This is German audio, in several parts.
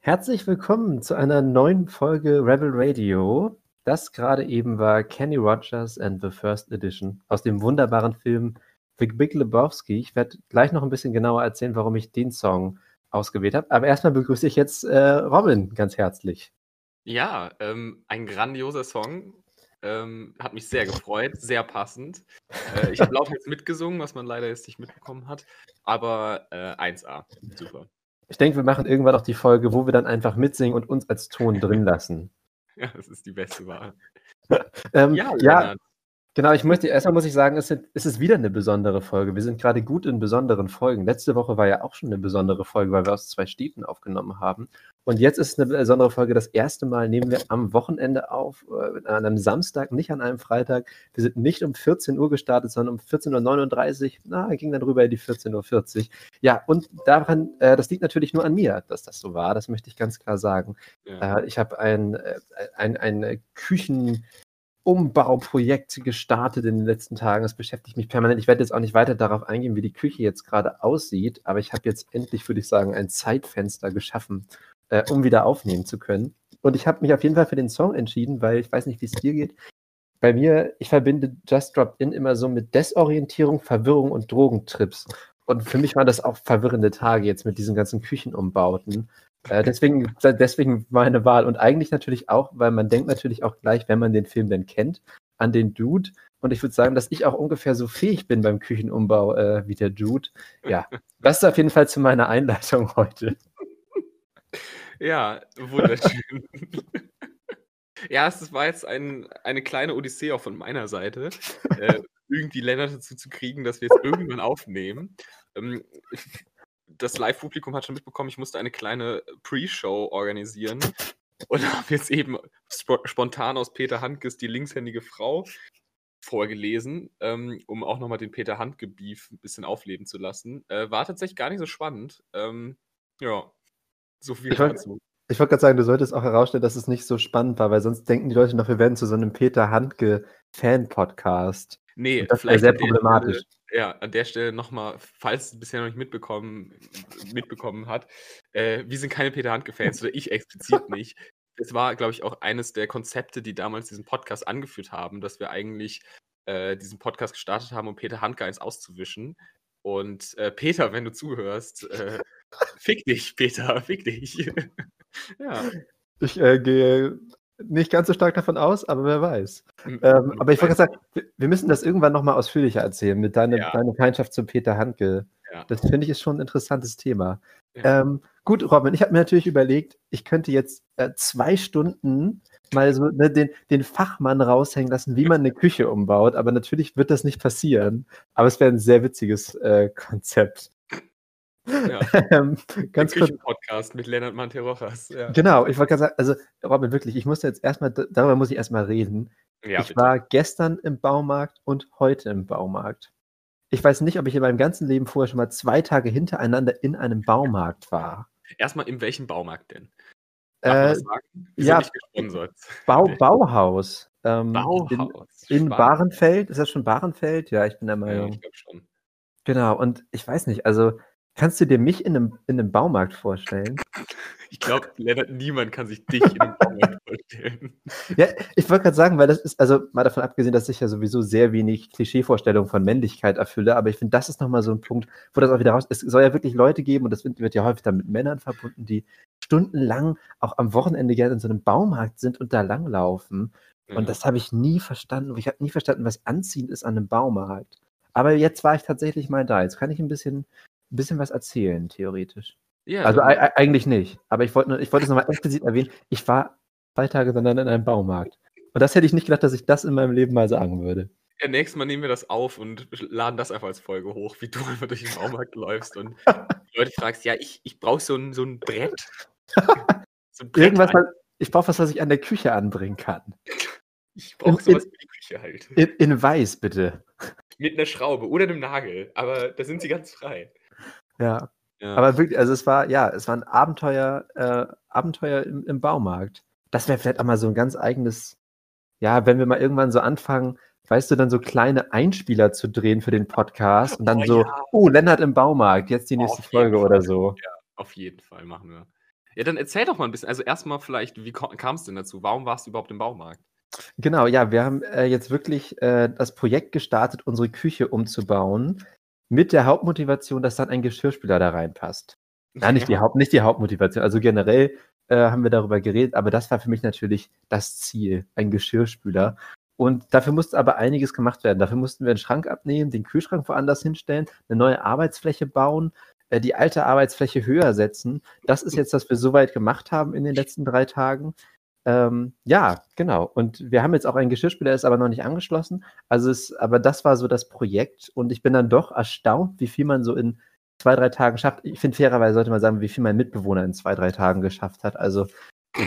Herzlich willkommen zu einer neuen Folge Rebel Radio. Das gerade eben war Kenny Rogers and the First Edition aus dem wunderbaren Film The Big Lebowski. Ich werde gleich noch ein bisschen genauer erzählen, warum ich den Song ausgewählt habe. Aber erstmal begrüße ich jetzt äh, Robin ganz herzlich. Ja, ähm, ein grandioser Song. Ähm, hat mich sehr gefreut, sehr passend. Äh, ich habe laut jetzt mitgesungen, was man leider jetzt nicht mitbekommen hat. Aber äh, 1A, super. Ich denke, wir machen irgendwann auch die Folge, wo wir dann einfach mitsingen und uns als Ton drin lassen. Ja, das ist die beste Wahl. ähm, ja, ja, Genau, ich möchte, erstmal muss ich sagen, es ist, wieder eine besondere Folge. Wir sind gerade gut in besonderen Folgen. Letzte Woche war ja auch schon eine besondere Folge, weil wir aus zwei Städten aufgenommen haben. Und jetzt ist eine besondere Folge. Das erste Mal nehmen wir am Wochenende auf, äh, an einem Samstag, nicht an einem Freitag. Wir sind nicht um 14 Uhr gestartet, sondern um 14.39 Uhr. Na, ging dann rüber in die 14.40 Uhr. Ja, und daran, äh, das liegt natürlich nur an mir, dass das so war. Das möchte ich ganz klar sagen. Ja. Äh, ich habe ein, äh, ein, ein Küchen, Umbauprojekt gestartet in den letzten Tagen. Das beschäftigt mich permanent. Ich werde jetzt auch nicht weiter darauf eingehen, wie die Küche jetzt gerade aussieht, aber ich habe jetzt endlich, würde ich sagen, ein Zeitfenster geschaffen, äh, um wieder aufnehmen zu können. Und ich habe mich auf jeden Fall für den Song entschieden, weil ich weiß nicht, wie es dir geht. Bei mir, ich verbinde Just Drop In immer so mit Desorientierung, Verwirrung und Drogentrips. Und für mich waren das auch verwirrende Tage jetzt mit diesen ganzen Küchenumbauten. Äh, deswegen, deswegen meine Wahl. Und eigentlich natürlich auch, weil man denkt natürlich auch gleich, wenn man den Film denn kennt, an den Dude. Und ich würde sagen, dass ich auch ungefähr so fähig bin beim Küchenumbau äh, wie der Dude. Ja, das ist auf jeden Fall zu meiner Einleitung heute. Ja, wunderschön. ja, es war jetzt ein, eine kleine Odyssee auch von meiner Seite, äh, irgendwie Länder dazu zu kriegen, dass wir jetzt irgendwann aufnehmen. Ähm, das Live-Publikum hat schon mitbekommen, ich musste eine kleine Pre-Show organisieren und habe jetzt eben sp spontan aus Peter Handkes die linkshändige Frau vorgelesen, ähm, um auch nochmal den Peter Handke-Beef ein bisschen aufleben zu lassen. Äh, war tatsächlich gar nicht so spannend. Ähm, ja, so viel ich dazu. ich wollte gerade sagen, du solltest auch herausstellen, dass es nicht so spannend war, weil sonst denken die Leute noch, wir werden zu so einem Peter Handke-Fan-Podcast. Nee, das wäre sehr problematisch. Ja, an der Stelle nochmal, falls es bisher noch nicht mitbekommen, mitbekommen hat, äh, wir sind keine Peter Handke-Fans oder ich explizit nicht. Es war, glaube ich, auch eines der Konzepte, die damals diesen Podcast angeführt haben, dass wir eigentlich äh, diesen Podcast gestartet haben, um Peter Handke eins auszuwischen. Und äh, Peter, wenn du zuhörst, äh, fick dich, Peter, fick dich. ja. Ich äh, gehe nicht ganz so stark davon aus, aber wer weiß. Mhm. Ähm, aber ich wollte gerade sagen, wir müssen das irgendwann nochmal ausführlicher erzählen mit deiner, ja. deiner Feindschaft zu Peter Handke. Ja. Das finde ich ist schon ein interessantes Thema. Ja. Ähm, gut, Robin, ich habe mir natürlich überlegt, ich könnte jetzt äh, zwei Stunden mal so ne, den, den Fachmann raushängen lassen, wie man eine Küche umbaut, aber natürlich wird das nicht passieren. Aber es wäre ein sehr witziges äh, Konzept. Ja. ähm, ganz kurz. Podcast mit Lennart Monterojas. Ja. Genau, ich wollte gerade sagen, also Robin, wirklich, ich muss jetzt erstmal, darüber muss ich erstmal reden. Ja, ich bitte. war gestern im Baumarkt und heute im Baumarkt. Ich weiß nicht, ob ich in meinem ganzen Leben vorher schon mal zwei Tage hintereinander in einem Baumarkt war. Erstmal, in welchem Baumarkt denn? Äh, ja, Bau, Bauhaus. Ähm, Bauhaus. In, in Bahrenfeld. Ist das schon Bahrenfeld? Ja, ich bin der Meinung. Ja, ich glaube schon. Genau, und ich weiß nicht, also Kannst du dir mich in einem, in einem Baumarkt vorstellen? Ich glaube, Lennart, niemand kann sich dich in einem Baumarkt vorstellen. Ja, ich wollte gerade sagen, weil das ist, also mal davon abgesehen, dass ich ja sowieso sehr wenig Klischeevorstellungen von Männlichkeit erfülle, aber ich finde, das ist nochmal so ein Punkt, wo das auch wieder raus Es soll ja wirklich Leute geben, und das wird ja häufig dann mit Männern verbunden, die stundenlang auch am Wochenende gerne in so einem Baumarkt sind und da langlaufen. Und ja. das habe ich nie verstanden. Ich habe nie verstanden, was anziehend ist an einem Baumarkt. Aber jetzt war ich tatsächlich mal da. Jetzt kann ich ein bisschen ein bisschen was erzählen, theoretisch. Ja, also eigentlich nicht. Aber ich wollte ich wollt es nochmal explizit erwähnen. Ich war zwei Tage sondern in einem Baumarkt. Und das hätte ich nicht gedacht, dass ich das in meinem Leben mal sagen würde. Ja, nächstes Mal nehmen wir das auf und laden das einfach als Folge hoch, wie du einfach durch den Baumarkt läufst und die Leute fragst, ja, ich, ich brauche so ein, so ein Brett. So ein Brett Irgendwas, was, ich brauche was, was ich an der Küche anbringen kann. Ich brauche sowas in, für die Küche halt. In, in weiß, bitte. Mit einer Schraube oder einem Nagel, aber da sind sie ganz frei. Ja. ja. Aber wirklich, also es war, ja, es war ein Abenteuer, äh, Abenteuer im, im Baumarkt. Das wäre vielleicht auch mal so ein ganz eigenes, ja, wenn wir mal irgendwann so anfangen, weißt du, dann so kleine Einspieler zu drehen für den Podcast und dann oh, so, ja. oh, Lennart im Baumarkt, jetzt die nächste Folge oder so. Ja, auf jeden Fall machen wir. Ja, dann erzähl doch mal ein bisschen. Also erstmal vielleicht, wie kam es denn dazu? Warum warst du überhaupt im Baumarkt? Genau, ja, wir haben äh, jetzt wirklich äh, das Projekt gestartet, unsere Küche umzubauen, mit der Hauptmotivation, dass dann ein Geschirrspüler da reinpasst. Nein, nicht die, Haupt, nicht die Hauptmotivation. Also generell äh, haben wir darüber geredet, aber das war für mich natürlich das Ziel, ein Geschirrspüler. Und dafür musste aber einiges gemacht werden. Dafür mussten wir einen Schrank abnehmen, den Kühlschrank woanders hinstellen, eine neue Arbeitsfläche bauen, äh, die alte Arbeitsfläche höher setzen. Das ist jetzt, was wir soweit gemacht haben in den letzten drei Tagen. Ähm, ja, genau. Und wir haben jetzt auch einen Geschirrspüler, der ist aber noch nicht angeschlossen. Also es, aber das war so das Projekt und ich bin dann doch erstaunt, wie viel man so in zwei, drei Tagen schafft. Ich finde fairerweise sollte man sagen, wie viel mein Mitbewohner in zwei, drei Tagen geschafft hat. Also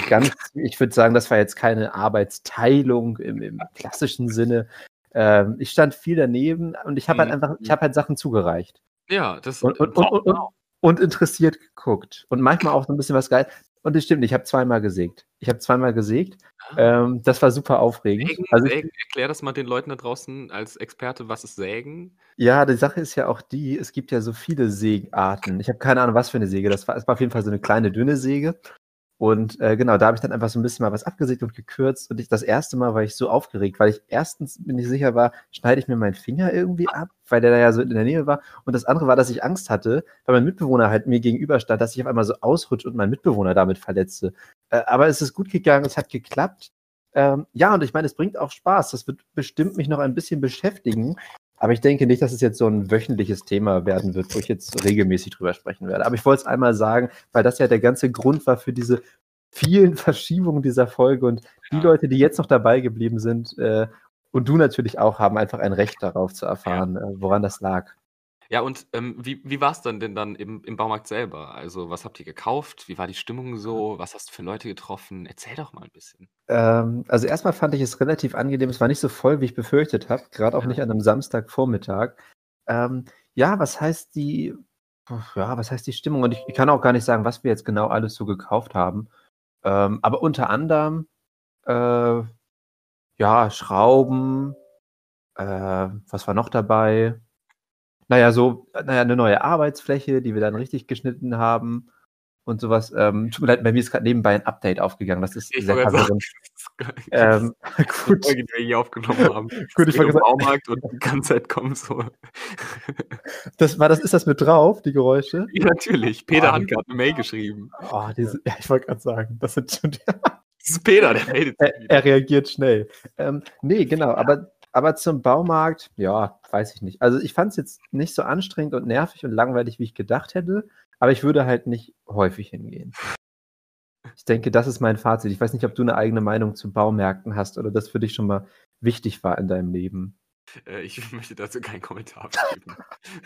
ganz, ich würde sagen, das war jetzt keine Arbeitsteilung im, im klassischen Sinne. Ähm, ich stand viel daneben und ich habe halt mhm. einfach, ich habe halt Sachen zugereicht. Ja, das und, und, und, und, und interessiert geguckt. Und manchmal auch so ein bisschen was geil. Und das stimmt, ich habe zweimal gesägt. Ich habe zweimal gesägt. Ah. Ähm, das war super aufregend. Sägen, also Sägen, erklär das mal den Leuten da draußen als Experte, was ist Sägen? Ja, die Sache ist ja auch die, es gibt ja so viele Sägarten. Ich habe keine Ahnung, was für eine Säge. Das war, es war auf jeden Fall so eine kleine, dünne Säge. Und äh, genau, da habe ich dann einfach so ein bisschen mal was abgesägt und gekürzt. Und ich, das erste Mal war ich so aufgeregt, weil ich erstens bin ich sicher war, schneide ich mir meinen Finger irgendwie ab, weil der da ja so in der Nähe war. Und das andere war, dass ich Angst hatte, weil mein Mitbewohner halt mir gegenüber stand, dass ich auf einmal so ausrutsche und meinen Mitbewohner damit verletze. Äh, aber es ist gut gegangen, es hat geklappt. Ähm, ja, und ich meine, es bringt auch Spaß. Das wird bestimmt mich noch ein bisschen beschäftigen. Aber ich denke nicht, dass es jetzt so ein wöchentliches Thema werden wird, wo ich jetzt regelmäßig drüber sprechen werde. Aber ich wollte es einmal sagen, weil das ja der ganze Grund war für diese vielen Verschiebungen dieser Folge. Und die ja. Leute, die jetzt noch dabei geblieben sind äh, und du natürlich auch, haben einfach ein Recht darauf zu erfahren, ja. äh, woran das lag. Ja, und ähm, wie, wie war es dann denn dann im, im Baumarkt selber? Also, was habt ihr gekauft? Wie war die Stimmung so? Was hast du für Leute getroffen? Erzähl doch mal ein bisschen. Ähm, also, erstmal fand ich es relativ angenehm. Es war nicht so voll, wie ich befürchtet habe, gerade auch ja. nicht an einem Samstagvormittag. Ähm, ja, was heißt die, ja, was heißt die Stimmung? Und ich, ich, kann auch gar nicht sagen, was wir jetzt genau alles so gekauft haben. Ähm, aber unter anderem, äh, ja, Schrauben, äh, was war noch dabei? Naja, so, naja, eine neue Arbeitsfläche, die wir dann richtig geschnitten haben und sowas. Ähm, tut mir leid, bei mir ist gerade nebenbei ein Update aufgegangen. Das ist ich sehr verwirrend. ähm, gut. Die wir hier aufgenommen haben. gut, ich war gesagt. Baumarkt und die ganze Zeit kommen so. das war das, ist das mit drauf, die Geräusche? Ja, natürlich. Peter oh, hat eine Mail geschrieben. Oh, diese, ja, ich wollte gerade sagen, das sind schon. das ist Peter, der meldet sich. Er, er reagiert schnell. Ähm, nee, genau, aber aber zum Baumarkt, ja, weiß ich nicht. Also ich fand es jetzt nicht so anstrengend und nervig und langweilig, wie ich gedacht hätte, aber ich würde halt nicht häufig hingehen. Ich denke, das ist mein Fazit. Ich weiß nicht, ob du eine eigene Meinung zu Baumärkten hast oder das für dich schon mal wichtig war in deinem Leben. Äh, ich möchte dazu keinen Kommentar abgeben.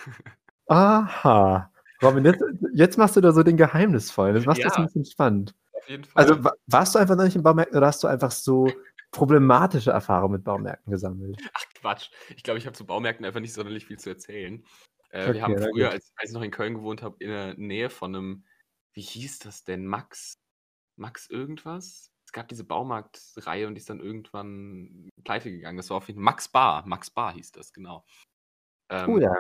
Aha. Robin, jetzt, jetzt, machst du da so den Geheimnisvollen. Das macht ja, das ein bisschen spannend. Auf jeden Fall. Also warst du einfach noch nicht im Baumärkten oder hast du einfach so problematische Erfahrungen mit Baumärkten gesammelt? Ach Quatsch. Ich glaube, ich habe zu Baumärkten einfach nicht sonderlich viel zu erzählen. Äh, okay, wir haben früher, als, als, ich noch in Köln gewohnt habe, in der Nähe von einem, wie hieß das denn? Max? Max irgendwas? Es gab diese Baumarktreihe und die ist dann irgendwann pleite gegangen. Das war auf jeden Fall Max Bar. Max Bar hieß das, genau. Ähm, oh ja.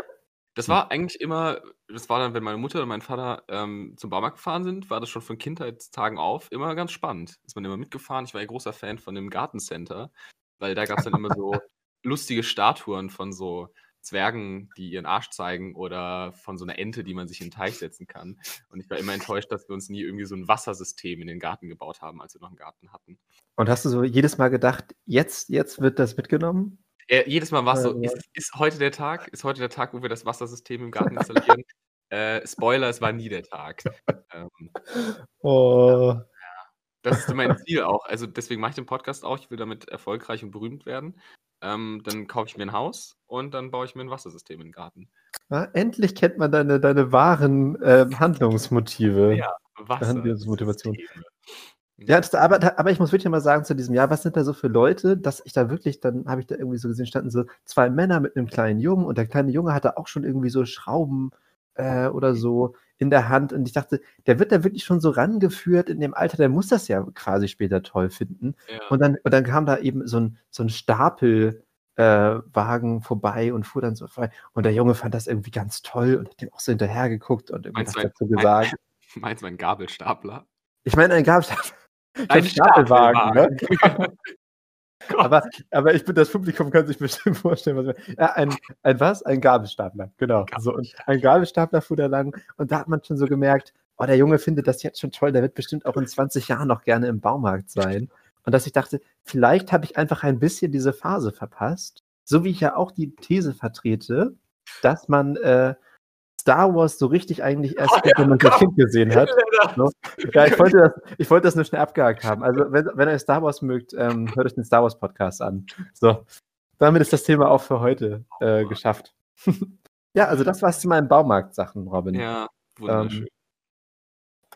Das war eigentlich immer, das war dann, wenn meine Mutter und mein Vater ähm, zum Baumarkt gefahren sind, war das schon von Kindheitstagen auf immer ganz spannend. Ist man immer mitgefahren. Ich war ein großer Fan von dem Gartencenter, weil da gab es dann immer so lustige Statuen von so Zwergen, die ihren Arsch zeigen oder von so einer Ente, die man sich in den Teich setzen kann. Und ich war immer enttäuscht, dass wir uns nie irgendwie so ein Wassersystem in den Garten gebaut haben, als wir noch einen Garten hatten. Und hast du so jedes Mal gedacht, jetzt, jetzt wird das mitgenommen? Äh, jedes Mal war es so, ist, ist, heute der Tag, ist heute der Tag, wo wir das Wassersystem im Garten installieren? äh, Spoiler, es war nie der Tag. Ähm, oh. Ja, das ist mein Ziel auch. Also deswegen mache ich den Podcast auch. Ich will damit erfolgreich und berühmt werden. Ähm, dann kaufe ich mir ein Haus und dann baue ich mir ein Wassersystem den Garten. Ja, endlich kennt man deine, deine wahren äh, Handlungsmotive. Ja, Handlungsmotivation. Ja, das, aber, aber ich muss wirklich mal sagen zu diesem Jahr, was sind da so für Leute, dass ich da wirklich, dann habe ich da irgendwie so gesehen, standen so zwei Männer mit einem kleinen Jungen und der kleine Junge hatte auch schon irgendwie so Schrauben äh, oder so in der Hand und ich dachte, der wird da wirklich schon so rangeführt in dem Alter, der muss das ja quasi später toll finden. Ja. Und, dann, und dann kam da eben so ein, so ein Stapel äh, vorbei und fuhr dann so frei. Und der Junge fand das irgendwie ganz toll und hat dem auch so hinterher geguckt und irgendwas dazu gesagt. Meinst du einen Gabelstapler? Ich meine, ein Gabelstapler. Ein Stapelwagen, ne? aber, aber ich bin, das Publikum kann sich bestimmt vorstellen, was wir, ja, ein, ein was? Ein Gabelstapler, genau. So, und ein Gabelstapler fuhr da lang und da hat man schon so gemerkt, oh, der Junge findet das jetzt schon toll, der wird bestimmt auch in 20 Jahren noch gerne im Baumarkt sein. Und dass ich dachte, vielleicht habe ich einfach ein bisschen diese Phase verpasst, so wie ich ja auch die These vertrete, dass man äh, Star Wars so richtig eigentlich erst, oh, ja, wenn man das Kind gesehen hat. So. Ja, ich wollte, das, ich wollte das nur schnell abgehakt haben. Also, wenn, wenn ihr Star Wars mögt, ähm, hört euch den Star Wars Podcast an. So, damit ist das Thema auch für heute äh, geschafft. ja, also das war es zu meinen Baumarkt-Sachen, Robin. Ja, wunderschön. Ähm,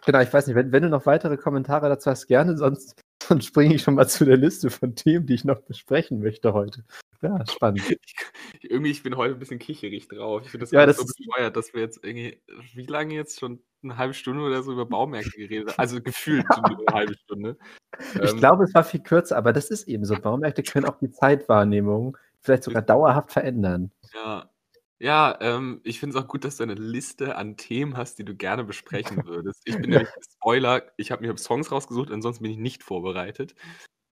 genau, ich weiß nicht, wenn, wenn du noch weitere Kommentare dazu hast, gerne, sonst, sonst springe ich schon mal zu der Liste von Themen, die ich noch besprechen möchte heute. Ja, spannend. Ich, irgendwie, ich bin heute ein bisschen kicherig drauf. Ich finde das, ja, das so bescheuert, dass wir jetzt irgendwie, wie lange jetzt schon eine halbe Stunde oder so über Baumärkte geredet haben. Also gefühlt eine halbe Stunde. Ich ähm, glaube, es war viel kürzer, aber das ist eben so. Baumärkte können auch die Zeitwahrnehmung vielleicht sogar dauerhaft verändern. Ja, ja, ähm, ich finde es auch gut, dass du eine Liste an Themen hast, die du gerne besprechen würdest. Ich bin nämlich Spoiler, ich habe mir Songs rausgesucht, ansonsten bin ich nicht vorbereitet.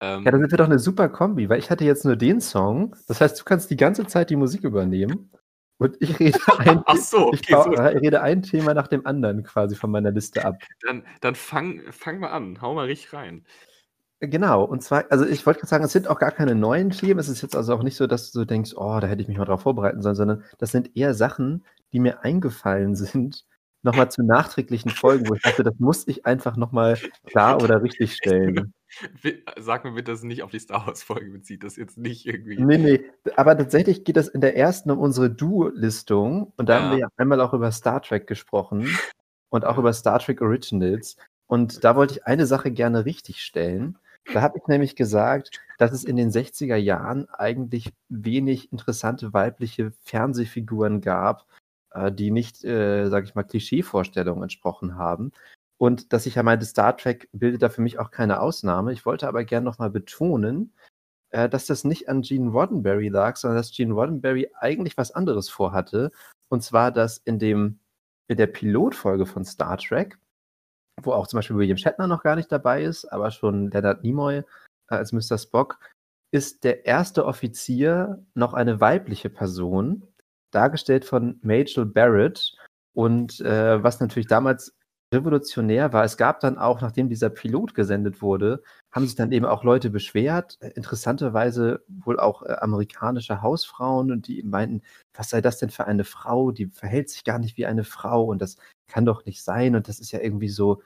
Ähm, ja, dann sind wir doch eine super Kombi, weil ich hatte jetzt nur den Song. Das heißt, du kannst die ganze Zeit die Musik übernehmen. Und ich rede ein, Ach so, okay, ich, so. rede ein Thema nach dem anderen quasi von meiner Liste ab. Dann, dann fang, fang mal an, hau mal richtig rein. Genau, und zwar, also ich wollte gerade sagen, es sind auch gar keine neuen Themen. Es ist jetzt also auch nicht so, dass du denkst, oh, da hätte ich mich mal drauf vorbereiten sollen, sondern das sind eher Sachen, die mir eingefallen sind, nochmal zu nachträglichen Folgen, wo ich dachte, das muss ich einfach nochmal klar oder richtig stellen. Sag mir bitte, dass es nicht auf die Star Wars-Folge bezieht, das jetzt nicht irgendwie. Nee, nee, aber tatsächlich geht es in der ersten um unsere Du-Listung und da ja. haben wir ja einmal auch über Star Trek gesprochen und auch über Star Trek Originals. Und da wollte ich eine Sache gerne richtig stellen. Da habe ich nämlich gesagt, dass es in den 60er Jahren eigentlich wenig interessante weibliche Fernsehfiguren gab, äh, die nicht, äh, sage ich mal, Klischeevorstellungen entsprochen haben. Und dass ich ja meinte, Star Trek bildet da für mich auch keine Ausnahme. Ich wollte aber gerne nochmal betonen, äh, dass das nicht an Gene Roddenberry lag, sondern dass Gene Roddenberry eigentlich was anderes vorhatte. Und zwar, dass in dem in der Pilotfolge von Star Trek, wo auch zum Beispiel William Shatner noch gar nicht dabei ist, aber schon Leonard Nimoy äh, als Mr. Spock, ist der erste Offizier noch eine weibliche Person, dargestellt von Majel Barrett. Und äh, was natürlich damals revolutionär war, es gab dann auch, nachdem dieser Pilot gesendet wurde, haben sich dann eben auch Leute beschwert, interessanterweise wohl auch äh, amerikanische Hausfrauen, und die meinten, was sei das denn für eine Frau, die verhält sich gar nicht wie eine Frau und das kann doch nicht sein. Und das ist ja irgendwie so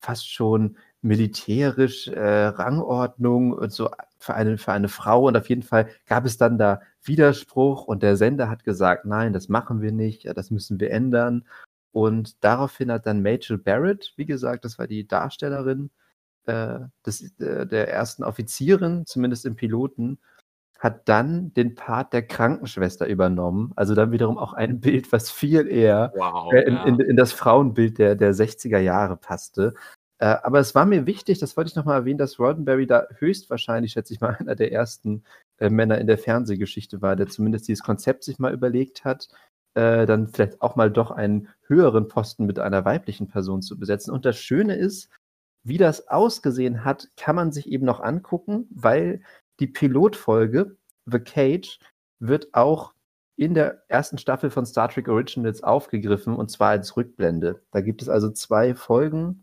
fast schon militärisch äh, Rangordnung und so für eine, für eine Frau. Und auf jeden Fall gab es dann da Widerspruch und der Sender hat gesagt, nein, das machen wir nicht, das müssen wir ändern. Und daraufhin hat dann Majel Barrett, wie gesagt, das war die Darstellerin äh, des, äh, der ersten Offizierin, zumindest im Piloten, hat dann den Part der Krankenschwester übernommen. Also dann wiederum auch ein Bild, was viel eher wow, äh, in, ja. in, in, das Frauenbild der, der 60er Jahre passte. Äh, aber es war mir wichtig, das wollte ich nochmal erwähnen, dass Roddenberry da höchstwahrscheinlich, schätze ich mal, einer der ersten äh, Männer in der Fernsehgeschichte war, der zumindest dieses Konzept sich mal überlegt hat, äh, dann vielleicht auch mal doch einen höheren Posten mit einer weiblichen Person zu besetzen. Und das Schöne ist, wie das ausgesehen hat, kann man sich eben noch angucken, weil die Pilotfolge The Cage wird auch in der ersten Staffel von Star Trek Originals aufgegriffen und zwar als Rückblende. Da gibt es also zwei Folgen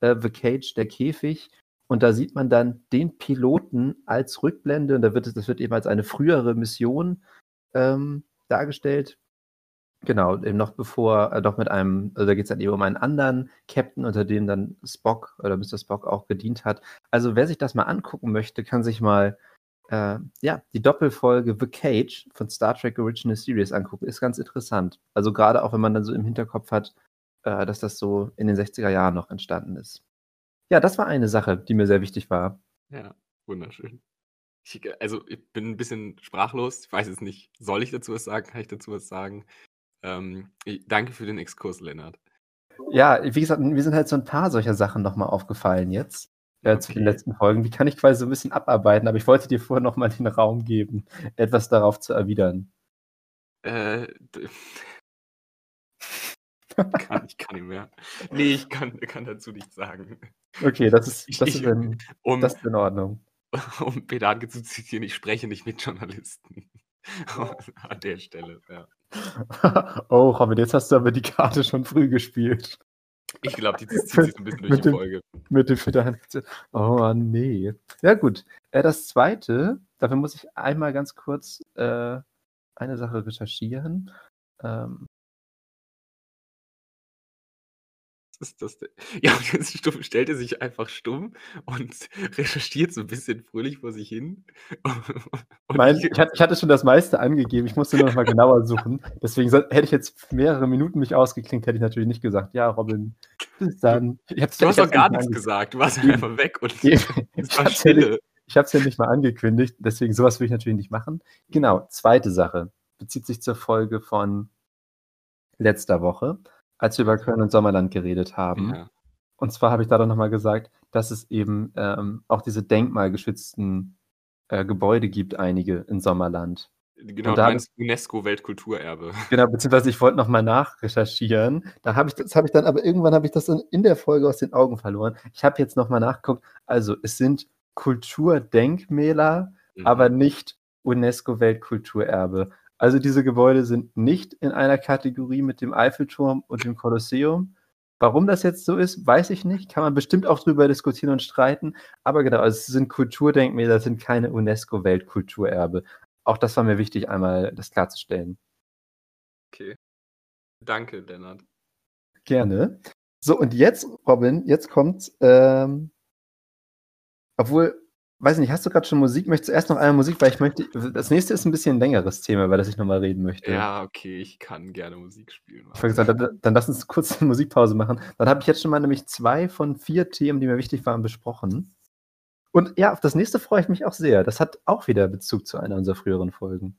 äh, The Cage, der Käfig. Und da sieht man dann den Piloten als Rückblende. Und da wird es, das wird eben als eine frühere Mission ähm, dargestellt. Genau, eben noch bevor, äh, noch mit einem, also da geht es dann eben um einen anderen Captain, unter dem dann Spock oder Mr. Spock auch gedient hat. Also wer sich das mal angucken möchte, kann sich mal äh, ja, die Doppelfolge The Cage von Star Trek Original Series angucken. Ist ganz interessant. Also gerade auch, wenn man dann so im Hinterkopf hat, äh, dass das so in den 60er Jahren noch entstanden ist. Ja, das war eine Sache, die mir sehr wichtig war. Ja, wunderschön. Ich, also, ich bin ein bisschen sprachlos. Ich weiß jetzt nicht, soll ich dazu was sagen? Kann ich dazu was sagen? Ähm, ich, danke für den Exkurs, Lennart. Ja, wie gesagt, mir sind halt so ein paar solcher Sachen nochmal aufgefallen jetzt. Äh, okay. Zu den letzten Folgen. Die kann ich quasi so ein bisschen abarbeiten, aber ich wollte dir vorher nochmal den Raum geben, etwas darauf zu erwidern. Äh, kann, ich kann nicht mehr. Nee, ich kann, kann dazu nichts sagen. Okay, das ist, das ist, in, um, das ist in Ordnung. Um Pedanke zu zitieren, ich spreche nicht mit Journalisten. An der Stelle, ja. oh, Robin, jetzt hast du aber die Karte schon früh gespielt. Ich glaube, die zieht sich ein bisschen durch die Folge. Mit dem Pedanke. Oh, nee. Ja, gut. Äh, das zweite, dafür muss ich einmal ganz kurz äh, eine Sache recherchieren. Ähm, ist das denn? Ja, und jetzt stumm, stellt er sich einfach stumm und recherchiert so ein bisschen fröhlich vor sich hin. mein, ich, ich, hatte schon das meiste angegeben, ich musste nur noch mal genauer suchen. Deswegen hätte ich jetzt mehrere Minuten mich ausgeklinkt, hätte ich natürlich nicht gesagt, ja, Robin, bis dann. du hast doch gar nichts gesagt, du warst einfach weg und es war Stille. Ich habe es ja nicht mal angekündigt, deswegen sowas will ich natürlich nicht machen. Genau, zweite Sache bezieht sich zur Folge von letzter Woche als wir über Köln und Sommerland geredet haben. Ja. Und zwar habe ich da dann nochmal gesagt, dass es eben ähm, auch diese denkmalgeschützten äh, Gebäude gibt, einige in Sommerland. Genau, da meinst UNESCO-Weltkulturerbe. Genau, beziehungsweise ich wollte nochmal nachrecherchieren. Da habe ich das habe ich dann, aber irgendwann habe ich das in, in der Folge aus den Augen verloren. Ich habe jetzt nochmal nachgeguckt. Also es sind Kulturdenkmäler, mhm. aber nicht UNESCO-Weltkulturerbe. Also diese Gebäude sind nicht in einer Kategorie mit dem Eiffelturm und dem Kolosseum. Warum das jetzt so ist, weiß ich nicht. Kann man bestimmt auch drüber diskutieren und streiten. Aber genau, es sind Kulturdenkmäler, es sind keine UNESCO-Weltkulturerbe. Auch das war mir wichtig, einmal das klarzustellen. Okay. Danke, Lennart. Gerne. So, und jetzt, Robin, jetzt kommt, ähm, obwohl, weiß nicht, hast du gerade schon Musik? Möchtest du erst noch eine Musik, weil ich möchte, das nächste ist ein bisschen ein längeres Thema, über das ich nochmal reden möchte. Ja, okay, ich kann gerne Musik spielen. Ich gesagt, dann, dann lass uns kurz eine Musikpause machen. Dann habe ich jetzt schon mal nämlich zwei von vier Themen, die mir wichtig waren, besprochen. Und ja, auf das nächste freue ich mich auch sehr. Das hat auch wieder Bezug zu einer unserer früheren Folgen.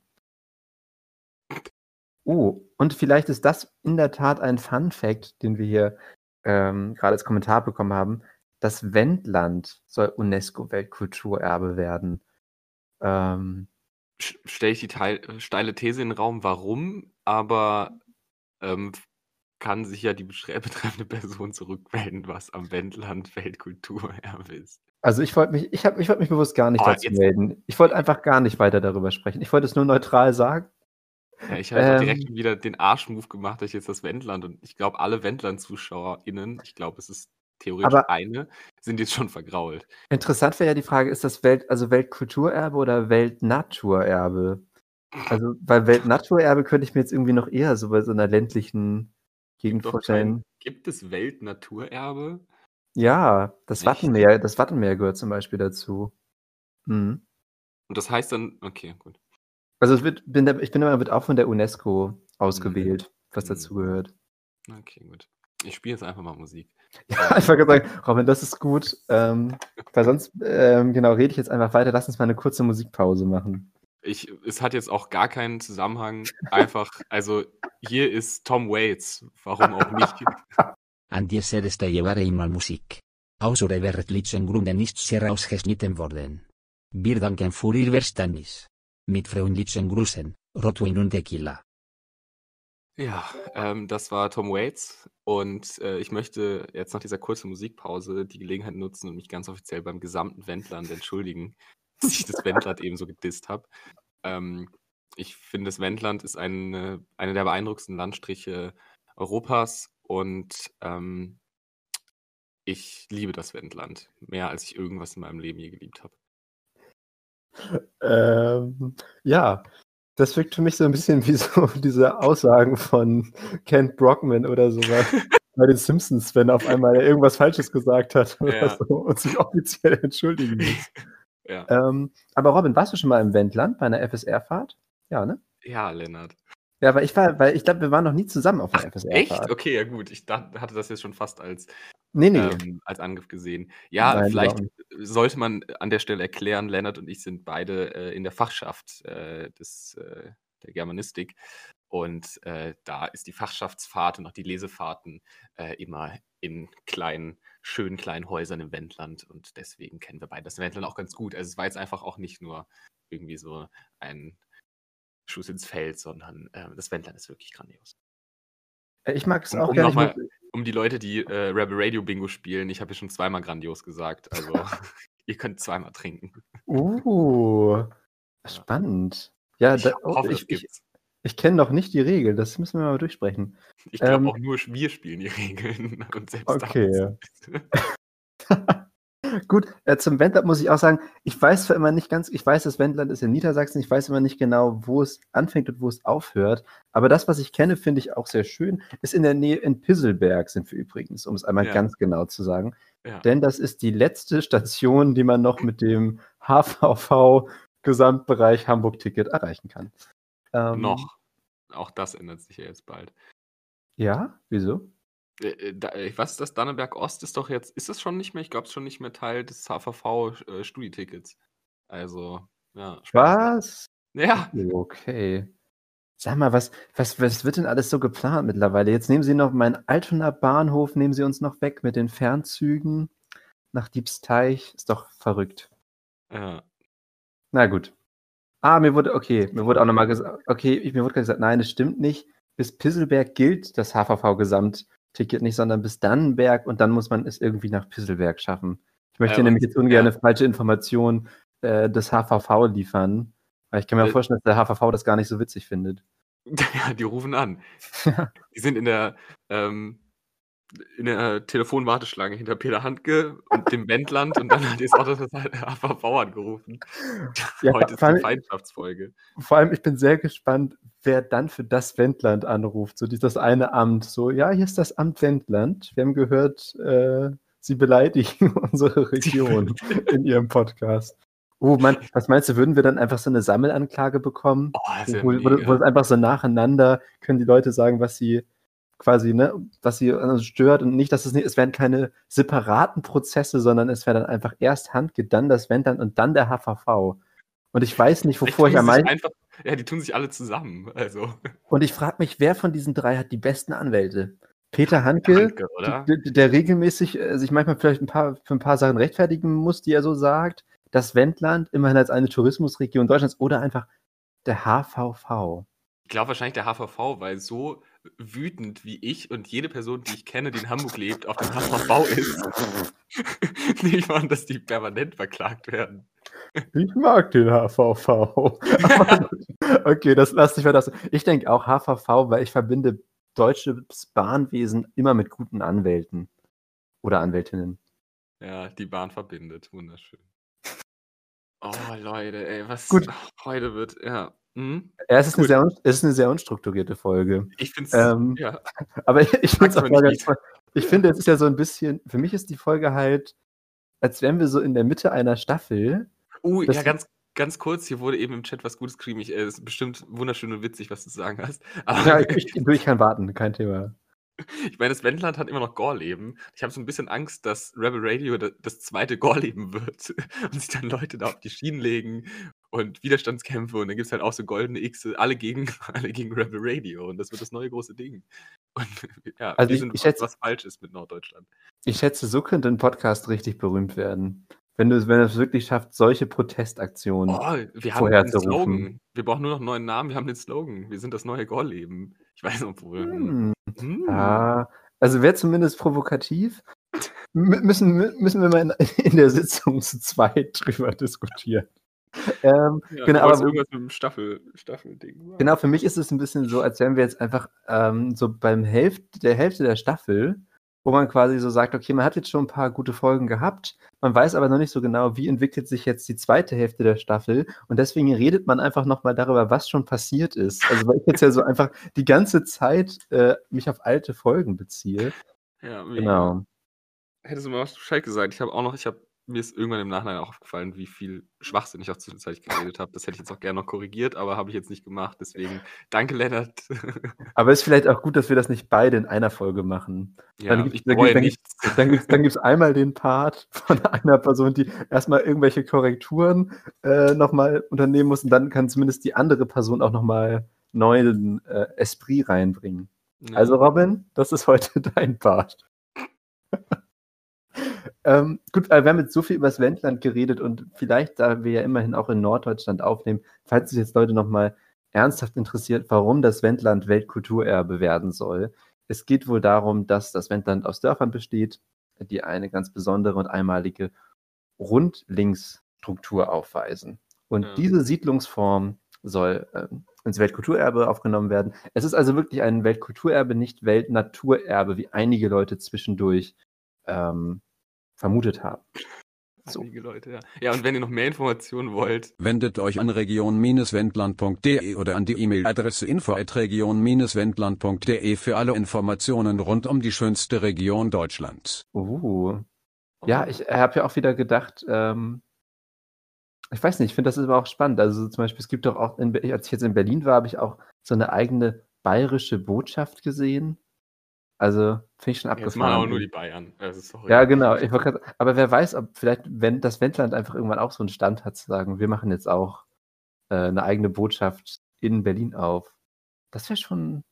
Oh, und vielleicht ist das in der Tat ein Fun Fact, den wir hier ähm, gerade als Kommentar bekommen haben das Wendland soll UNESCO-Weltkulturerbe werden. Ähm, Stelle ich die Teil, steile These in den Raum, warum, aber ähm, kann sich ja die betreffende Person zurückmelden, was am Wendland Weltkulturerbe ist. Also ich wollte mich, ich habe, ich wollte mich bewusst gar nicht oh, dazu melden. Ich wollte einfach gar nicht weiter darüber sprechen. Ich wollte es nur neutral sagen. Ja, ich habe ähm, direkt wieder den Arschmove gemacht, dass ich jetzt das Wendland und ich glaube, alle Wendland-ZuschauerInnen, ich glaube, es ist theoretisch Aber eine, sind jetzt schon vergrault. Interessant wäre ja die Frage, ist das Welt, also Weltkulturerbe oder Weltnaturerbe? Also bei Weltnaturerbe könnte ich mir jetzt irgendwie noch eher so bei so einer ländlichen Gegend vorstellen. Gibt es Weltnaturerbe? Ja, das Wattenmeer, das Wattenmeer gehört zum Beispiel dazu. Mhm. Und das heißt dann, okay, gut. Also es wird, bin, ich bin aber wird auch von der UNESCO ausgewählt, mhm. was dazu gehört. Okay, gut. Ich spiele jetzt einfach mal Musik. Ja, einfach gesagt, Robin, das ist gut. Ähm, weil sonst, ähm, genau, rede ich jetzt einfach weiter. Lass uns mal eine kurze Musikpause machen. Ich, es hat jetzt auch gar keinen Zusammenhang. Einfach, also hier ist Tom Waits. Warum auch nicht? An dieser Stelle war einmal Musik. Außer verrechtlichen Gründen nichts herausgeschnitten worden. Wir danken für Ihr Verständnis. Mit freundlichen Grüßen, Rotwein und Tequila. Ja, ähm, das war Tom Waits und äh, ich möchte jetzt nach dieser kurzen Musikpause die Gelegenheit nutzen und mich ganz offiziell beim gesamten Wendland entschuldigen, dass ich das Wendland eben so gedisst habe. Ähm, ich finde, das Wendland ist eine, eine der beeindruckendsten Landstriche Europas und ähm, ich liebe das Wendland mehr, als ich irgendwas in meinem Leben je geliebt habe. Ähm, ja, das wirkt für mich so ein bisschen wie so diese Aussagen von Kent Brockman oder sowas bei den Simpsons, wenn auf einmal er irgendwas Falsches gesagt hat ja. so und sich offiziell entschuldigen muss. Ja. Ähm, aber Robin, warst du schon mal im Wendland bei einer FSR-Fahrt? Ja, ne? Ja, Lennart. Ja, weil ich war, weil ich glaube, wir waren noch nie zusammen auf einer FSR-Fahrt. Echt? Okay, ja gut. Ich dachte, hatte das jetzt schon fast als, nee, nee. Ähm, als Angriff gesehen. Ja, Nein, vielleicht sollte man an der Stelle erklären, Lennart und ich sind beide äh, in der Fachschaft äh, des, äh, der Germanistik. Und äh, da ist die Fachschaftsfahrt und auch die Lesefahrten äh, immer in kleinen, schönen kleinen Häusern im Wendland. Und deswegen kennen wir beide das Wendland auch ganz gut. Also es war jetzt einfach auch nicht nur irgendwie so ein Schuss ins Feld, sondern äh, das Wendland ist wirklich grandios. Ich mag es auch um, gerne. Um die Leute, die äh, Rebel Radio Bingo spielen, ich habe ja schon zweimal grandios gesagt. Also, ihr könnt zweimal trinken. uh, spannend. Ja, Ich da, oh, hoffe, ich, ich, ich kenne noch nicht die Regel. Das müssen wir mal durchsprechen. Ich glaube Ähm, auch nur wir spielen die Regeln. Und selbst Okay. Gut, äh, zum Wendland muss ich auch sagen, ich weiß zwar immer nicht ganz, ich weiß, das Wendland ist in Niedersachsen, ich weiß immer nicht genau, wo es anfängt und wo es aufhört, aber das, was ich kenne, finde ich auch sehr schön, ist in der Nähe in Pisselberg sind wir übrigens, um es einmal Ja. ganz genau zu sagen, Ja. denn das ist die letzte Station, die man noch mit dem HVV Gesamtbereich Hamburg-Ticket erreichen kann. Ähm, Noch. Auch das ändert sich ja jetzt bald. Ja, wieso? Äh, äh, da, äh, was ist das? Danneberg Ost ist doch jetzt, ist das schon nicht mehr? Ich glaube, es ist schon nicht mehr Teil des HVV-Studietickets. Also, ja. Spaß. Was? Ja, Okay. Sag mal, was, was, was wird denn alles so geplant mittlerweile? Jetzt nehmen Sie noch meinen Altonaer Bahnhof, nehmen Sie uns noch weg mit den Fernzügen nach Diebsteich. Ist doch verrückt. ja. Na gut. Ah, mir wurde, okay, mir wurde auch nochmal gesagt, okay, mir wurde gesagt, nein, das stimmt nicht. Bis Pisselberg gilt das HVV-Gesamtticket nicht, sondern bis Dannenberg und dann muss man es irgendwie nach Pisselberg schaffen. Ich möchte Ja, nämlich jetzt ungern ja. eine falsche Information äh, des HVV liefern, weil ich kann mir Äh, vorstellen, dass der HVV das gar nicht so witzig findet. Ja, die rufen an. Die sind in der, ähm, in der Telefonwarteschlange hinter Peter Handke und dem Wendland und dann hat jetzt auch das HVV angerufen. Ja, Heute ist die Feindschaftsfolge. Vor allem, ich bin sehr gespannt, wer dann für das Wendland anruft. So dieses eine Amt. So, ja, hier ist das Amt Wendland. Wir haben gehört, äh, Sie beleidigen unsere Region in Ihrem Podcast. Oh Mann, was meinst du, würden wir dann einfach so eine Sammelanklage bekommen? Oh, wo, wo, wo einfach so nacheinander können die Leute sagen, was sie quasi, ne, was sie äh, stört und nicht, dass es nicht, es werden keine separaten Prozesse, sondern es wäre dann einfach erst Handke, dann das Wendland und dann der HVV. Und ich weiß nicht, wovor ich am meisten. ja, die tun sich alle zusammen. Also, Und ich frage mich, wer von diesen drei hat die besten Anwälte? Peter Handke, Handke, der, der regelmäßig äh, sich manchmal vielleicht ein paar, für ein paar Sachen rechtfertigen muss, die er so sagt. Das Wendland, immerhin als eine Tourismusregion Deutschlands, oder einfach der HVV. Ich glaube wahrscheinlich der HVV, weil so wütend wie ich und jede Person, die ich kenne, die in Hamburg lebt, auf den HVV ist, ich mal dass die permanent verklagt werden. Ich mag den HVV. Okay, das lasse ich mal das. Ich denke auch HVV, weil ich verbinde deutsches Bahnwesen immer mit guten Anwälten oder Anwältinnen. Ja, die Bahn verbindet. Wunderschön. Oh, Leute, ey, was Gut. heute wird, ja. Hm? Ja, es ist, eine Gut. sehr, es ist eine sehr unstrukturierte Folge. Ich finde es, Ähm, ja. Aber ich, ich, find's Sag's auch mal ganz, ich finde, es ist ja so ein bisschen, für mich ist die Folge halt, als wären wir so in der Mitte einer Staffel. Uh, ja, ganz, ganz kurz, hier wurde eben im Chat was Gutes. Ich, äh, ist bestimmt wunderschön und witzig, was du zu sagen hast. Aber Ja, ich, ich, kann warten, kein Thema. Ich meine, das Wendland hat immer noch Gorleben. Ich habe so ein bisschen Angst, dass Rebel Radio da- das zweite Gorleben wird und sich dann Leute da auf die Schienen legen und Widerstandskämpfe und dann gibt es halt auch so goldene X, alle gegen, alle gegen Rebel Radio und das wird das neue große Ding. Und ja, Also wir ich- sind ich was, schätze- was falsch ist mit Norddeutschland. Ich schätze, so könnte ein Podcast richtig berühmt werden. Wenn du wenn es wirklich schafft, solche Protestaktionen. Oh, wir vorherzurufen. Slogan. Wir brauchen nur noch einen neuen Namen, wir haben den Slogan. Wir sind das neue Gorleben. Ich weiß noch wohl. Hm, Hm. ja, also wäre zumindest provokativ. M müssen, müssen wir mal in, in der Sitzung zu zweit drüber diskutieren. Ähm, Ja, genau, aber- irgendwas mit dem Staffel, Staffelding. Genau, für mich ist es ein bisschen so, als wären wir jetzt einfach ähm, so beim Hälfte, der Hälfte der Staffel, wo man quasi so sagt, okay, man hat jetzt schon ein paar gute Folgen gehabt, man weiß aber noch nicht so genau, wie entwickelt sich jetzt die zweite Hälfte der Staffel und deswegen redet man einfach nochmal darüber, was schon passiert ist. Also weil ich jetzt ja so einfach die ganze Zeit äh, mich auf alte Folgen beziehe. Ja, mega. Genau. Hättest du mal was Bescheid gesagt. Ich habe auch noch, ich habe mir ist irgendwann im Nachhinein auch aufgefallen, wie viel Schwachsinn ich auch zwischenzeitlich geredet habe. Das hätte ich jetzt auch gerne noch korrigiert, aber habe ich jetzt nicht gemacht. Deswegen danke, Lennart. Aber es ist vielleicht auch gut, dass wir das nicht beide in einer Folge machen. ja, dann gibt's-. Dann gibt es dann gibt's einmal den Part von einer Person, die erstmal irgendwelche Korrekturen äh, nochmal unternehmen muss und dann kann zumindest die andere Person auch nochmal neuen äh, Esprit reinbringen. Ja. Also Robin, das ist heute dein Part. Ähm, gut, äh, wir haben jetzt so viel über das Wendland geredet und vielleicht, da wir ja immerhin auch in Norddeutschland aufnehmen, falls sich jetzt Leute nochmal ernsthaft interessiert, warum das Wendland Weltkulturerbe werden soll, es geht wohl darum, dass das Wendland aus Dörfern besteht, die eine ganz besondere und einmalige Rundlingsstruktur aufweisen. Und ja. diese Siedlungsform soll äh, ins Weltkulturerbe aufgenommen werden. Es ist also wirklich ein Weltkulturerbe, nicht Weltnaturerbe, wie einige Leute zwischendurch ähm, vermutet haben. So. Einige Leute, ja. Ja, und wenn ihr noch mehr Informationen wollt, wendet euch an region-wendland.de oder an die E-Mail-Adresse info@region-wendland.de für alle Informationen rund um die schönste Region Deutschlands. Uh. Ja, ich habe ja auch wieder gedacht, ähm, ich weiß nicht, ich finde das ist aber auch spannend. Also zum Beispiel, es gibt doch auch, in, als ich jetzt in Berlin war, habe ich auch so eine eigene bayerische Botschaft gesehen. Also finde ich schon abgefahren. Jetzt machen auch nur die Bayern. ja, genau. Grad, aber wer weiß, ob vielleicht, wenn das Wendland einfach irgendwann auch so einen Stand hat, zu sagen, wir machen jetzt auch äh, eine eigene Botschaft in Berlin auf. Das wäre schon.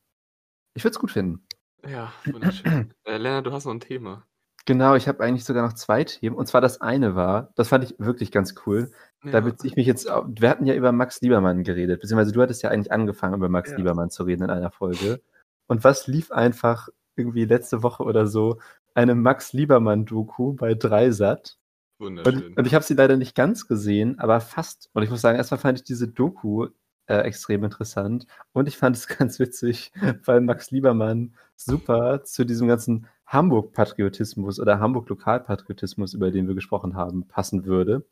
Ich würde es gut finden. Ja, wunderschön. äh, Lennart, du hast noch ein Thema. Genau, ich habe eigentlich sogar noch zwei Themen. Und zwar das eine war, das fand ich wirklich ganz cool. Ja. Da beziehe ich mich jetzt, wir hatten ja über Max Liebermann geredet, beziehungsweise du hattest ja eigentlich angefangen, über Max ja. Liebermann zu reden in einer Folge. Und was lief einfach irgendwie letzte Woche oder so eine Max Liebermann-Doku bei Dreisat. Wunderschön. Und, und ich habe sie leider nicht ganz gesehen, aber fast. Und ich muss sagen, erstmal fand ich diese Doku äh, extrem interessant. Und ich fand es ganz witzig, weil Max Liebermann super zu diesem ganzen Hamburg-Patriotismus oder Hamburg-Lokalpatriotismus, über den wir gesprochen haben, passen würde.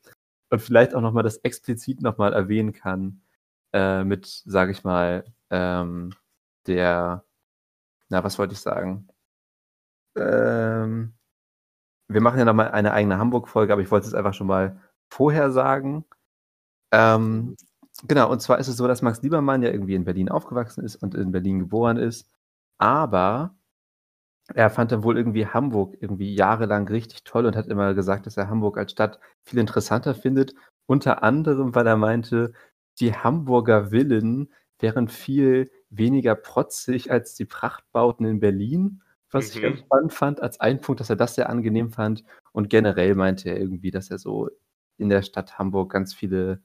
Und vielleicht auch nochmal das explizit nochmal erwähnen kann äh, mit, sage ich mal, ähm, der na, was wollte ich sagen? Ähm, wir machen ja nochmal eine eigene Hamburg-Folge, aber ich wollte es einfach schon mal vorher sagen. Ähm, genau, und zwar ist es so, dass Max Liebermann ja irgendwie in Berlin aufgewachsen ist und in Berlin geboren ist, aber er fand dann wohl irgendwie Hamburg irgendwie jahrelang richtig toll und hat immer gesagt, dass er Hamburg als Stadt viel interessanter findet. Unter anderem, weil er meinte, die Hamburger Villen wären viel weniger protzig als die Prachtbauten in Berlin, was mhm. ich ganz spannend fand, als ein Punkt, dass er das sehr angenehm fand. Und generell meinte er irgendwie, dass er so in der Stadt Hamburg ganz viele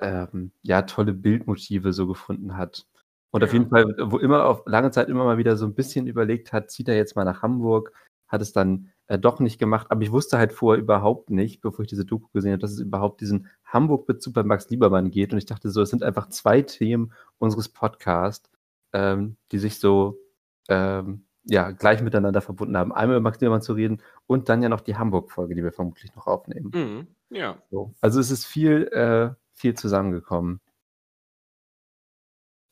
ähm, ja, tolle Bildmotive so gefunden hat. Und ja. auf jeden Fall, wo immer auf lange Zeit immer mal wieder so ein bisschen überlegt hat, zieht er jetzt mal nach Hamburg, hat es dann äh, doch nicht gemacht. Aber ich wusste halt vorher überhaupt nicht, bevor ich diese Doku gesehen habe, dass es überhaupt diesen Hamburg-Bezug bei Max Liebermann geht. Und ich dachte so, es sind einfach zwei Themen unseres Podcasts, ähm, die sich so ähm, ja, gleich miteinander verbunden haben. Einmal über Max Liebermann zu reden und dann ja noch die Hamburg-Folge, die wir vermutlich noch aufnehmen. Mhm, ja. So. Also es ist viel, äh, viel zusammengekommen.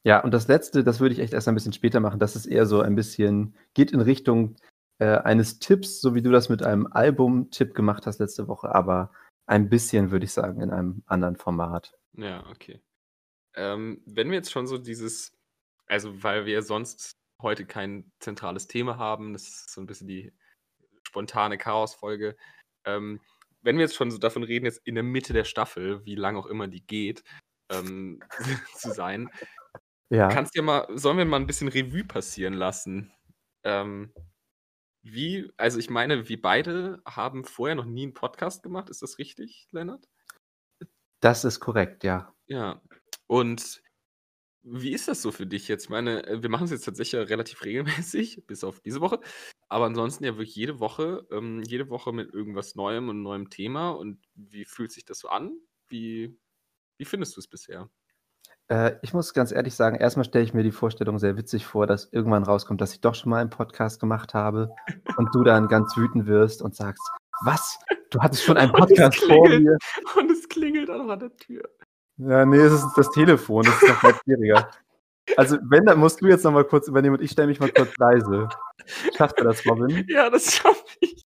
Ja, und das letzte, das würde ich echt erst ein bisschen später machen. Das ist eher so ein bisschen, geht in Richtung äh, eines Tipps, so wie du das mit einem Album-Tipp gemacht hast letzte Woche, aber ein bisschen, würde ich sagen, in einem anderen Format. Ja, okay. Ähm, wenn wir jetzt schon so dieses also, weil wir sonst heute kein zentrales Thema haben, das ist so ein bisschen die spontane Chaosfolge. Ähm, wenn wir jetzt schon so davon reden, jetzt in der Mitte der Staffel, wie lang auch immer die geht, ähm, zu sein, ja. kannst ja mal, sollen wir mal ein bisschen Revue passieren lassen? Ähm, wie, also ich meine, wir beide haben vorher noch nie einen Podcast gemacht, ist das richtig, Lennart? Das ist korrekt, ja. Ja. Und wie ist das so für dich jetzt? Ich meine, äh, wir machen es jetzt tatsächlich relativ regelmäßig, bis auf diese Woche. Aber ansonsten ja wirklich jede Woche, ähm, jede Woche mit irgendwas Neuem und neuem Thema. Und wie fühlt sich das so an? Wie, wie findest du es bisher? Äh, ich muss ganz ehrlich sagen, erstmal stelle ich mir die Vorstellung sehr witzig vor, dass irgendwann rauskommt, dass ich doch schon mal einen Podcast gemacht habe und du dann ganz wütend wirst und sagst, was? Du hattest schon einen Podcast vor mir. Und es klingelt auch noch an der Tür. Ja, nee, es ist das Telefon, das ist noch mal schwieriger. Also, wenn, dann musst du jetzt noch mal kurz übernehmen und ich stelle mich mal kurz leise. Schafft ihr das, Robin? Ja, das schaffe ich.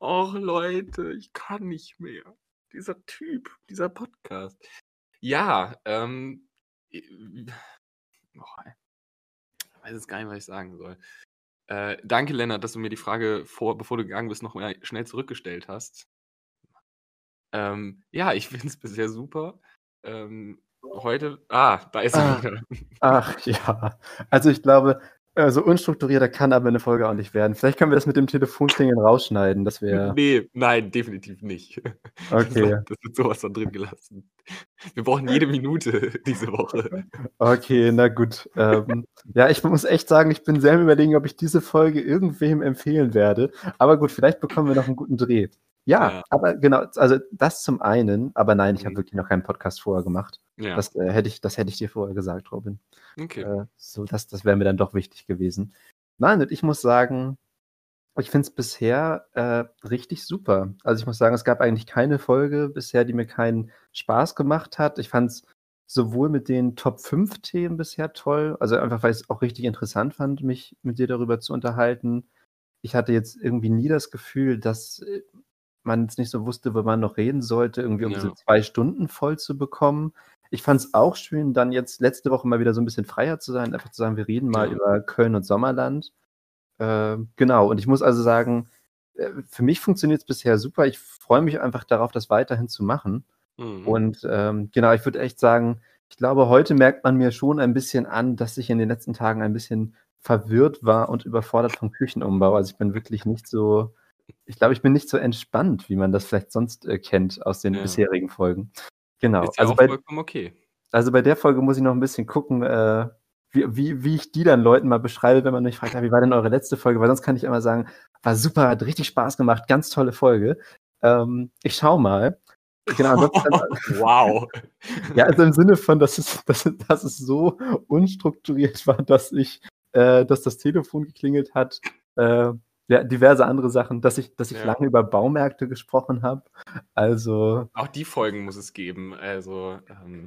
Och, Leute, ich kann nicht mehr. Dieser Typ, dieser Podcast. Ja, ähm. Oh, ich weiß jetzt gar nicht, was ich sagen soll. Äh, danke, Lennart, dass du mir die Frage vor, bevor du gegangen bist, noch mal schnell zurückgestellt hast. Ähm, ja, ich finde es bisher super. Ähm, heute, ah, da ist er ah, wieder. Ach ja, also ich glaube, Also unstrukturierter kann aber eine Folge auch nicht werden. Vielleicht können wir das mit dem Telefonklingeln rausschneiden. Das wäre. Nee, nein, definitiv nicht. Okay. Das, das wird sowas dann drin gelassen. Wir brauchen jede Minute diese Woche. Okay, na gut. Ähm, ja, ich muss echt sagen, ich bin selber überlegen, ob ich diese Folge irgendwem empfehlen werde. Aber gut, vielleicht bekommen wir noch einen guten Dreh. Ja, ja. aber genau, also das zum einen, aber nein, ich habe mhm. wirklich noch keinen Podcast vorher gemacht. Ja. Das, äh, hätte ich, das hätte ich dir vorher gesagt, Robin. Okay. Äh, so, das, das wäre mir dann doch wichtig gewesen. Nein, und ich muss sagen, ich finde es bisher äh, richtig super. Also ich muss sagen, es gab eigentlich keine Folge bisher, die mir keinen Spaß gemacht hat. Ich fand es sowohl mit den Top 5 Themen bisher toll, also einfach, weil ich es auch richtig interessant fand, mich mit dir darüber zu unterhalten. Ich hatte jetzt irgendwie nie das Gefühl, dass äh, man jetzt nicht so wusste, wo man noch reden sollte, irgendwie um ja. diese zwei Stunden voll zu bekommen. Ich fand es auch schön, dann jetzt letzte Woche mal wieder so ein bisschen freier zu sein, einfach zu sagen, wir reden mal ja. über Köln und Sommerland. Äh, genau, und ich muss also sagen, äh, für mich funktioniert es bisher super. Ich freue mich einfach darauf, das weiterhin zu machen. Mhm. Und ähm, genau, ich würde echt sagen, ich glaube, heute merkt man mir schon ein bisschen an, dass ich in den letzten Tagen ein bisschen verwirrt war und überfordert vom Küchenumbau. Also ich bin wirklich nicht so ich glaube, ich bin nicht so entspannt, wie man das vielleicht sonst äh, kennt aus den ja. bisherigen Folgen. Genau. Ist ja also, bei, vollkommen okay. also bei der Folge muss ich noch ein bisschen gucken, äh, wie, wie, wie ich die dann Leuten mal beschreibe, wenn man mich fragt, wie war denn eure letzte Folge? Weil sonst kann ich immer sagen, war super, hat richtig Spaß gemacht, ganz tolle Folge. Ähm, ich schau mal. Genau, wow. Ja, also im Sinne von, dass es, dass, dass es so unstrukturiert war, dass ich, äh, dass das Telefon geklingelt hat, äh, ja, diverse andere Sachen, dass ich, dass ich ja. lange über Baumärkte gesprochen habe. Also. Auch die Folgen muss es geben. Also, ähm,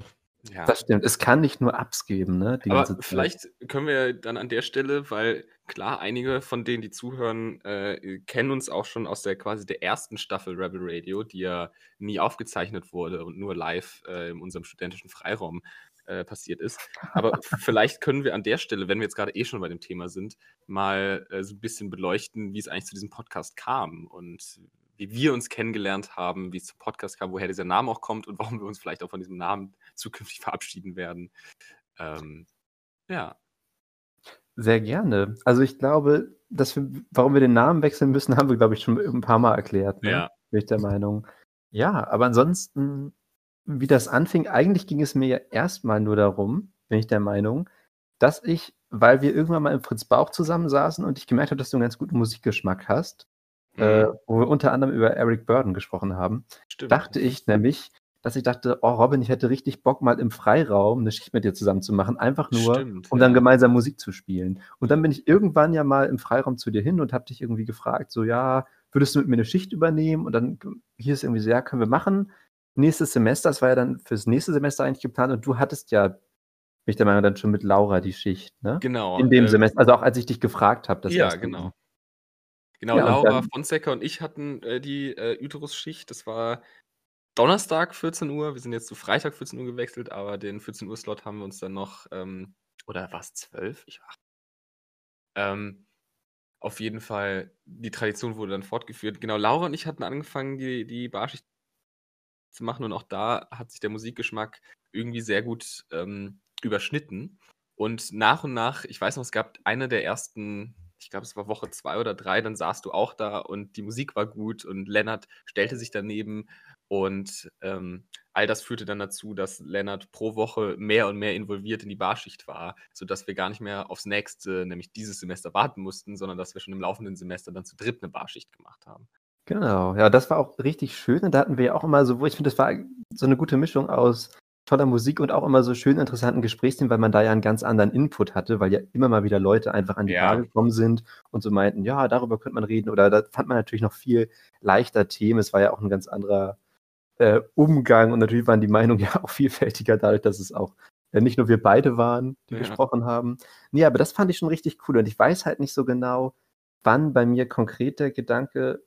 ja. Das stimmt. Es kann nicht nur Ups geben, ne? Aber vielleicht können wir dann an der Stelle, weil klar, einige von denen, die zuhören, äh, kennen uns auch schon aus der quasi der ersten Staffel Rebel Radio, die ja nie aufgezeichnet wurde und nur live äh, in unserem studentischen Freiraum äh, passiert ist. Aber vielleicht können wir an der Stelle, wenn wir jetzt gerade eh schon bei dem Thema sind, mal äh, so ein bisschen beleuchten, wie es eigentlich zu diesem Podcast kam und wie wir uns kennengelernt haben, wie es zum Podcast kam, woher dieser Name auch kommt und warum wir uns vielleicht auch von diesem Namen zukünftig verabschieden werden. Ähm, ja. Sehr gerne. Also ich glaube, dass wir, warum wir den Namen wechseln müssen, haben wir, glaube ich, schon ein paar Mal erklärt. Ne? Ja. Bin ich der Meinung. Ja, aber ansonsten wie das anfing, eigentlich ging es mir ja erstmal nur darum, bin ich der Meinung, dass ich, weil wir irgendwann mal im Fritz Bauch zusammensaßen und ich gemerkt habe, dass du einen ganz guten Musikgeschmack hast, mhm. äh, wo wir unter anderem über Eric Burden gesprochen haben, Stimmt. dachte ich nämlich, dass ich dachte, oh Robin, ich hätte richtig Bock, mal im Freiraum eine Schicht mit dir zusammen zu machen, einfach nur, Stimmt, um ja. dann gemeinsam Musik zu spielen. Und dann bin ich irgendwann ja mal im Freiraum zu dir hin und habe dich irgendwie gefragt, so ja, würdest du mit mir eine Schicht übernehmen? Und dann hier ist irgendwie so, ja, können wir machen nächstes Semester, das war ja dann fürs nächste Semester eigentlich geplant und du hattest ja, bin ich der Meinung, dann schon mit Laura die Schicht, ne? Genau. In dem äh, Semester, also auch als ich dich gefragt habe. Ja, genau. Genau, ja, Laura dann, Fonseca und ich hatten äh, die äh, Uterus-Schicht. Das war Donnerstag 14 Uhr. Wir sind jetzt zu Freitag 14 Uhr gewechselt, aber den 14 Uhr Slot haben wir uns dann noch, ähm, oder war es 12? Ich war. Ähm, auf jeden Fall, die Tradition wurde dann fortgeführt. Genau, Laura und ich hatten angefangen, die, die Barschicht zu machen. Und auch da hat sich der Musikgeschmack irgendwie sehr gut ähm, überschnitten. Und nach und nach, ich weiß noch, es gab eine der ersten, ich glaube, es war Woche zwei oder drei, dann saßt du auch da und die Musik war gut und Lennart stellte sich daneben. Und ähm, all das führte dann dazu, dass Lennart pro Woche mehr und mehr involviert in die Barschicht war, sodass wir gar nicht mehr aufs nächste, nämlich dieses Semester, warten mussten, sondern dass wir schon im laufenden Semester dann zu dritt eine Barschicht gemacht haben. Genau, ja, das war auch richtig schön. Und da hatten wir ja auch immer so, wo ich finde, das war so eine gute Mischung aus toller Musik und auch immer so schön interessanten Gesprächsthemen, weil man da ja einen ganz anderen Input hatte, weil ja immer mal wieder Leute einfach an die ja. Bar gekommen sind und so meinten, ja, darüber könnte man reden. Oder da fand man natürlich noch viel leichter Themen. Es war ja auch ein ganz anderer äh, Umgang und natürlich waren die Meinungen ja auch vielfältiger dadurch, dass es auch äh, nicht nur wir beide waren, die ja. gesprochen haben. Nee, aber das fand ich schon richtig cool und ich weiß halt nicht so genau, wann bei mir konkret der Gedanke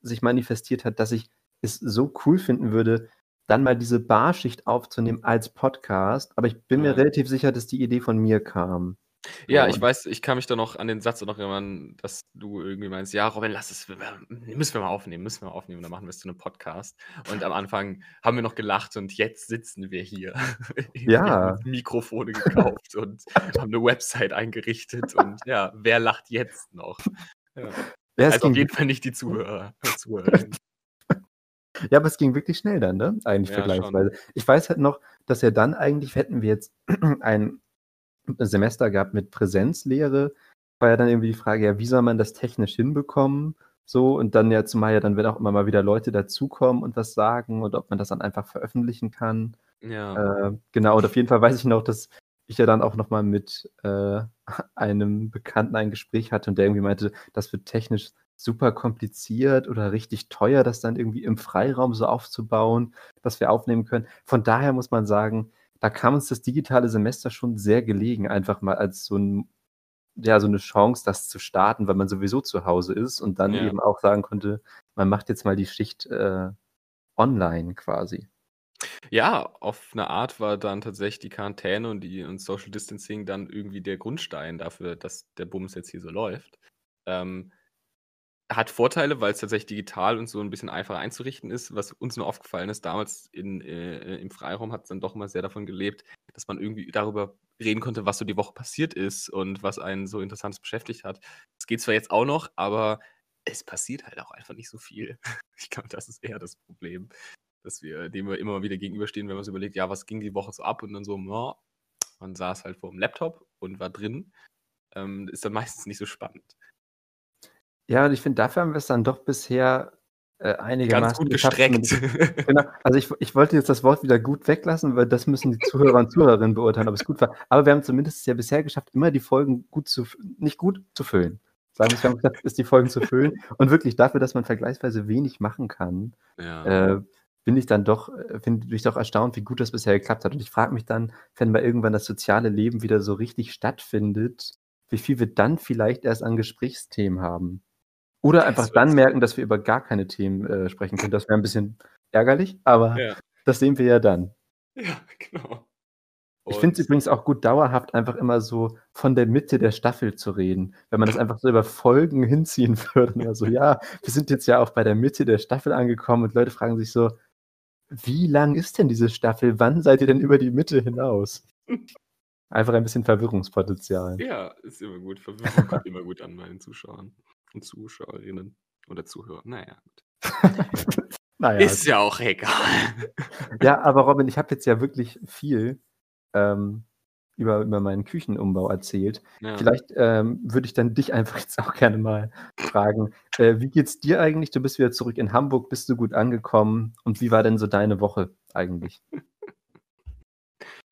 sich manifestiert hat, dass ich es so cool finden würde, dann mal diese Barschicht aufzunehmen als Podcast. Aber ich bin mir relativ sicher, dass die Idee von mir kam. Ja, ich weiß, ich kann mich da noch an den Satz noch erinnern, dass du irgendwie meinst, ja, Robin, lass es, müssen wir mal aufnehmen, müssen wir mal aufnehmen, dann machen wir es zu einem Podcast. Und am Anfang haben wir noch gelacht und jetzt sitzen wir hier. Ja. Wir Mikrofone gekauft und haben eine Website eingerichtet und ja, wer lacht jetzt noch? Ja. Ja, es Also auf jeden Fall nicht die Zuhörer. Zuhörerinnen. ja, aber es ging wirklich schnell dann, ne? Eigentlich Ja, vergleichsweise. Ich weiß halt noch, dass ja dann eigentlich, hätten wir jetzt ein Semester gehabt mit Präsenzlehre, war ja dann irgendwie die Frage, ja, wie soll man das technisch hinbekommen? So, und dann ja zumal ja dann, wenn auch immer mal wieder Leute dazukommen und was sagen und ob man das dann einfach veröffentlichen kann. Ja. Äh, genau, und auf jeden Fall weiß ich noch, dass ich ja dann auch nochmal mit äh, einem Bekannten ein Gespräch hatte und der irgendwie meinte, das wird technisch super kompliziert oder richtig teuer, das dann irgendwie im Freiraum so aufzubauen, dass wir aufnehmen können. Von daher muss man sagen, da kam uns das digitale Semester schon sehr gelegen, einfach mal als so ein ja, so eine Chance, das zu starten, weil man sowieso zu Hause ist und dann Ja. eben auch sagen konnte, man macht jetzt mal die Schicht äh, online quasi. Ja, auf eine Art war dann tatsächlich die Quarantäne und die und Social Distancing dann irgendwie der Grundstein dafür, dass der Bums jetzt hier so läuft. Ähm, hat Vorteile, weil es tatsächlich digital und so ein bisschen einfacher einzurichten ist. Was uns nur aufgefallen ist, damals in, äh, im Freiraum hat es dann doch immer sehr davon gelebt, dass man irgendwie darüber reden konnte, was so die Woche passiert ist und was einen so Interessantes beschäftigt hat. Das geht zwar jetzt auch noch, aber es passiert halt auch einfach nicht so viel. Ich glaube, das ist eher das Problem, dass wir dem wir immer wieder gegenüberstehen, wenn man sich überlegt, ja, was ging die Woche so ab und dann so, ja, man saß halt vor dem Laptop und war drin. Ähm, ist dann meistens nicht so spannend. Ja, und ich finde, dafür haben wir es dann doch bisher äh, Ganz einigermaßen gut geschafft. gestreckt. Genau. Also ich, ich wollte jetzt das Wort wieder gut weglassen, weil das müssen die Zuhörer und Zuhörerinnen beurteilen, ob es gut war. Aber wir haben zumindest es ja bisher geschafft, immer die Folgen gut zu, nicht gut zu füllen. Sagen wir, es, wir haben geschafft, es die Folgen zu füllen. Und wirklich dafür, dass man vergleichsweise wenig machen kann, ja. äh, bin ich dann doch, äh, finde ich doch erstaunt, wie gut das bisher geklappt hat. Und ich frage mich dann, wenn mal irgendwann das soziale Leben wieder so richtig stattfindet, wie viel wir dann vielleicht erst an Gesprächsthemen haben. Oder einfach dann merken, dass wir über gar keine Themen äh, sprechen können. Das wäre ein bisschen ärgerlich, aber ja. das sehen wir ja dann. ja, genau. Ich finde es Und- übrigens auch gut, dauerhaft einfach immer so von der Mitte der Staffel zu reden. Wenn man das einfach so über Folgen hinziehen würde. Also, ja, wir sind jetzt ja auch bei der Mitte der Staffel angekommen und Leute fragen sich so, wie lang ist denn diese Staffel? Wann seid ihr denn über die Mitte hinaus? Einfach ein bisschen Verwirrungspotenzial. Ja, ist immer gut. Verwirrung kommt immer gut an bei den Zuschauern und Zuschauerinnen oder Zuhörern. Naja, gut. Naja, Ist ja auch egal. Ja, aber Robin, ich habe jetzt ja wirklich viel ähm, über, über meinen Küchenumbau erzählt. Ja. Vielleicht ähm, würde ich dann dich einfach jetzt auch gerne mal fragen. Äh, wie geht's dir eigentlich? Du bist wieder zurück in Hamburg, bist du gut angekommen? Und wie war denn so deine Woche eigentlich?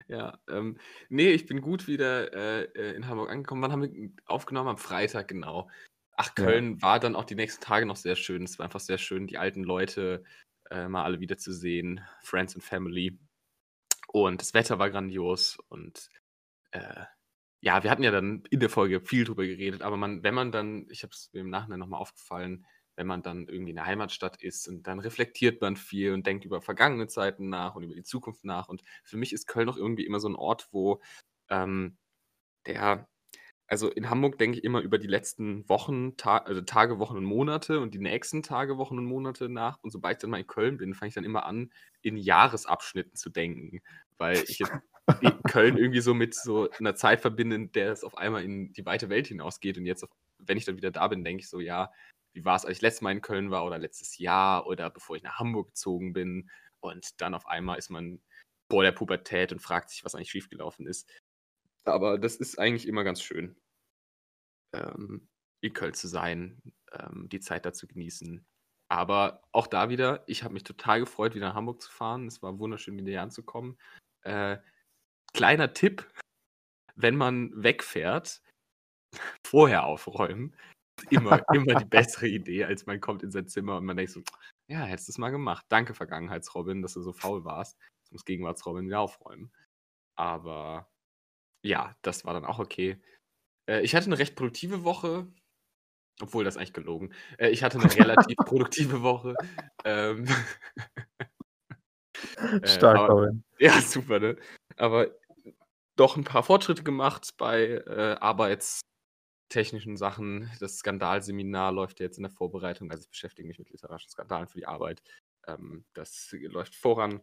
Ja, ähm, nee, ich bin gut wieder äh, äh, in Hamburg angekommen. Wann haben wir aufgenommen? Am Freitag, genau. Ach, Ja. Köln war dann auch die nächsten Tage noch sehr schön. Es war einfach sehr schön, die alten Leute äh, mal alle wiederzusehen, Friends and Family. Und das Wetter war grandios und äh, ja, wir hatten ja dann in der Folge viel drüber geredet, aber man, wenn man dann, ich habe es mir im Nachhinein nochmal aufgefallen, wenn man dann irgendwie in der Heimatstadt ist und dann reflektiert man viel und denkt über vergangene Zeiten nach und über die Zukunft nach. Und für mich ist Köln auch irgendwie immer so ein Ort, wo ähm, der, also in Hamburg denke ich immer über die letzten Wochen, Ta also Tage, Wochen und Monate und die nächsten Tage, Wochen und Monate nach. Und sobald ich dann mal in Köln bin, fange ich dann immer an, in Jahresabschnitten zu denken, weil ich jetzt Köln irgendwie so mit so einer Zeit verbinde, in der es auf einmal in die weite Welt hinausgeht. Und jetzt, wenn ich dann wieder da bin, denke ich so, ja, wie war es, als ich letztes Mal in Köln war oder letztes Jahr oder bevor ich nach Hamburg gezogen bin. Und dann auf einmal ist man vor der Pubertät und fragt sich, was eigentlich schiefgelaufen ist. Aber das ist eigentlich immer ganz schön, ähm, in Köln zu sein, ähm, die Zeit da zu genießen. Aber auch da wieder, ich habe mich total gefreut, wieder nach Hamburg zu fahren. Es war wunderschön, wieder hier anzukommen. Äh, kleiner Tipp, wenn man wegfährt, vorher aufräumen. Immer, immer die bessere Idee, als man kommt in sein Zimmer und man denkt so, ja, hättest du es mal gemacht. Danke, Vergangenheitsrobin, dass du so faul warst. Jetzt muss Gegenwartsrobin wieder aufräumen. Aber ja, das war dann auch okay. Äh, ich hatte eine recht produktive Woche, obwohl das eigentlich gelogen. Äh, ich hatte eine relativ produktive Woche. Ähm, äh, Stark, aber- Robin. ja, super, ne? Aber doch ein paar Fortschritte gemacht bei äh, arbeitstechnischen Sachen. Das Skandalseminar läuft jetzt in der Vorbereitung. Also ich beschäftige mich mit literarischen Skandalen für die Arbeit. Ähm, das läuft voran.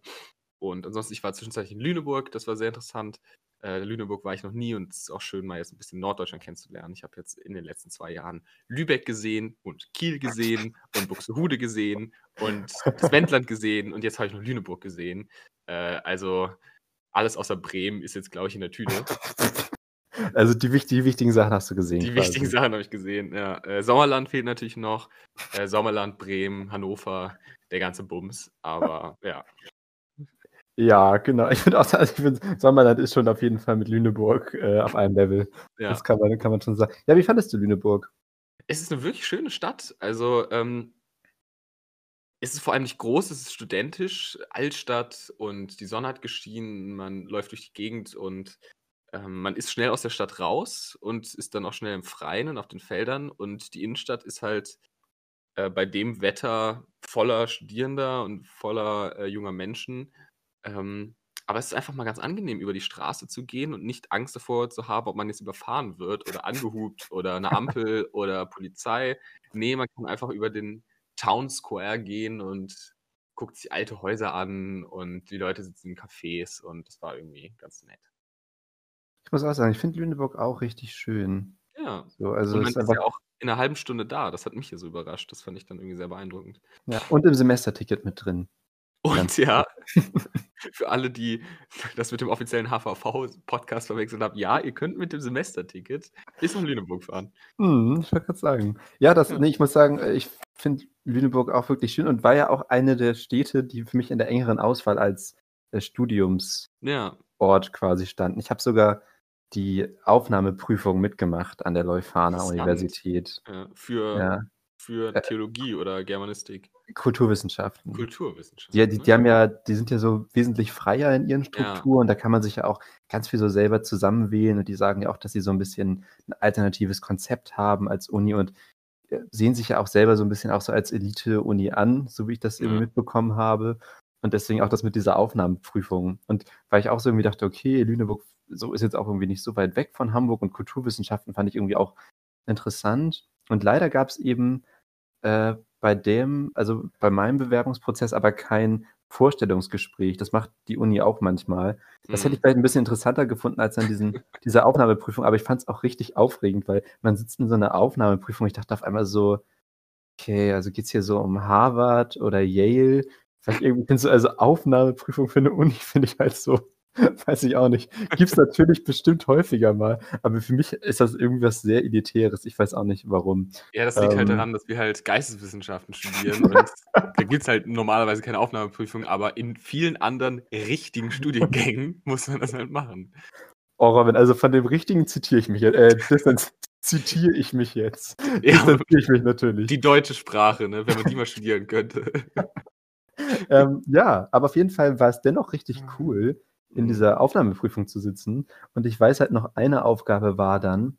Und ansonsten, ich war zwischenzeitlich in Lüneburg, das war sehr interessant. Äh, Lüneburg war ich noch nie und es ist auch schön, mal jetzt ein bisschen Norddeutschland kennenzulernen. Ich habe jetzt in den letzten zwei Jahren Lübeck gesehen und Kiel gesehen und Buxtehude gesehen und das Wendland gesehen und jetzt habe ich noch Lüneburg gesehen. Äh, also alles außer Bremen ist jetzt, glaube ich, in der Tüte. Also die, die, wichtigen Sachen hast du gesehen. Die quasi. wichtigen Sachen habe ich gesehen, ja. Äh, Sommerland fehlt natürlich noch. Äh, Sommerland, Bremen, Hannover, der ganze Bums. Aber ja. Ja, genau. Ich finde auch, also ich find, Sommerland ist schon auf jeden Fall mit Lüneburg äh, auf einem Level. Ja. Das kann man, kann man schon sagen. Ja, wie fandest du Lüneburg? Es ist eine wirklich schöne Stadt. Also, ähm, es ist vor allem nicht groß, es ist studentisch, Altstadt und die Sonne hat geschienen, man läuft durch die Gegend und ähm, man ist schnell aus der Stadt raus und ist dann auch schnell im Freien und auf den Feldern. Und die Innenstadt ist halt äh, bei dem Wetter voller Studierender und voller äh, junger Menschen. Ähm, aber es ist einfach mal ganz angenehm, über die Straße zu gehen und nicht Angst davor zu haben, ob man jetzt überfahren wird oder angehupt oder eine Ampel oder Polizei. Nee, man kann einfach über den Town Square gehen und guckt sich alte Häuser an und die Leute sitzen in Cafés und das war irgendwie ganz nett. Ich muss auch sagen, ich finde Lüneburg auch richtig schön. Ja. So, also und man ist, ist ja auch in einer halben Stunde da. Das hat mich ja so überrascht. Das fand ich dann irgendwie sehr beeindruckend. Ja, und im Semesterticket mit drin. Und ja, für alle, die das mit dem offiziellen HVV-Podcast verwechselt haben, ja, ihr könnt mit dem Semesterticket bis nach Lüneburg fahren. Hm, ich wollte gerade sagen. Ja, das, ja. Nee, ich muss sagen, äh, ich finde Lüneburg auch wirklich schön und war ja auch eine der Städte, die für mich in der engeren Auswahl als äh, Studiumsort ja. quasi standen. Ich habe sogar die Aufnahmeprüfung mitgemacht an der Leuphana Universität. Ja, für für äh, Theologie oder Germanistik? Kulturwissenschaften. Kulturwissenschaften. Ja, die, die, haben ja, die sind ja so wesentlich freier in ihren Strukturen. Ja. Da kann man sich ja auch ganz viel so selber zusammenwählen und die sagen ja auch, dass sie so ein bisschen ein alternatives Konzept haben als Uni und äh, sehen sich ja auch selber so ein bisschen auch so als Elite-Uni an, so wie ich das ja. irgendwie mitbekommen habe. Und deswegen auch das mit dieser Aufnahmeprüfung. Und weil ich auch so irgendwie dachte, okay, Lüneburg so ist jetzt auch irgendwie nicht so weit weg von Hamburg und Kulturwissenschaften fand ich irgendwie auch interessant. Und leider gab es eben äh, bei dem, also bei meinem Bewerbungsprozess aber kein Vorstellungsgespräch. Das macht die Uni auch manchmal. Das mhm. hätte ich vielleicht ein bisschen interessanter gefunden als an diesen, dieser Aufnahmeprüfung, aber ich fand es auch richtig aufregend, weil man sitzt in so einer Aufnahmeprüfung. Ich dachte auf einmal so, okay, also geht es hier so um Harvard oder Yale? Vielleicht irgendwie du also Aufnahmeprüfung für eine Uni, finde ich halt so Weiß ich auch nicht. Gibt es natürlich bestimmt häufiger mal, aber für mich ist das irgendwas sehr Elitäres. Ich weiß auch nicht warum. Ja, das liegt halt ähm, halt daran, dass wir halt Geisteswissenschaften studieren und da gibt es halt normalerweise keine Aufnahmeprüfung, aber in vielen anderen richtigen Studiengängen muss man das halt machen. Oh, Robin, also von dem Richtigen zitiere ich mich jetzt. Äh, das zitiere ich mich jetzt. Ja, zitiere ich mich natürlich. Die deutsche Sprache, ne, wenn man die mal studieren könnte. ähm, ja, aber auf jeden Fall war es dennoch richtig cool in dieser Aufnahmeprüfung zu sitzen. Und ich weiß halt noch, eine Aufgabe war dann,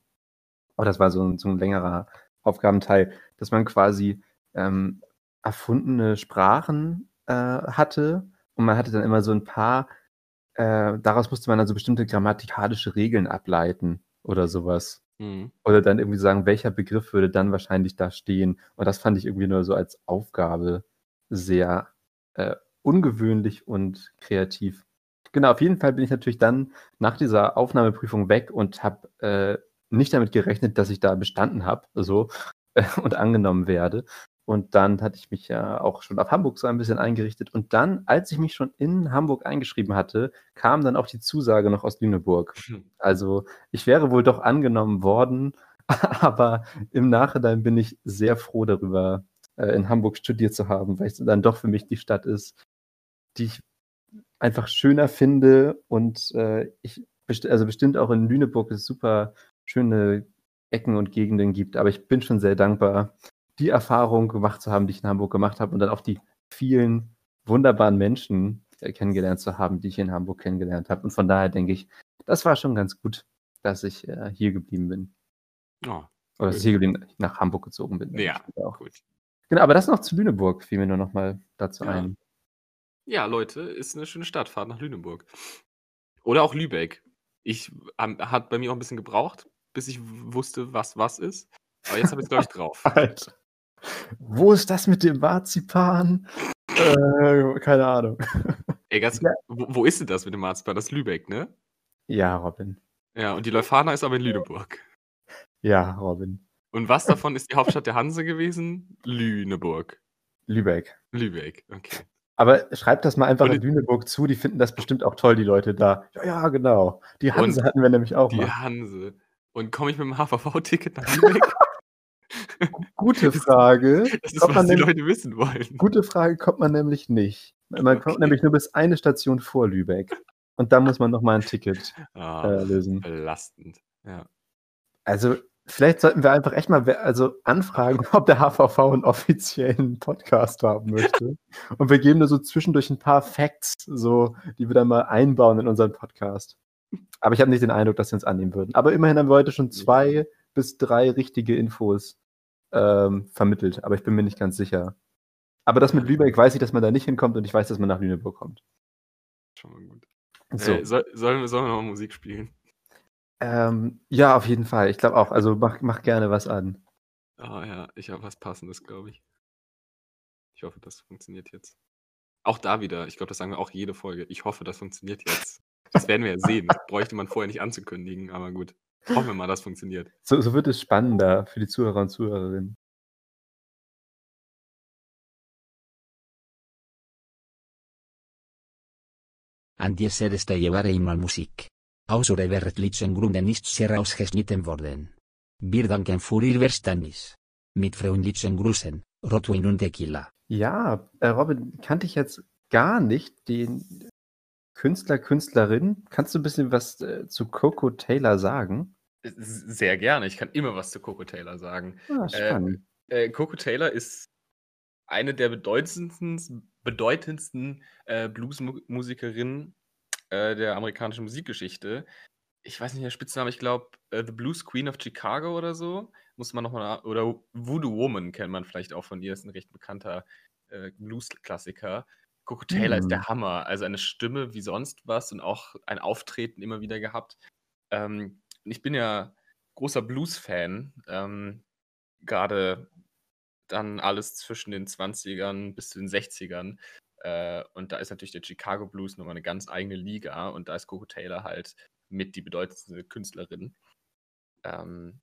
oh, das war so ein, so ein längerer Aufgabenteil, dass man quasi ähm, erfundene Sprachen äh, hatte und man hatte dann immer so ein paar, äh, daraus musste man dann so bestimmte grammatikalische Regeln ableiten oder sowas. Mhm. Oder dann irgendwie sagen, welcher Begriff würde dann wahrscheinlich da stehen. Und das fand ich irgendwie nur so als Aufgabe sehr äh, ungewöhnlich und kreativ. Genau, auf jeden Fall bin ich natürlich dann nach dieser Aufnahmeprüfung weg und habe äh, nicht damit gerechnet, dass ich da bestanden habe so, äh, und angenommen werde. Und dann hatte ich mich ja auch schon auf Hamburg so ein bisschen eingerichtet. Und dann, als ich mich schon in Hamburg eingeschrieben hatte, kam dann auch die Zusage noch aus Lüneburg. Hm. Also ich wäre wohl doch angenommen worden, aber im Nachhinein bin ich sehr froh darüber, äh, in Hamburg studiert zu haben, weil es dann doch für mich die Stadt ist, die ich einfach schöner finde und äh, ich best also bestimmt auch in Lüneburg es super schöne Ecken und Gegenden gibt, aber ich bin schon sehr dankbar, die Erfahrung gemacht zu haben, die ich in Hamburg gemacht habe und dann auch die vielen wunderbaren Menschen äh, kennengelernt zu haben, die ich in Hamburg kennengelernt habe. Und von daher denke ich, das war schon ganz gut, dass ich äh, hier geblieben bin. Oh, Oder dass ich hier geblieben, nach Hamburg gezogen bin. Ja, auch. gut. Genau, aber das noch zu Lüneburg fiel mir nur noch mal dazu ja. ein. Ja, Leute, ist eine schöne Stadt. Fahrt nach Lüneburg. Oder auch Lübeck. Ich ähm, hat bei mir auch ein bisschen gebraucht, bis ich wusste, was was ist. Aber jetzt habe ich es, glaube ich, drauf. Alter. Wo ist das mit dem Marzipan? äh, keine Ahnung. Ey, ganz, Ja. wo, wo ist denn das mit dem Marzipan? Das ist Lübeck, ne? Ja, Robin. Ja, und die Leuphana ist aber in Lüneburg. Ja, Robin. Und was davon ist die Hauptstadt der Hanse gewesen? Lüneburg. Lübeck. Lübeck, okay. Aber schreibt das mal einfach Und in Lüneburg zu, die finden das bestimmt auch toll, die Leute da. Ja, ja genau. Die Hanse hatten wir nämlich auch Die mal. Hanse. Und komme ich mit dem HVV-Ticket nach Lübeck? Gute Frage. Das ist, Kommt was die Leute wissen wollen. Gute Frage kommt man nämlich nicht. Man kommt Okay. nämlich nur bis eine Station vor Lübeck. Und da muss man nochmal ein Ticket Ah, äh, lösen. belastend. Ja. Also, vielleicht sollten wir einfach echt mal also anfragen, ob der HVV einen offiziellen Podcast haben möchte. Und wir geben nur so zwischendurch ein paar Facts, so, die wir dann mal einbauen in unseren Podcast. Aber ich habe nicht den Eindruck, dass sie uns annehmen würden. Aber immerhin haben wir heute schon zwei bis drei richtige Infos ähm, vermittelt. Aber ich bin mir nicht ganz sicher. Aber das mit Lübeck weiß ich, dass man da nicht hinkommt und ich weiß, dass man nach Lüneburg kommt. Schon mal gut. So. Äh, soll, sollen, wir, sollen wir noch Musik spielen? Ähm, ja, auf jeden Fall. Ich glaube auch. Also mach, mach gerne was an. Ah ja, ich habe was Passendes, glaube ich. Ich hoffe, das funktioniert jetzt. Auch da wieder, ich glaube, das sagen wir auch jede Folge. Ich hoffe, das funktioniert jetzt. Das werden wir ja sehen. Das bräuchte man vorher nicht anzukündigen, aber gut. Hoffen wir mal, das funktioniert. So, so wird es spannender für die Zuhörer und Zuhörerinnen. An dieser Stelle war einmal Musik. Außer Vertlichen Grunden ist herausgeschnitten worden. Wir danken für Ihr Verständnis. Mit freundlichen Grüßen, Rotwein und Tequila. Ja, äh, Robin, kannte ich jetzt gar nicht den Künstler, Künstlerin. Kannst du ein bisschen was äh, zu Coco Taylor sagen? Sehr gerne. Ich kann immer was zu Coco Taylor sagen. Ah, spannend. Äh, Coco Taylor ist eine der bedeutendsten, bedeutendsten äh, Bluesmusikerinnen äh, der amerikanischen Musikgeschichte. Ich weiß nicht, der Spitzname, ich glaube, äh, The Blues Queen of Chicago oder so. Muss man nochmal, oder Voodoo Woman kennt man vielleicht auch von ihr, ist ein recht bekannter äh, Blues-Klassiker. Coco Taylor ist Hm. der Hammer, also eine Stimme wie sonst was und auch ein Auftreten immer wieder gehabt. Ähm, ich bin ja großer Blues-Fan, ähm, gerade dann alles zwischen den 20ern bis zu den 60ern. Äh, und da ist natürlich der Chicago Blues nochmal eine ganz eigene Liga und da ist Coco Taylor halt mit die bedeutendste Künstlerin. Ähm,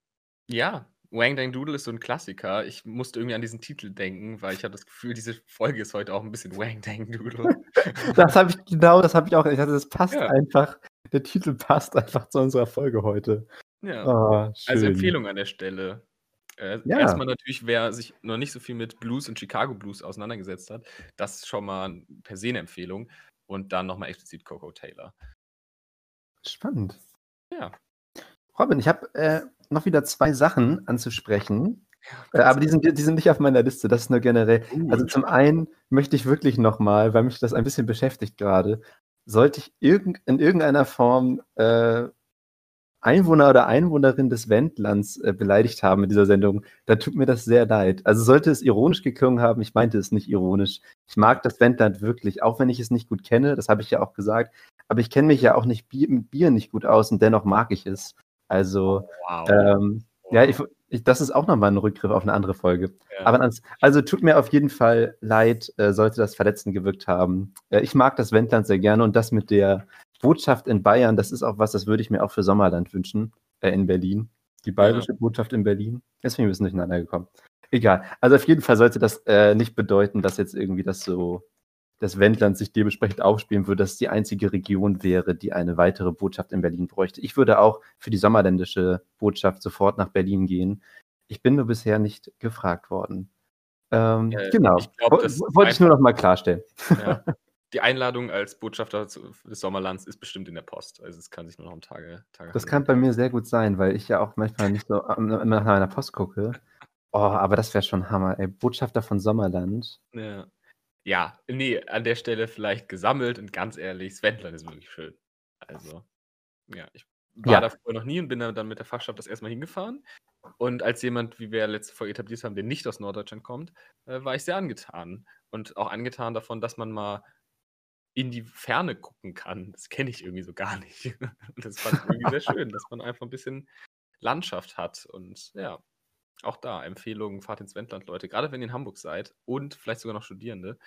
ja, Wang Dang Doodle ist so ein Klassiker. Ich musste irgendwie an diesen Titel denken, weil ich habe das Gefühl, diese Folge ist heute auch ein bisschen Wang Dang Doodle. Das habe ich, genau, das habe ich auch. Ich hatte, das passt Ja. einfach. Der Titel passt einfach zu unserer Folge heute. ja. Schön. Also Empfehlung an der Stelle. Äh, Ja. Erstmal natürlich, wer sich noch nicht so viel mit Blues und Chicago Blues auseinandergesetzt hat, das ist schon mal per se eine Empfehlung. Und dann nochmal explizit Coco Taylor. Spannend. Ja. Robin, ich habe äh, noch wieder zwei Sachen anzusprechen. Äh, aber die sind, die sind nicht auf meiner Liste, das ist nur generell. Also zum einen möchte ich wirklich nochmal, weil mich das ein bisschen beschäftigt gerade, sollte ich irgend, in irgendeiner Form äh, Einwohner oder Einwohnerin des Wendlands äh, beleidigt haben in dieser Sendung, dann tut mir das sehr leid. Also sollte es ironisch geklungen haben, ich meinte es nicht ironisch. Ich mag das Wendland wirklich, auch wenn ich es nicht gut kenne, das habe ich ja auch gesagt, aber ich kenne mich ja auch nicht Bier, mit Bier nicht gut aus und dennoch mag ich es. Also wow. ähm, ja, ich, ich, das ist auch nochmal ein Rückgriff auf eine andere Folge. Ja. Aber ans, also tut mir auf jeden Fall leid, äh, sollte das verletzend gewirkt haben. Äh, ich mag das Wendland sehr gerne und das mit der Botschaft in Bayern, das ist auch was, das würde ich mir auch für Sommerland wünschen, äh, in Berlin. Die bayerische Botschaft in Berlin. Ich ein bisschen durcheinander gekommen. Egal. Also auf jeden Fall sollte das äh, nicht bedeuten, dass jetzt irgendwie das so, das Wendland sich dementsprechend aufspielen würde, dass es die einzige Region wäre, die eine weitere Botschaft in Berlin bräuchte. Ich würde auch für die sommerländische Botschaft sofort nach Berlin gehen. Ich bin nur bisher nicht gefragt worden. Ähm, Äh, genau. ich glaub, Wo- das ist Wollte ich nur noch mal klarstellen. Ja. Die Einladung als Botschafter des Sommerlands ist bestimmt in der Post. Also es kann sich nur noch um Tage, Tage Das kann bei mir sehr gut sein, weil ich ja auch manchmal nicht so immer nach meiner Post gucke. Oh, aber das wäre schon Hammer, ey. Botschafter von Sommerland. Ja. ja, nee, an der Stelle vielleicht gesammelt und ganz ehrlich, das Wendland ist wirklich schön. Also, ja, ich war Ja. da vorher noch nie und bin da dann mit der Fachschaft das erstmal hingefahren. Und als jemand, wie wir ja letzte Folge etabliert haben, der nicht aus Norddeutschland kommt, äh, war ich sehr angetan. Und auch angetan davon, dass man mal in die Ferne gucken kann. Das kenne ich irgendwie so gar nicht. das fand ich irgendwie sehr schön, dass man einfach ein bisschen Landschaft hat. Und ja, auch da Empfehlungen, fahrt ins Wendland, Leute. Gerade wenn ihr in Hamburg seid und vielleicht sogar noch Studierende,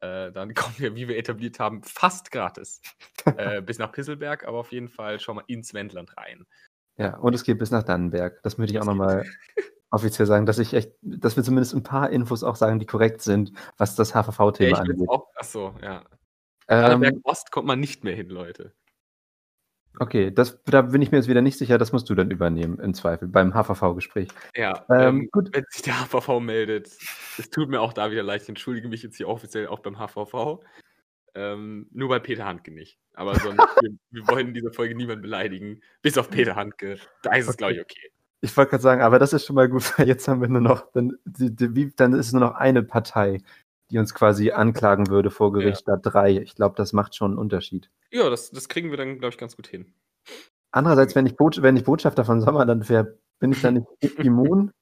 äh, dann kommen wir, wie wir etabliert haben, fast gratis äh, bis nach Pisselberg, aber auf jeden Fall schon mal ins Wendland rein. Ja, und es geht bis nach Dannenberg. Das möchte ich auch nochmal offiziell sagen, dass ich echt, dass wir zumindest ein paar Infos auch sagen, die korrekt sind, was das HVV-Thema ja, angeht. Auch, achso, ja. Ähm, Ost kommt man nicht mehr hin, Leute. Okay, das, da bin ich mir jetzt wieder nicht sicher, das musst du dann übernehmen, im Zweifel, beim HVV-Gespräch. Ja, ähm, ähm, gut. wenn sich der HVV meldet, es tut mir auch da wieder leid, ich entschuldige mich jetzt hier offiziell auch beim HVV. Ähm, nur bei Peter Handke nicht. Aber sonst, wir, wir, wollen in dieser Folge niemanden beleidigen, bis auf Peter Handke. Da ist es, glaube ich, okay. Ich wollte gerade sagen, aber das ist schon mal gut, weil jetzt haben wir nur noch, dann, die, die, dann ist es nur noch eine Partei, die uns quasi anklagen würde vor Gericht, ja. da drei. Ich glaube, das macht schon einen Unterschied. Ja, das, das kriegen wir dann, glaube ich, ganz gut hin. Andererseits, wenn ich, wenn ich Botschafter von Sommer, dann wär, bin ich dann nicht immun.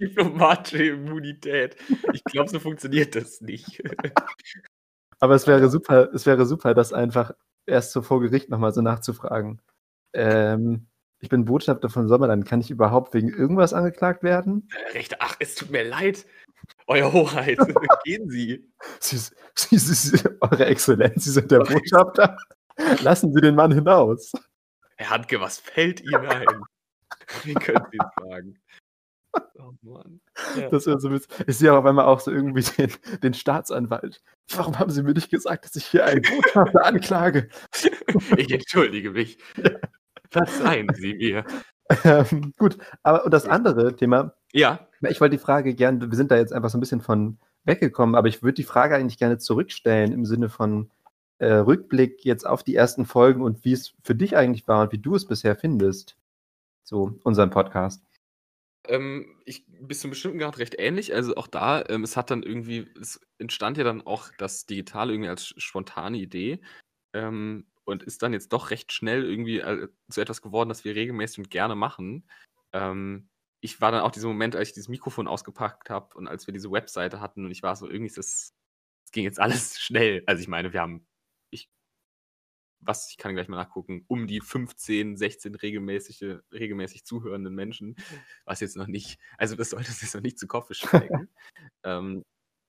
Diplomatische Immunität. Ich glaube, so funktioniert das nicht. Aber es wäre super, es wäre super, das einfach erst so vor Gericht nochmal so nachzufragen. Ähm, ich bin Botschafter von Sommerland. Kann ich überhaupt wegen irgendwas angeklagt werden? Recht, ach, es tut mir leid. Euer Hoheit, gehen Sie. Sie, Sie, Sie. Eure Exzellenz, Sie sind der Botschafter. Lassen Sie den Mann hinaus. Herr Handke, was fällt Ihnen ein? Wie können Sie fragen? Oh Mann. Ja. Das so ich sehe auch auf einmal auch so irgendwie den, den, Staatsanwalt. Warum haben Sie mir nicht gesagt, dass ich hier einen Botschafter anklage? Ich entschuldige mich. Ja. Verzeihen Sie mir. Ähm, gut, aber und das andere Thema. Ja. Ich wollte die Frage gerne, wir sind da jetzt einfach so ein bisschen von weggekommen, aber ich würde die Frage eigentlich gerne zurückstellen im Sinne von äh, Rückblick jetzt auf die ersten Folgen und wie es für dich eigentlich war und wie du es bisher findest. So, unseren Podcast. Ähm, ich bis zum bestimmten Grad recht ähnlich. Also auch da, ähm, es hat dann irgendwie, es entstand ja dann auch das Digitale irgendwie als spontane Idee. Ähm, und ist dann jetzt doch recht schnell irgendwie äh, zu etwas geworden, das wir regelmäßig und gerne machen. Ähm, ich war dann auch dieser Moment, als ich dieses Mikrofon ausgepackt habe und als wir diese Webseite hatten und ich war so, irgendwie ist das, es ging jetzt alles schnell. Also ich meine, wir haben, ich, was, ich kann gleich mal nachgucken, um die 15, 16 regelmäßige, regelmäßig zuhörenden Menschen, was jetzt noch nicht, also das sollte sich noch nicht zu Kopf steigen. ähm,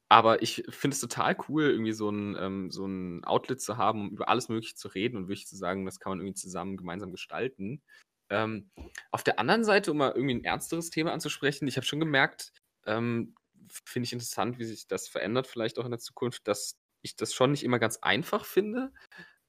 aber ich finde es total cool, irgendwie so ein, ähm, so 'n Outlet zu haben, um über alles Mögliche zu reden und wirklich zu sagen, das kann man irgendwie zusammen gemeinsam gestalten. Ähm, auf der anderen Seite, um mal irgendwie ein ernsteres Thema anzusprechen, ich habe schon gemerkt, ähm, finde ich interessant, wie sich das verändert vielleicht auch in der Zukunft, dass ich das schon nicht immer ganz einfach finde.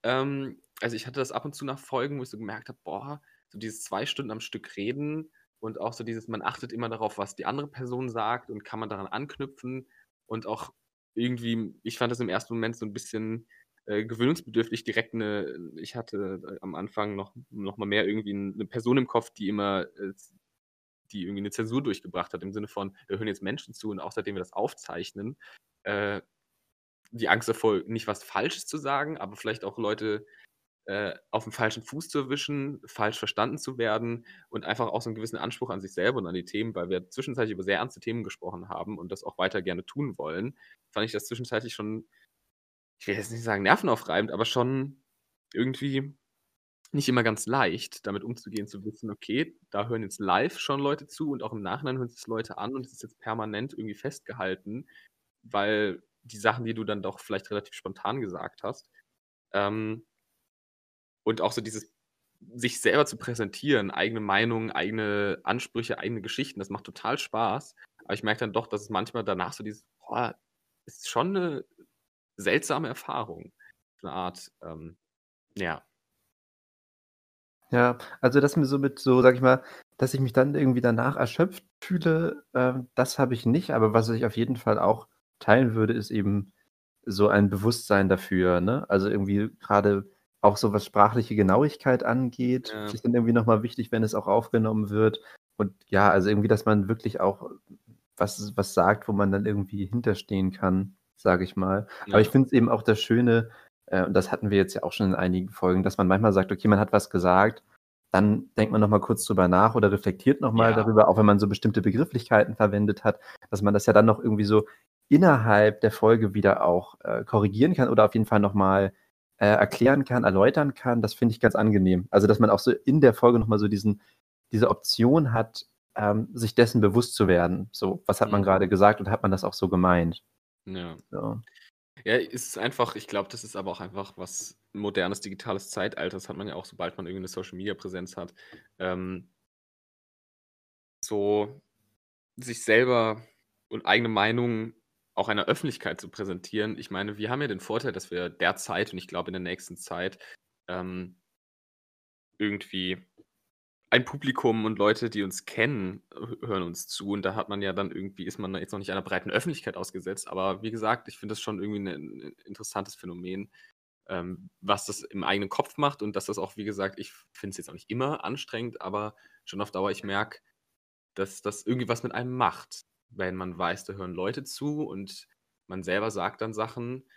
Ähm, also, ich hatte das ab und zu nach Folgen, wo ich so gemerkt habe: „Boah, so dieses zwei Stunden am Stück reden und auch so dieses man achtet immer darauf, was die andere Person sagt und kann man daran anknüpfen?“ und auch irgendwie, ich fand das im ersten Moment so ein bisschen äh, gewöhnungsbedürftig, direkt eine, ich hatte äh, am Anfang noch, noch mal mehr irgendwie eine Person im Kopf, die immer, äh, die irgendwie eine Zensur durchgebracht hat, im Sinne von, da hören jetzt Menschen zu und auch seitdem wir das aufzeichnen, äh, die Angst davor, nicht was Falsches zu sagen, aber vielleicht auch Leute äh, auf dem falschen Fuß zu erwischen, falsch verstanden zu werden und einfach auch so einen gewissen Anspruch an sich selber und an die Themen, weil wir zwischenzeitlich über sehr ernste Themen gesprochen haben und das auch weiter gerne tun wollen, fand ich das zwischenzeitlich schon, ich will jetzt nicht sagen nervenaufreibend, aber schon irgendwie nicht immer ganz leicht, damit umzugehen, zu wissen, okay, da hören jetzt live schon Leute zu und auch im Nachhinein hören sich Leute an und es ist jetzt permanent irgendwie festgehalten, weil die Sachen, die du dann doch vielleicht relativ spontan gesagt hast, ähm, und auch so dieses sich selber zu präsentieren, eigene Meinungen, eigene Ansprüche, eigene Geschichten, das macht total Spaß. Aber ich merke dann doch, dass es manchmal danach so dieses, boah, ist schon eine seltsame Erfahrung. Eine Art, ähm, ja. Ja, also dass mir so mit so, sag ich mal, dass ich mich dann irgendwie danach erschöpft fühle, äh, das habe ich nicht. Aber was ich auf jeden Fall auch teilen würde, ist eben so ein Bewusstsein dafür. Ne? Also irgendwie gerade auch so was sprachliche Genauigkeit angeht, ja. ist dann irgendwie nochmal wichtig, wenn es auch aufgenommen wird. Und ja, also irgendwie, dass man wirklich auch was, was sagt, wo man dann irgendwie hinterstehen kann, sage ich mal. Ja. Aber ich finde es eben auch das Schöne, äh, und das hatten wir jetzt ja auch schon in einigen Folgen, dass man manchmal sagt, okay, man hat was gesagt, dann denkt man nochmal kurz drüber nach oder reflektiert nochmal ja. darüber, auch wenn man so bestimmte Begrifflichkeiten verwendet hat, dass man das ja dann noch irgendwie so innerhalb der Folge wieder auch äh, korrigieren kann oder auf jeden Fall nochmal äh, erklären kann, erläutern kann, das finde ich ganz angenehm. Also, dass man auch so in der Folge nochmal so diesen, diese Option hat, ähm, sich dessen bewusst zu werden. So, was hat man gerade gesagt und hat man das auch so gemeint? Ja. So. Ja, es ist einfach, ich glaube, das ist aber auch einfach was modernes digitales Zeitalter. Das hat man ja auch, sobald man irgendwie eine Social Media Präsenz hat. Ähm, so sich selber und eigene Meinung auch einer Öffentlichkeit zu präsentieren. Ich meine, wir haben ja den Vorteil, dass wir derzeit und ich glaube in der nächsten Zeit ähm, irgendwie ein Publikum und Leute, die uns kennen, hören uns zu. Und da hat man ja dann irgendwie, ist man jetzt noch nicht einer breiten Öffentlichkeit ausgesetzt. Aber wie gesagt, ich finde das schon irgendwie ein, ein interessantes Phänomen, ähm, was das im eigenen Kopf macht und dass das auch, wie gesagt, ich finde es jetzt auch nicht immer anstrengend, aber schon auf Dauer, ich merke, dass das irgendwie was mit einem macht, wenn man weiß, da hören Leute zu und man selber sagt dann Sachen.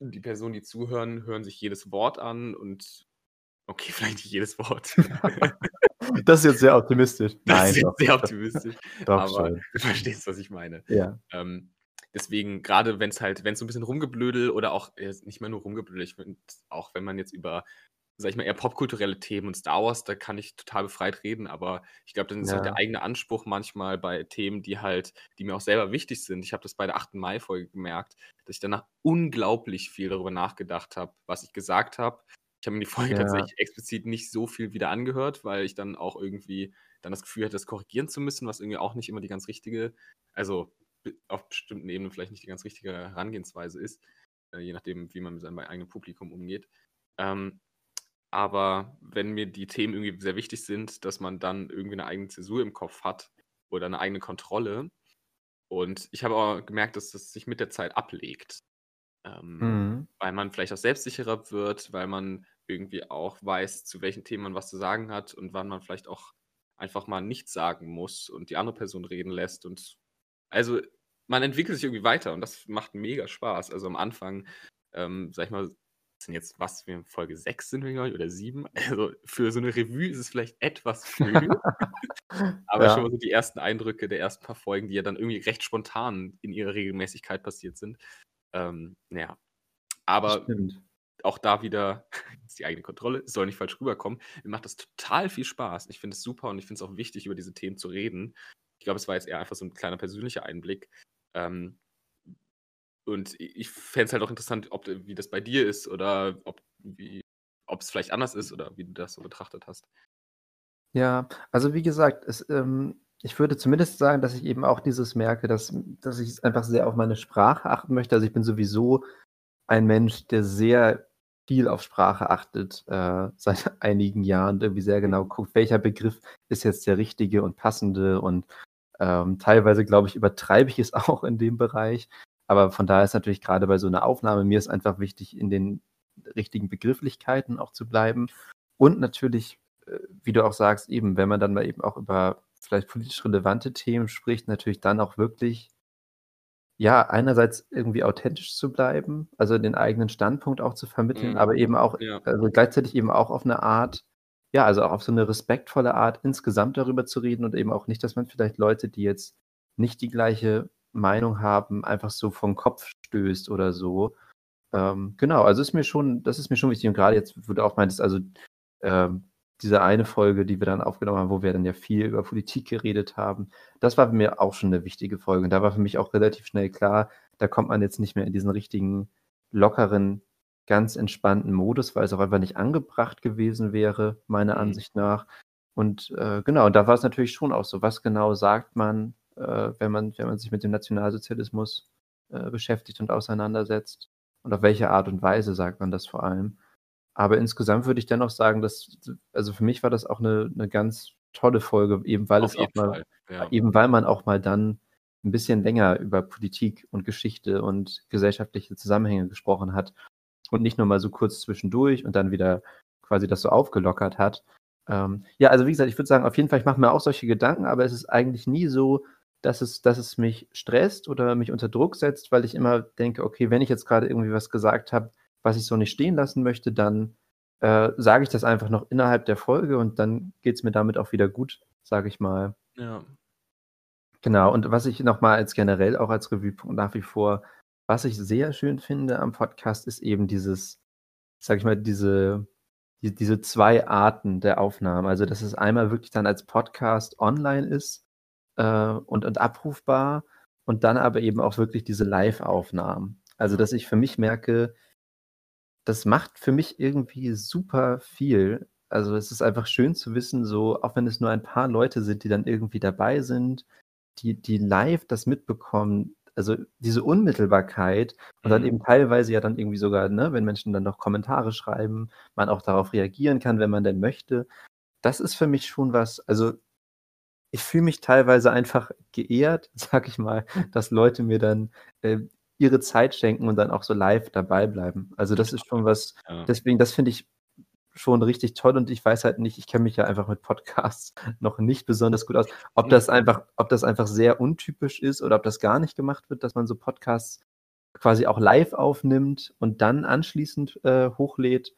Die Personen, die zuhören, hören sich jedes Wort an und okay, vielleicht nicht jedes Wort. Das ist jetzt sehr optimistisch. Das Nein, ist jetzt doch. sehr optimistisch. Doch, aber schon. du verstehst, was ich meine. Ja. Ähm, deswegen, gerade wenn es halt, wenn es so ein bisschen rumgeblödel oder auch, äh, nicht mehr nur rumgeblödel, ich finde, auch wenn man jetzt über, sag ich mal, eher popkulturelle Themen und Star Wars, da kann ich total befreit reden, aber ich glaube, dann ist ja. auch der eigene Anspruch manchmal bei Themen, die halt, die mir auch selber wichtig sind. Ich habe das bei der 8. Mai-Folge gemerkt, dass ich danach unglaublich viel darüber nachgedacht habe, was ich gesagt habe, ich habe mir die Folge ja. tatsächlich explizit nicht so viel wieder angehört, weil ich dann auch irgendwie dann das Gefühl hatte, das korrigieren zu müssen, was irgendwie auch nicht immer die ganz richtige, also auf bestimmten Ebenen vielleicht nicht die ganz richtige Herangehensweise ist, äh, je nachdem, wie man mit seinem eigenen Publikum umgeht. Ähm, aber wenn mir die Themen irgendwie sehr wichtig sind, dass man dann irgendwie eine eigene Zäsur im Kopf hat oder eine eigene Kontrolle. Und ich habe auch gemerkt, dass das sich mit der Zeit ablegt. Ähm, mhm. Weil man vielleicht auch selbstsicherer wird, weil man irgendwie auch weiß, zu welchen Themen man was zu sagen hat und wann man vielleicht auch einfach mal nichts sagen muss und die andere Person reden lässt. Und also man entwickelt sich irgendwie weiter und das macht mega Spaß. Also am Anfang, ähm, sag ich mal, sind jetzt was, wir in Folge 6 sind wir, oder 7. Also für so eine Revue ist es vielleicht etwas früh. aber ja. schon mal so die ersten Eindrücke der ersten paar Folgen, die ja dann irgendwie recht spontan in ihrer Regelmäßigkeit passiert sind. Ähm, ja. Aber Stimmt auch da wieder ist die eigene Kontrolle, soll nicht falsch rüberkommen. Mir macht das total viel Spaß. Ich finde es super und ich finde es auch wichtig, über diese Themen zu reden. Ich glaube, es war jetzt eher einfach so ein kleiner persönlicher Einblick. Ähm, und ich fände es halt auch interessant, ob, wie das bei dir ist oder ob, ob es vielleicht anders ist oder wie du das so betrachtet hast. Ja, also wie gesagt, es, ähm, ich würde zumindest sagen, dass ich eben auch dieses merke, dass, dass ich einfach sehr auf meine Sprache achten möchte. Also ich bin sowieso ein Mensch, der sehr viel auf Sprache achtet, äh, seit einigen Jahren irgendwie sehr genau guckt, welcher Begriff ist jetzt der richtige und passende und ähm, teilweise, glaube ich, übertreibe ich es auch in dem Bereich. Aber von daher ist natürlich gerade bei so einer Aufnahme, mir ist einfach wichtig, in den richtigen Begrifflichkeiten auch zu bleiben. Und natürlich, äh, wie du auch sagst, eben, wenn man dann mal eben auch über vielleicht politisch relevante Themen spricht, natürlich dann auch wirklich ja, einerseits irgendwie authentisch zu bleiben, also den eigenen Standpunkt auch zu vermitteln, Mhm. aber eben auch Ja. also gleichzeitig eben auch auf eine Art ja, also auch auf so eine respektvolle Art insgesamt darüber zu reden und eben auch nicht, dass man vielleicht Leute, die jetzt nicht die gleiche Meinung haben, einfach so vom Kopf stößt oder so. Ähm, genau, also ist mir schon das ist mir schon wichtig und gerade jetzt, wo du auch meintest, also, ähm diese eine Folge, die wir dann aufgenommen haben, wo wir dann ja viel über Politik geredet haben, das war für mich auch schon eine wichtige Folge. Und da war für mich auch relativ schnell klar, da kommt man jetzt nicht mehr in diesen richtigen, lockeren, ganz entspannten Modus, weil es auch einfach nicht angebracht gewesen wäre, meiner mhm. Ansicht nach. Und äh, genau, da war es natürlich schon auch so, was genau sagt man, äh, wenn man, wenn man sich mit dem Nationalsozialismus äh, beschäftigt und auseinandersetzt? Und auf welche Art und Weise sagt man das vor allem? Aber insgesamt würde ich dennoch sagen, dass, also für mich war das auch eine, eine ganz tolle Folge, eben weil Auf es auch mal, ja. eben weil man auch mal dann ein bisschen länger über Politik und Geschichte und gesellschaftliche Zusammenhänge gesprochen hat und nicht nur mal so kurz zwischendurch und dann wieder quasi das so aufgelockert hat. Ähm, ja, also wie gesagt, ich würde sagen, auf jeden Fall, ich mache mir auch solche Gedanken, aber es ist eigentlich nie so, dass es, dass es mich stresst oder mich unter Druck setzt, weil ich immer denke, okay, wenn ich jetzt gerade irgendwie was gesagt habe, was ich so nicht stehen lassen möchte, dann äh, sage ich das einfach noch innerhalb der Folge und dann geht es mir damit auch wieder gut, sage ich mal. Ja. Genau, und was ich nochmal als generell auch als Revuepunkt nach wie vor, was ich sehr schön finde am Podcast, ist eben dieses, sag ich mal, diese, die, diese zwei Arten der Aufnahmen. Also, dass es einmal wirklich dann als Podcast online ist äh, und, und abrufbar und dann aber eben auch wirklich diese Live-Aufnahmen. Also, dass ich für mich merke, das macht für mich irgendwie super viel. Also, es ist einfach schön zu wissen, so, auch wenn es nur ein paar Leute sind, die dann irgendwie dabei sind, die, die live das mitbekommen, also diese Unmittelbarkeit und dann eben mhm. teilweise ja dann irgendwie sogar, ne, wenn Menschen dann noch Kommentare schreiben, man auch darauf reagieren kann, wenn man denn möchte. Das ist für mich schon was, also ich fühle mich teilweise einfach geehrt, sag ich mal, dass Leute mir dann äh, ihre Zeit schenken und dann auch so live dabei bleiben. Also das ist schon was, ja. deswegen, das finde ich schon richtig toll und ich weiß halt nicht, ich kenne mich ja einfach mit Podcasts noch nicht besonders gut aus, ob das einfach, ob das einfach sehr untypisch ist oder ob das gar nicht gemacht wird, dass man so Podcasts quasi auch live aufnimmt und dann anschließend äh, hochlädt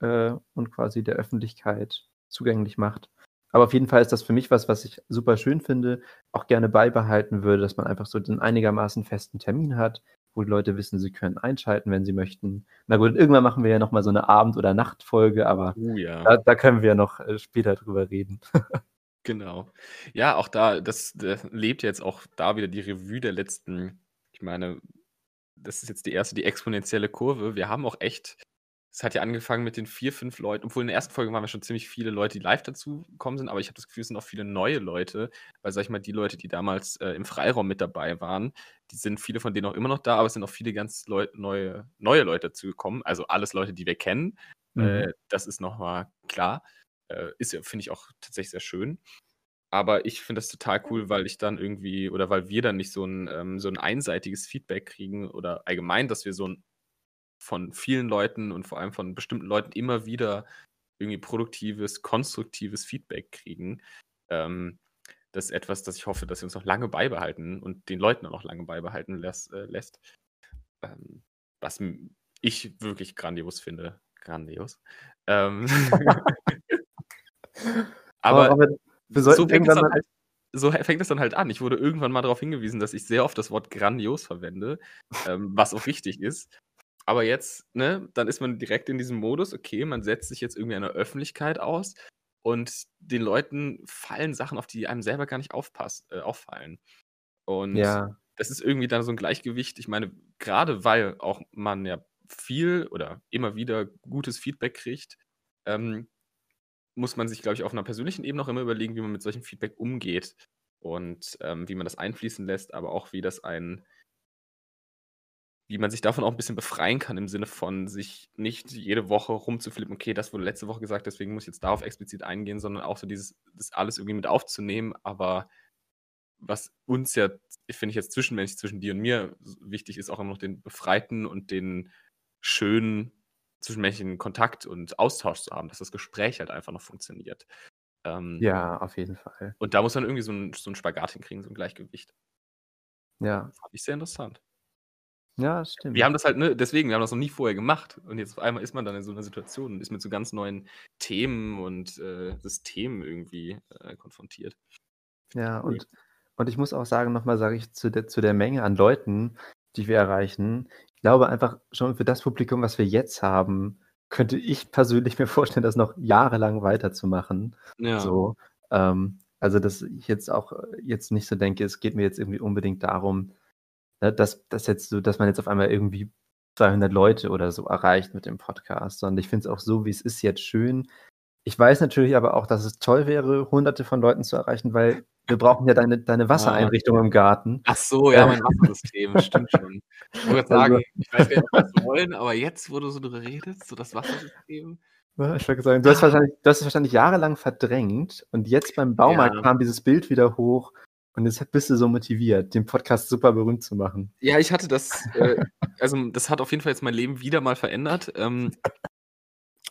äh, und quasi der Öffentlichkeit zugänglich macht. Aber auf jeden Fall ist das für mich was, was ich super schön finde, auch gerne beibehalten würde, dass man einfach so einen einigermaßen festen Termin hat, wo die Leute wissen, sie können einschalten, wenn sie möchten. Na gut, irgendwann machen wir ja nochmal so eine Abend- oder Nachtfolge, aber uh, ja. da, da, können wir ja noch äh, später drüber reden. genau. Ja, auch da, das, das lebt jetzt auch da wieder die Revue der letzten, ich meine, das ist jetzt die erste, die exponentielle Kurve. Wir haben auch echt es hat ja angefangen mit den vier, fünf Leuten, obwohl in der ersten Folge waren wir schon ziemlich viele Leute, die live dazu gekommen sind, aber ich habe das Gefühl, es sind auch viele neue Leute, weil, sag ich mal, die Leute, die damals äh, im Freiraum mit dabei waren, die sind viele von denen auch immer noch da, aber es sind auch viele ganz Leu neue, neue Leute dazu gekommen. Also alles Leute, die wir kennen. Mhm. Äh, das ist nochmal klar. Äh, ist ja, finde ich, auch tatsächlich sehr schön. Aber ich finde das total cool, weil ich dann irgendwie, oder weil wir dann nicht so ein, ähm, so ein einseitiges Feedback kriegen oder allgemein, dass wir so ein von vielen Leuten und vor allem von bestimmten Leuten immer wieder irgendwie produktives, konstruktives Feedback kriegen. Ähm, das ist etwas, das ich hoffe, dass wir uns noch lange beibehalten und den Leuten auch noch lange beibehalten lässt. Äh, lässt. Ähm, was ich wirklich grandios finde. Grandios. Ähm, aber, aber so, fängt halt, so, fängt es dann halt an. Ich wurde irgendwann mal darauf hingewiesen, dass ich sehr oft das Wort grandios verwende, ähm, was auch richtig ist. Aber jetzt, ne, dann ist man direkt in diesem Modus, okay, man setzt sich jetzt irgendwie der Öffentlichkeit aus und den Leuten fallen Sachen, auf die einem selber gar nicht aufpass, äh, auffallen. Und ja. das ist irgendwie dann so ein Gleichgewicht. Ich meine, gerade weil auch man ja viel oder immer wieder gutes Feedback kriegt, ähm, muss man sich, glaube ich, auf einer persönlichen Ebene auch immer überlegen, wie man mit solchem Feedback umgeht und ähm, wie man das einfließen lässt, aber auch wie das einen wie man sich davon auch ein bisschen befreien kann, im Sinne von sich nicht jede Woche rumzuflippen, okay, das wurde letzte Woche gesagt, deswegen muss ich jetzt darauf explizit eingehen, sondern auch so dieses, das alles irgendwie mit aufzunehmen, aber was uns ja, finde ich jetzt zwischenmenschlich zwischen dir und mir wichtig ist, auch immer noch den befreiten und den schönen zwischenmenschlichen Kontakt und Austausch zu haben, dass das Gespräch halt einfach noch funktioniert. Ähm, ja, auf jeden Fall. Und da muss man irgendwie so ein, so ein Spagat hinkriegen, so ein Gleichgewicht. Ja. Fand ich sehr interessant. Ja, stimmt. Wir haben das halt, ne, deswegen, wir haben das noch nie vorher gemacht. Und jetzt auf einmal ist man dann in so einer Situation und ist mit so ganz neuen Themen und äh, Systemen irgendwie äh, konfrontiert. Ja, und, und ich muss auch sagen, nochmal sage ich zu der, zu der Menge an Leuten, die wir erreichen, ich glaube einfach schon für das Publikum, was wir jetzt haben, könnte ich persönlich mir vorstellen, das noch jahrelang weiterzumachen. Ja. So, ähm, also, dass ich jetzt auch jetzt nicht so denke, es geht mir jetzt irgendwie unbedingt darum, dass, dass, jetzt so, dass man jetzt auf einmal irgendwie 200 Leute oder so erreicht mit dem Podcast, sondern ich finde es auch so, wie es ist, jetzt schön. Ich weiß natürlich aber auch, dass es toll wäre, hunderte von Leuten zu erreichen, weil wir brauchen ja deine, deine ah. Wassereinrichtung ah. im Garten. Ach so, ja, mein Wassersystem, stimmt schon. Ich wollte sagen, also, ich weiß gar nicht, was wir wollen, aber jetzt, wo du so drüber redest, so das Wassersystem. Ich würde sagen, du hast, wahrscheinlich, du hast es wahrscheinlich jahrelang verdrängt und jetzt beim Baumarkt ja. kam dieses Bild wieder hoch und jetzt bist du so motiviert, den Podcast super berühmt zu machen. Ja, ich hatte das, äh, also das hat auf jeden Fall jetzt mein Leben wieder mal verändert. Ähm,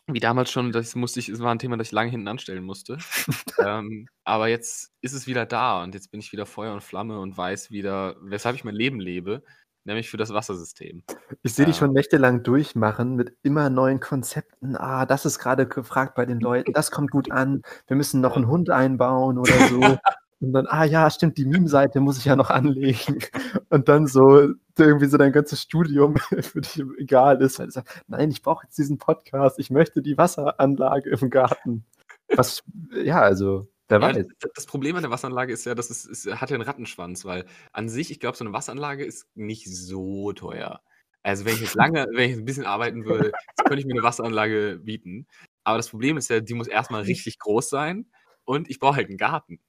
wie damals schon, das musste ich, es war ein Thema, das ich lange hinten anstellen musste. ähm, aber jetzt ist es wieder da und jetzt bin ich wieder Feuer und Flamme und weiß wieder, weshalb ich mein Leben lebe, nämlich für das Wassersystem. Ich sehe dich schon nächtelang durchmachen mit immer neuen Konzepten. Ah, das ist gerade gefragt bei den Leuten, das kommt gut an. Wir müssen noch einen Hund einbauen oder so. Und dann, ah ja, stimmt, die Meme-Seite muss ich ja noch anlegen. Und dann so irgendwie so dein ganzes Studium für dich egal ist, weil du sagst, nein, ich brauche jetzt diesen Podcast, ich möchte die Wasseranlage im Garten. Was, ja, also, wer ja, weiß. Das Problem an der Wasseranlage ist ja, dass es, es hat ja einen Rattenschwanz, weil an sich, ich glaube, so eine Wasseranlage ist nicht so teuer. Also wenn ich jetzt lange, wenn ich ein bisschen arbeiten würde, könnte ich mir eine Wasseranlage bieten. Aber das Problem ist ja, die muss erstmal richtig groß sein und ich brauche halt einen Garten.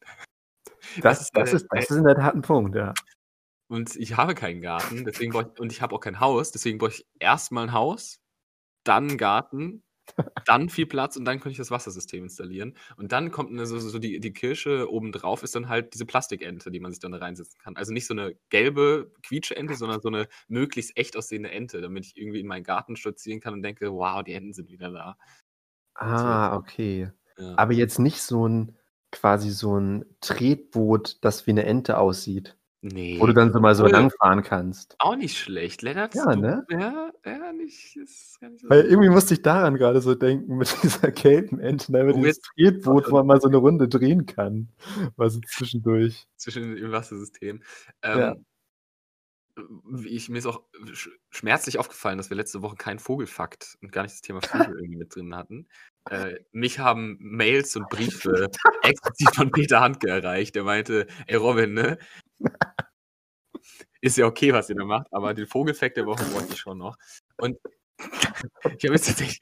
Das, das, ist, das ist in der Tat ein Punkt, ja. Und ich habe keinen Garten, deswegen ich, und ich habe auch kein Haus, deswegen brauche ich erstmal ein Haus, dann einen Garten, dann viel Platz und dann könnte ich das Wassersystem installieren. Und dann kommt eine, so, so die, die Kirsche obendrauf, ist dann halt diese Plastikente, die man sich dann da reinsetzen kann. Also nicht so eine gelbe Quietscheente, sondern so eine möglichst echt aussehende Ente, damit ich irgendwie in meinen Garten spazieren kann und denke, wow, die Enten sind wieder da. Ah, okay. Ja. Aber jetzt nicht so ein quasi so ein Tretboot, das wie eine Ente aussieht. Nee. Wo du dann so mal so cool. langfahren kannst. Auch nicht schlecht. Lennart, ja, du, ne? Ja, ja, nicht, ist gar nicht so Weil irgendwie musste ich daran gerade so denken mit dieser gelben Ente, ne, mit oh, dieses Tretboot, wo man mal so eine Runde drehen kann. Mal so zwischendurch. Zwischen im Wassersystem. Ähm, ja ich, mir ist auch schmerzlich aufgefallen, dass wir letzte Woche keinen Vogelfakt und gar nicht das Thema Vögel irgendwie mit drin hatten. Äh, mich haben Mails und Briefe explizit von Peter Handke erreicht. Der meinte, ey Robin, ne? Ist ja okay, was ihr da macht, aber den Vogelfakt der Woche wollte ich schon noch. Und ich habe jetzt tatsächlich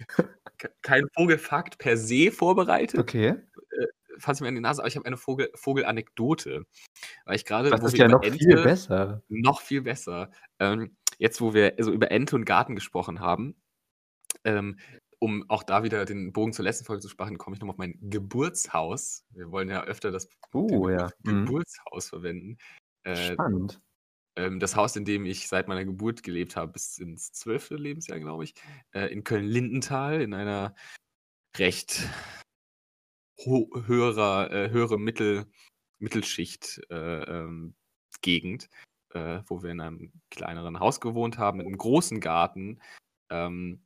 keinen Vogelfakt per se vorbereitet. Okay. Äh, fasse mir an die Nase, aber ich habe eine Vogel, Vogelanekdote. Weil ich gerade. Das ist ja noch Ente, viel besser. Noch viel besser. Ähm, jetzt, wo wir so über Ente und Garten gesprochen haben, ähm, um auch da wieder den Bogen zur letzten Folge zu sprechen, komme ich nochmal auf mein Geburtshaus. Wir wollen ja öfter das uh, ja. Mhm. Geburtshaus mhm. verwenden. Äh, Spannend. Ähm, das Haus, in dem ich seit meiner Geburt gelebt habe, bis ins zwölfte Lebensjahr, glaube ich, äh, in Köln-Lindenthal, in einer recht höherer, äh, höhere Mittel, Mittelschicht äh, ähm, Gegend, äh, wo wir in einem kleineren Haus gewohnt haben, mit einem großen Garten ähm,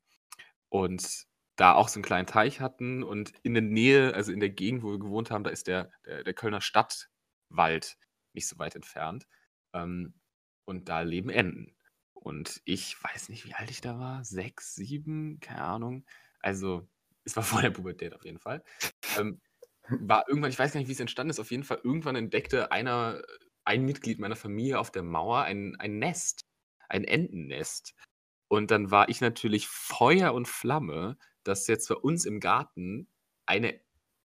und da auch so einen kleinen Teich hatten und in der Nähe, also in der Gegend, wo wir gewohnt haben, da ist der, der, der Kölner Stadtwald nicht so weit entfernt. Ähm, und da leben Enten. Und ich weiß nicht, wie alt ich da war. Sechs, sieben, keine Ahnung. Also es war vor der Pubertät auf jeden Fall. Ähm, war irgendwann, ich weiß gar nicht, wie es entstanden ist, auf jeden Fall irgendwann entdeckte einer, ein Mitglied meiner Familie auf der Mauer ein, ein Nest, ein Entennest. Und dann war ich natürlich Feuer und Flamme, dass jetzt bei uns im Garten eine,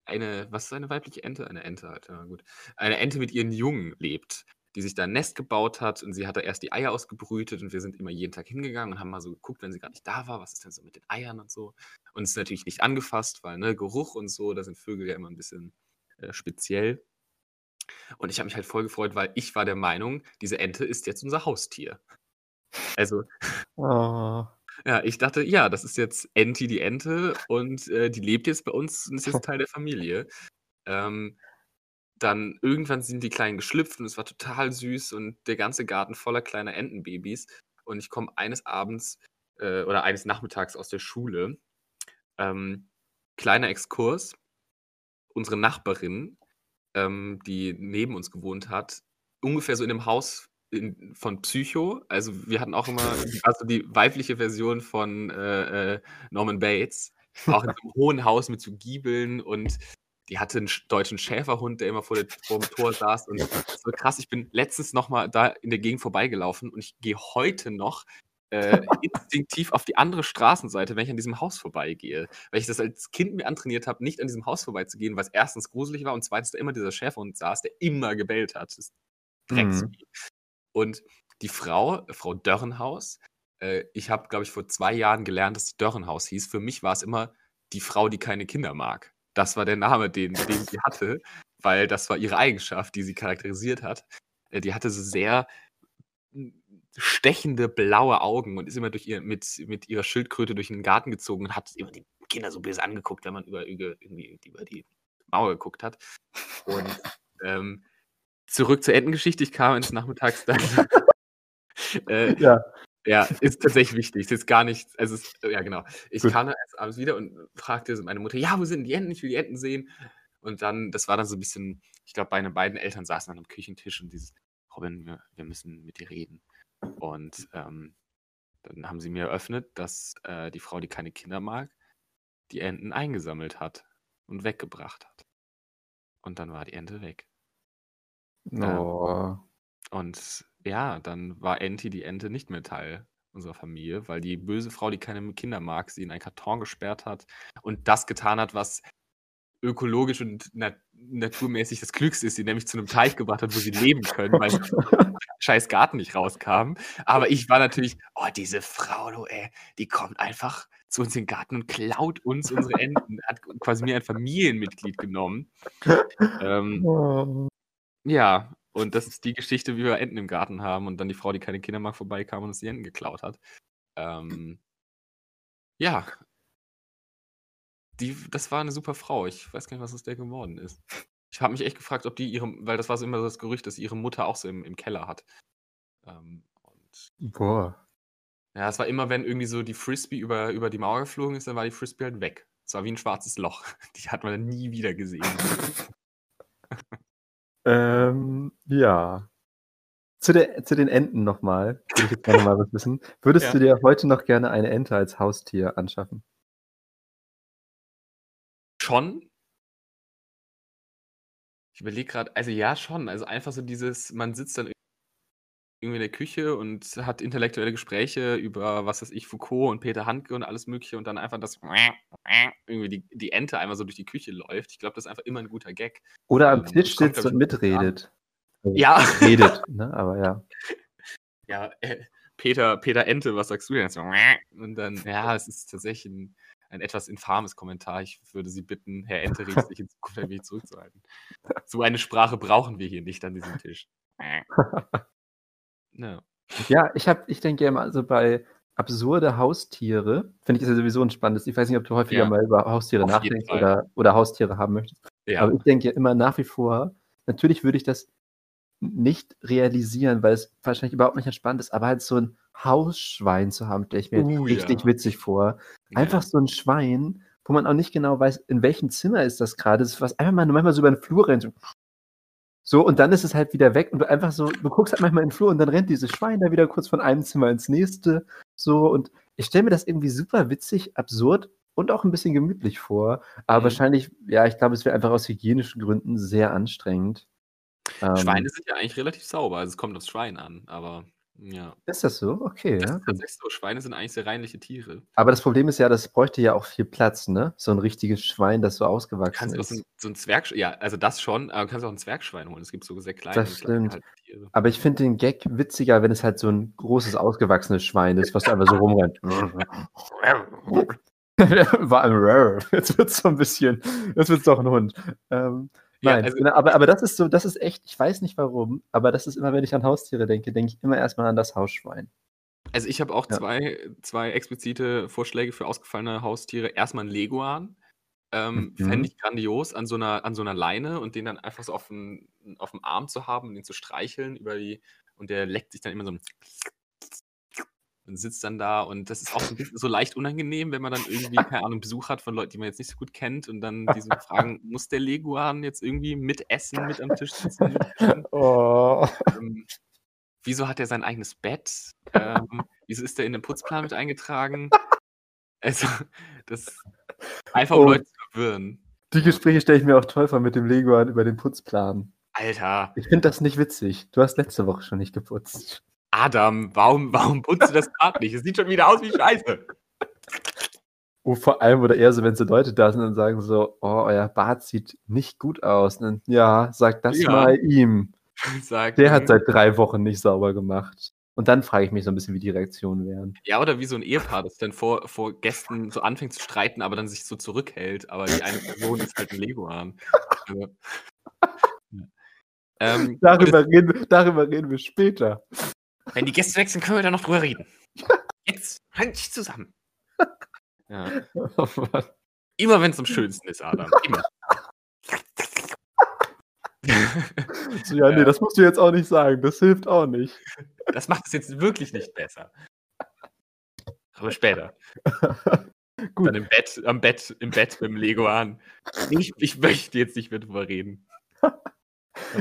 eine, was ist eine weibliche Ente? Eine Ente halt, ja gut. Eine Ente mit ihren Jungen lebt die sich da ein Nest gebaut hat und sie hat da erst die Eier ausgebrütet und wir sind immer jeden Tag hingegangen und haben mal so geguckt, wenn sie gar nicht da war, was ist denn so mit den Eiern und so. Und es ist natürlich nicht angefasst, weil ne, Geruch und so, da sind Vögel ja immer ein bisschen äh, speziell. Und ich habe mich halt voll gefreut, weil ich war der Meinung, diese Ente ist jetzt unser Haustier. Also, oh. ja, ich dachte, ja, das ist jetzt Enti die Ente und äh, die lebt jetzt bei uns und ist jetzt Teil der Familie. Ähm, dann irgendwann sind die Kleinen geschlüpft und es war total süß und der ganze Garten voller kleiner Entenbabys. Und ich komme eines Abends äh, oder eines Nachmittags aus der Schule. Ähm, kleiner Exkurs. Unsere Nachbarin, ähm, die neben uns gewohnt hat, ungefähr so in dem Haus in, von Psycho. Also wir hatten auch immer also die weibliche Version von äh, äh, Norman Bates. Auch in einem hohen Haus mit so Giebeln und die hatte einen deutschen Schäferhund, der immer vor, der, vor dem Tor saß. Und so krass, ich bin letztens nochmal da in der Gegend vorbeigelaufen und ich gehe heute noch äh, instinktiv auf die andere Straßenseite, wenn ich an diesem Haus vorbeigehe. Weil ich das als Kind mir antrainiert habe, nicht an diesem Haus vorbeizugehen, weil es erstens gruselig war und zweitens da immer dieser Schäferhund saß, der immer gebellt hat. Das mhm. Und die Frau, Frau Dörrenhaus, äh, ich habe, glaube ich, vor zwei Jahren gelernt, dass sie Dörrenhaus hieß. Für mich war es immer die Frau, die keine Kinder mag. Das war der Name, den, den sie hatte, weil das war ihre Eigenschaft, die sie charakterisiert hat. Äh, die hatte so sehr hm, stechende blaue Augen und ist immer durch ihr, mit, mit ihrer Schildkröte durch den Garten gezogen und hat immer die Kinder so böse angeguckt, wenn man über, über, irgendwie über die Mauer geguckt hat. Und ähm, zurück zur Entengeschichte. Ich kam ins Nachmittags dann. äh, ja. Ja, ist tatsächlich wichtig. Es ist gar nicht, also es, ja genau. Ich Gut. kam dann erst abends wieder und fragte meine Mutter, ja, wo sind die Enten? Ich will die Enten sehen. Und dann, das war dann so ein bisschen, ich glaube, meine beiden Eltern saßen dann am Küchentisch und dieses, Robin, wir, wir müssen mit dir reden. Und ähm, dann haben sie mir eröffnet, dass äh, die Frau, die keine Kinder mag, die Enten eingesammelt hat und weggebracht hat. Und dann war die Ente weg. Oh. Ähm, und ja, dann war Enti die Ente nicht mehr Teil unserer Familie, weil die böse Frau, die keine Kinder mag, sie in einen Karton gesperrt hat und das getan hat, was ökologisch und nat naturmäßig das Klügste ist, sie nämlich zu einem Teich gebracht hat, wo sie leben können, weil scheiß Garten nicht rauskam. Aber ich war natürlich, oh, diese Frau, du, ey, die kommt einfach zu uns in den Garten und klaut uns unsere Enten, hat quasi mir ein Familienmitglied genommen. Ähm, Oh. Ja, und das ist die Geschichte, wie wir Enten im Garten haben und dann die Frau, die keine Kinder mag, vorbeikam und uns die Enten geklaut hat. Ähm, ja. Die, das war eine super Frau. Ich weiß gar nicht, was aus der geworden ist. Ich habe mich echt gefragt, ob die ihre, weil das war so immer so das Gerücht, dass ihre Mutter auch so im, im Keller hat. Ähm, Boah. ja, es war immer, wenn irgendwie so die Frisbee über, über die Mauer geflogen ist, dann war die Frisbee halt weg. Es war wie ein schwarzes Loch. Die hat man dann nie wieder gesehen. Ähm, ja. Zu, der, zu den Enten nochmal. Würde ich jetzt gerne mal was wissen. Würdest Ja. du dir heute noch gerne eine Ente als Haustier anschaffen? Schon? Ich überlege gerade, also ja, schon. Also einfach so dieses, man sitzt dann irgendwie in der Küche und hat intellektuelle Gespräche über, was weiß ich, Foucault und Peter Handke und alles Mögliche und dann einfach das irgendwie die, die Ente einmal so durch die Küche läuft. Ich glaube, das ist einfach immer ein guter Gag. Oder am Ähm, Tisch sitzt und an. mitredet? Also Ja. Redet, ne? Aber ja. Ja, äh, Peter, Peter Ente, was sagst du denn? Und dann, ja, es ist tatsächlich ein, ein etwas infames Kommentar. Ich würde Sie bitten, Herr Ente, sich in Zukunft ein wenig zurückzuhalten. So eine Sprache brauchen wir hier nicht an diesem Tisch. Ja. Ja, ich habe, ich denke immer so bei absurde Haustiere, finde ich ist ja sowieso ein spannendes. Ich weiß nicht, ob du häufiger Ja. mal über Haustiere Auf nachdenkst oder, oder Haustiere haben möchtest. ja. Aber ich denke immer nach wie vor, natürlich würde ich das nicht realisieren, weil es wahrscheinlich überhaupt nicht entspannt ist, aber halt so ein Hausschwein zu haben, stelle ich mir Uh, richtig ja. witzig vor. Einfach so ein Schwein, wo man auch nicht genau weiß, in welchem Zimmer ist das gerade. Das ist was einfach mal manchmal so über den Flur rennt. So, und dann ist es halt wieder weg und du einfach so, du guckst halt manchmal in den Flur und dann rennt dieses Schwein da wieder kurz von einem Zimmer ins nächste. So, und ich stelle mir das irgendwie super witzig, absurd und auch ein bisschen gemütlich vor. Aber Mhm. wahrscheinlich, ja, ich glaube, es wäre einfach aus hygienischen Gründen sehr anstrengend. Ähm, Schweine sind ja eigentlich relativ sauber, also es kommt aufs Schwein an, aber ja. Ist das so? Okay, Das ja. ist tatsächlich so. Schweine sind eigentlich sehr reinliche Tiere. Aber das Problem ist ja, das bräuchte ja auch viel Platz, ne? So ein richtiges Schwein, das so Du ausgewachsen kannst ist. so ein, so ein Zwerg, ja, also das schon, aber du kannst auch ein Zwergschwein holen. Es gibt so sehr kleine Das und kleine stimmt. Tiere. Aber ich finde den Gag witziger, wenn es halt so ein großes, ausgewachsenes Schwein ist, was einfach so rumrennt. War ein Rrr. Jetzt wird es so ein bisschen, jetzt wird es doch ein Hund. Ähm, Ja, nein, also- genau, aber, aber das ist so, das ist echt, ich weiß nicht warum, aber das ist immer, wenn ich an Haustiere denke, denke ich immer erstmal an das Hausschwein. Also ich habe auch Ja. zwei, zwei explizite Vorschläge für ausgefallene Haustiere. Erstmal ein Leguan. Ähm, Mhm. Fände ich grandios an so, einer, an so einer Leine und den dann einfach so auf dem, auf dem Arm zu haben und den zu streicheln über die. Und der leckt sich dann immer so und sitzt dann da und das ist auch so, so leicht unangenehm, wenn man dann irgendwie, keine Ahnung, Besuch hat von Leuten, die man jetzt nicht so gut kennt und dann die so fragen, muss der Leguan jetzt irgendwie mitessen, mit am Tisch sitzen? Oh. ähm, wieso hat er sein eigenes Bett? Ähm, wieso ist er in den Putzplan mit eingetragen? Also, das einfach um Oh. Leute zu verwirren. Die Gespräche stelle ich mir auch toll vor mit dem Leguan über den Putzplan. Alter, Ich finde das nicht witzig. Du hast letzte Woche schon nicht geputzt. Adam, warum, warum putzt du das gerade nicht? Es sieht schon wieder aus wie Scheiße. Oh, vor allem oder eher so, wenn so Leute da sind und sagen so, oh, euer Bart sieht nicht gut aus. Und ja, sag das Ja. mal ihm. Sagt, Der hat seit drei Wochen nicht sauber gemacht. Und dann frage ich mich so ein bisschen, wie die Reaktionen wären. ja, oder wie so ein Ehepaar, das dann vor, vor Gästen so anfängt zu streiten, aber dann sich so zurückhält. Aber die eine Person ist halt ein ja. ähm, und Darüber reden, darüber reden wir später. Wenn die Gäste wechseln, können wir da noch drüber reden. Jetzt, halt dich zusammen. Ja. Oh. Immer wenn es am schönsten ist, Adam. Immer. So, ja, nee, Ja. das musst du jetzt auch nicht sagen. Das hilft auch nicht. das macht es jetzt wirklich nicht besser. Aber später. Gut. Dann im Bett, am Bett, im Bett mit dem Leguan. Ich, ich möchte jetzt nicht mehr drüber reden.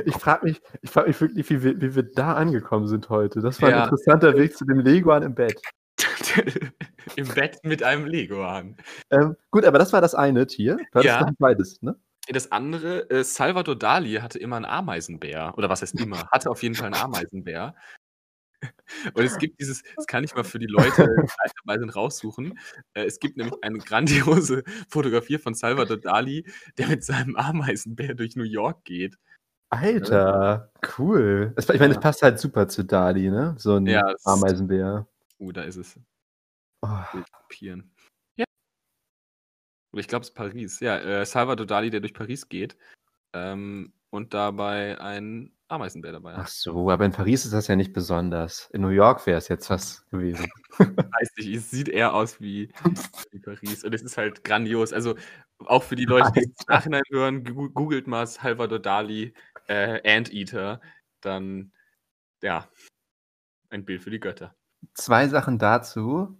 Ich frage mich, ich frag mich wirklich, wie wir, wie wir da angekommen sind heute. Das war ja. ein interessanter Weg zu dem Leguan im Bett. Im Bett mit einem Leguan. Ähm, gut, aber das war das eine Tier. Hattest ja. beides, ne? Das andere, äh, Salvador Dali hatte immer einen Ameisenbär. Oder was heißt immer? Hatte auf jeden Fall einen Ameisenbär. Und es gibt dieses, das kann ich mal für die Leute, die dabei sind, raussuchen. Äh, es gibt nämlich eine grandiose Fotografie von Salvador Dali, der mit seinem Ameisenbär durch New York geht. Alter, cool. Ich meine, es passt halt super zu Dali, ne? So ein ja, Ameisenbär. Uh, da ist es. Oh. Kopieren. Ja. Oder ich glaube, es ist Paris. Ja, äh, Salvador Dali, der durch Paris geht ähm, und dabei ein Ameisenbär dabei hat. Ach so, aber in Paris ist das ja nicht besonders. In New York wäre es jetzt was gewesen. Weiß nicht, es sieht eher aus wie, wie Paris. Und es ist halt grandios. Also auch für die Leute, die es Nachhinein hören, googelt mal Salvador Dali äh, Anteater, dann ja, ein Bild für die Götter. Zwei Sachen dazu.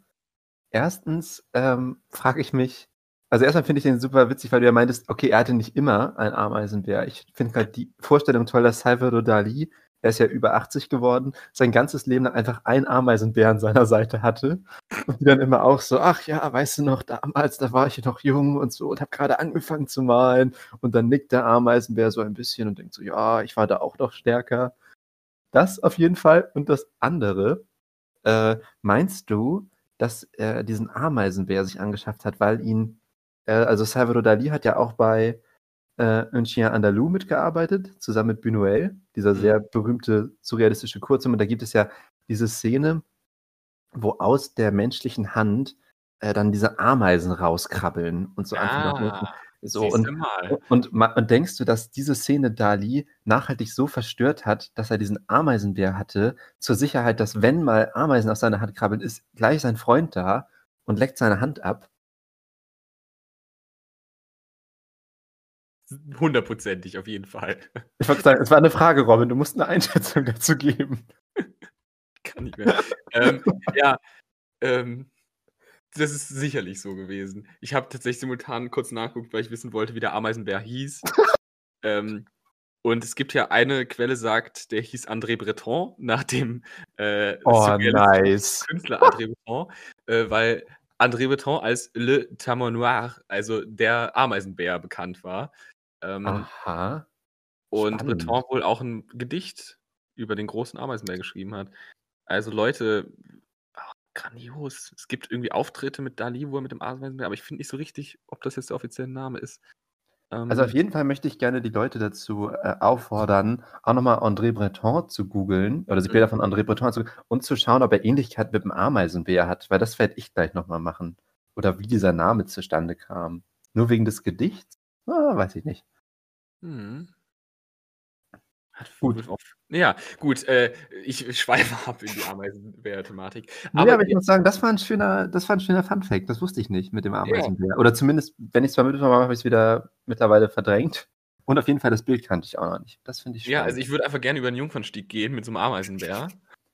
Erstens ähm, frage ich mich, also erstmal finde ich den super witzig, weil du ja meintest, okay, er hatte nicht immer einen Ameisenbär. Ich finde gerade die Vorstellung toll, dass Salvador Dali, er ist ja über 80 geworden, sein ganzes Leben lang einfach einen Ameisenbär an seiner Seite hatte. Und die dann immer auch so, ach ja, weißt du noch, damals, da war ich noch jung und so und habe gerade angefangen zu malen. Und dann nickt der Ameisenbär so ein bisschen und denkt so, ja, ich war da auch noch stärker. Das auf jeden Fall. Und das andere, äh, meinst du, dass er diesen Ameisenbär sich angeschafft hat, weil ihn äh, also Salvador Dali hat ja auch bei äh, Un Chien Andalou mitgearbeitet, zusammen mit Buñuel, dieser sehr mhm. berühmte surrealistische Kurzfilm. Und da gibt es ja diese Szene, wo aus der menschlichen Hand äh, dann diese Ameisen rauskrabbeln und so ah, so und, und, und, und, denkst du, dass diese Szene Dali nachhaltig so verstört hat, dass er diesen Ameisenbär hatte, zur Sicherheit, dass wenn mal Ameisen aus seiner Hand krabbeln, ist gleich sein Freund da und leckt seine Hand ab Hundertprozentig, auf jeden Fall. Ich wollte sagen, es war eine Frage, Robin. Du musst eine Einschätzung dazu geben. Kann nicht mehr. ähm, ja, ähm, das ist sicherlich so gewesen. Ich habe tatsächlich simultan kurz nachgeguckt, weil ich wissen wollte, wie der Ameisenbär hieß. ähm, und es gibt ja eine Quelle, sagt, der hieß André Breton, nach dem äh, oh, nice. Künstler André Breton, äh, weil André Breton als Le Tamon Noir, also der Ameisenbär, bekannt war. Ähm, Aha. Und Spannend. Breton wohl auch ein Gedicht über den großen Ameisenbär geschrieben hat. Also Leute, ach, grandios. Es gibt irgendwie Auftritte mit Dali, wo er mit dem Ameisenbär, aber ich finde nicht so richtig, ob das jetzt der offizielle Name ist. Also auf ähm jeden Fall möchte ich gerne die Leute dazu äh, auffordern, auch nochmal André Breton zu googeln oder sich Bilder mhm. von André Breton zu und zu schauen, ob er Ähnlichkeit mit dem Ameisenbär hat, weil das werde ich gleich nochmal machen. Oder wie dieser Name zustande kam. Nur wegen des Gedichts? Ah, weiß ich nicht. Mhm. Gut. Ja, gut, äh, ich schweife ab in die Ameisenbär-Thematik. Aber ja, aber ich muss sagen, das war ein schöner, das war ein schöner Funfact. Das wusste ich nicht mit dem Ameisenbär. Ja. Oder zumindest, wenn ich es zwar mitbekommen habe, habe ich es wieder mittlerweile verdrängt. Und auf jeden Fall das Bild kannte ich auch noch nicht. Das finde ich schön. Ja, also ich würde einfach gerne über den Jungfernstieg gehen mit so einem Ameisenbär.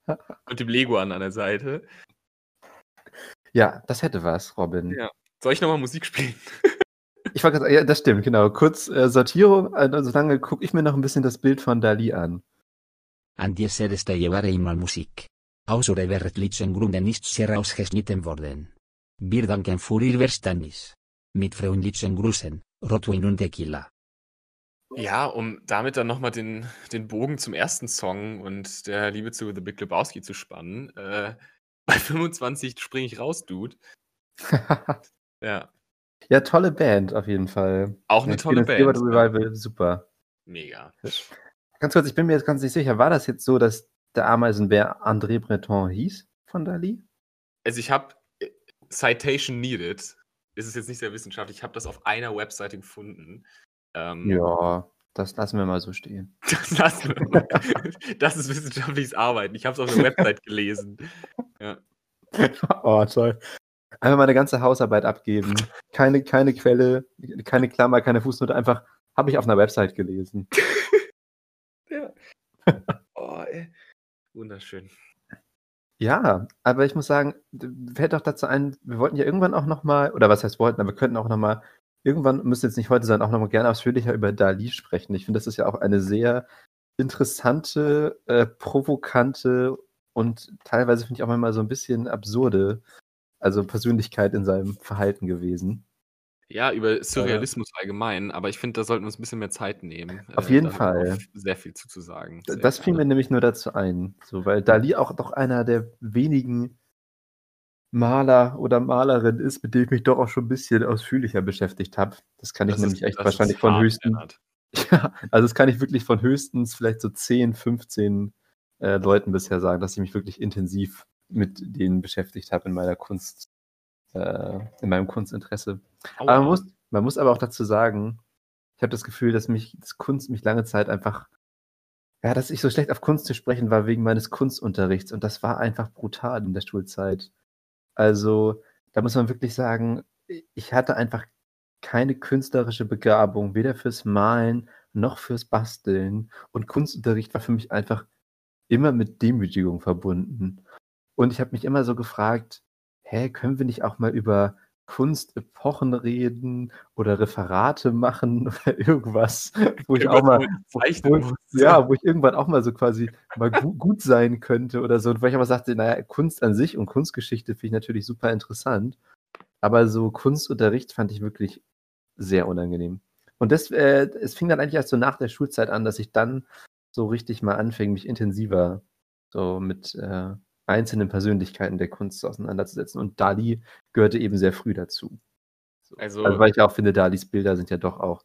und dem Lego an der Seite. Ja, das hätte was, Robin. Ja. Soll ich nochmal Musik spielen? Ich wollte gerade ja, das stimmt, genau. Kurz äh, Sortierung, also lange gucke ich mir noch ein bisschen das Bild von Dali an. An dieser Stelle llevare einmal Musik. Aus oder veröffentlichten Gründen nicht sehr ausgeschnitten worden. Wir danken für Ihr Verständnis. Mit freundlichen Grüßen, Rotwein und Tequila. Ja, um damit dann nochmal den, den Bogen zum ersten Song und der Liebe zu The Big Lebowski zu spannen. Äh, bei 25 springe ich raus, Dude. ja. Ja, tolle Band auf jeden Fall. Auch eine ja, tolle Band. Revival, super. Mega. Ganz kurz, ich bin mir jetzt ganz nicht sicher, war das jetzt so, dass der Ameisenbär André Breton hieß von Dali? Also ich habe äh, Citation Needed, ist es jetzt nicht sehr wissenschaftlich, ich habe das auf einer Webseite gefunden. Ähm, ja, das lassen wir mal so stehen. Das lassen wir mal. das ist wissenschaftliches Arbeiten. Ich habe es auf der Website gelesen. Ja. Oh, toll. Einfach meine ganze Hausarbeit abgeben. Keine, keine Quelle, keine Klammer, keine Fußnote, einfach habe ich auf einer Website gelesen. ja. Oh, ey. Wunderschön. Ja, aber ich muss sagen, fällt doch dazu ein, wir wollten ja irgendwann auch noch mal oder was heißt wollten, aber wir könnten auch noch mal irgendwann, müsste jetzt nicht heute sein, auch noch mal gerne ausführlicher über Dali sprechen. Ich finde, das ist ja auch eine sehr interessante, äh, provokante und teilweise finde ich auch manchmal so ein bisschen absurde, also Persönlichkeit in seinem Verhalten gewesen. Ja, über Surrealismus äh, allgemein, aber ich finde, da sollten wir uns ein bisschen mehr Zeit nehmen. Auf äh, jeden Fall. Sehr viel zuzusagen. Sehr das fiel mir nämlich nur dazu ein, so, weil Dali auch doch einer der wenigen Maler oder Malerin ist, mit dem ich mich doch auch schon ein bisschen ausführlicher beschäftigt habe. Das kann ich das nämlich ist, echt wahrscheinlich von höchstens. Ja, also das kann ich wirklich von höchstens vielleicht so 10, 15 äh, Leuten bisher sagen, dass ich mich wirklich intensiv mit denen beschäftigt habe in meiner Kunst, äh, in meinem Kunstinteresse. Aber man muss, man muss aber auch dazu sagen, ich habe das Gefühl, dass mich das Kunst mich lange Zeit einfach, ja, dass ich so schlecht auf Kunst zu sprechen war wegen meines Kunstunterrichts und das war einfach brutal in der Schulzeit. Also, da muss man wirklich sagen, ich hatte einfach keine künstlerische Begabung, weder fürs Malen noch fürs Basteln. Und Kunstunterricht war für mich einfach immer mit Demütigung verbunden. Und ich habe mich immer so gefragt, hä, können wir nicht auch mal über Kunstepochen reden oder Referate machen oder irgendwas, wo ich auch mal, wo, wo, ja, wo ich irgendwann auch mal so quasi mal gu gut sein könnte oder so. Und weil ich aber sagte, naja, Kunst an sich und Kunstgeschichte finde ich natürlich super interessant, aber so Kunstunterricht fand ich wirklich sehr unangenehm. Und das, äh, es fing dann eigentlich erst so nach der Schulzeit an, dass ich dann so richtig mal anfing, mich intensiver so mit äh, einzelnen Persönlichkeiten der Kunst auseinanderzusetzen. Und Dali gehörte eben sehr früh dazu. So. Also, also, weil ich auch finde, Dalis Bilder sind ja doch auch.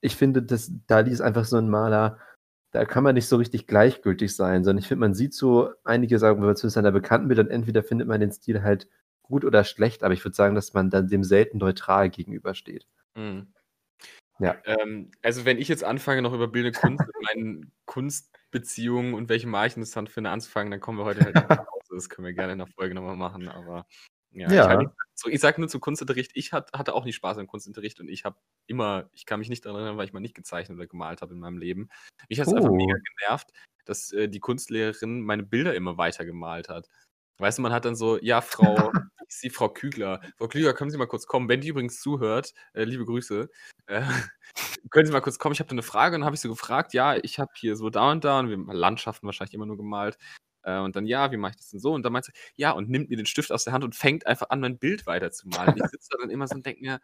Ich finde, dass Dali ist einfach so ein Maler, da kann man nicht so richtig gleichgültig sein, sondern ich finde, man sieht so einige sagen, wenn man zu seiner bekannten Bildern, entweder findet man den Stil halt gut oder schlecht, aber ich würde sagen, dass man dann dem selten neutral gegenübersteht. Mhm. Ja. Ähm, also wenn ich jetzt anfange, noch über bildende Kunst und meinen Kunstbeziehungen und welche mal ich interessant finde, anzufangen, dann kommen wir heute halt nach Hause. Das können wir gerne in der Folge nochmal machen, aber ja. ja. Ich, halt so, ich sage nur zu Kunstunterricht, ich hat, hatte auch nicht Spaß im Kunstunterricht und ich habe immer, ich kann mich nicht daran erinnern, weil ich mal nicht gezeichnet oder gemalt habe in meinem Leben. Mich hat es oh. einfach mega oh. genervt, dass äh, die Kunstlehrerin meine Bilder immer weiter gemalt hat. Weißt du, man hat dann so, ja, Frau, ich sehe Frau Kügler. Frau Kügler, können Sie mal kurz kommen? Wenn die übrigens zuhört, äh, liebe Grüße, äh, können Sie mal kurz kommen? Ich habe da eine Frage und dann habe ich so gefragt, ja, ich habe hier so da und da und wir haben Landschaften wahrscheinlich immer nur gemalt. Äh, und dann, ja, wie mache ich das denn so? Und dann meint sie, ja, und nimmt mir den Stift aus der Hand und fängt einfach an, mein Bild weiterzumalen. ich sitze da dann immer so und denke mir,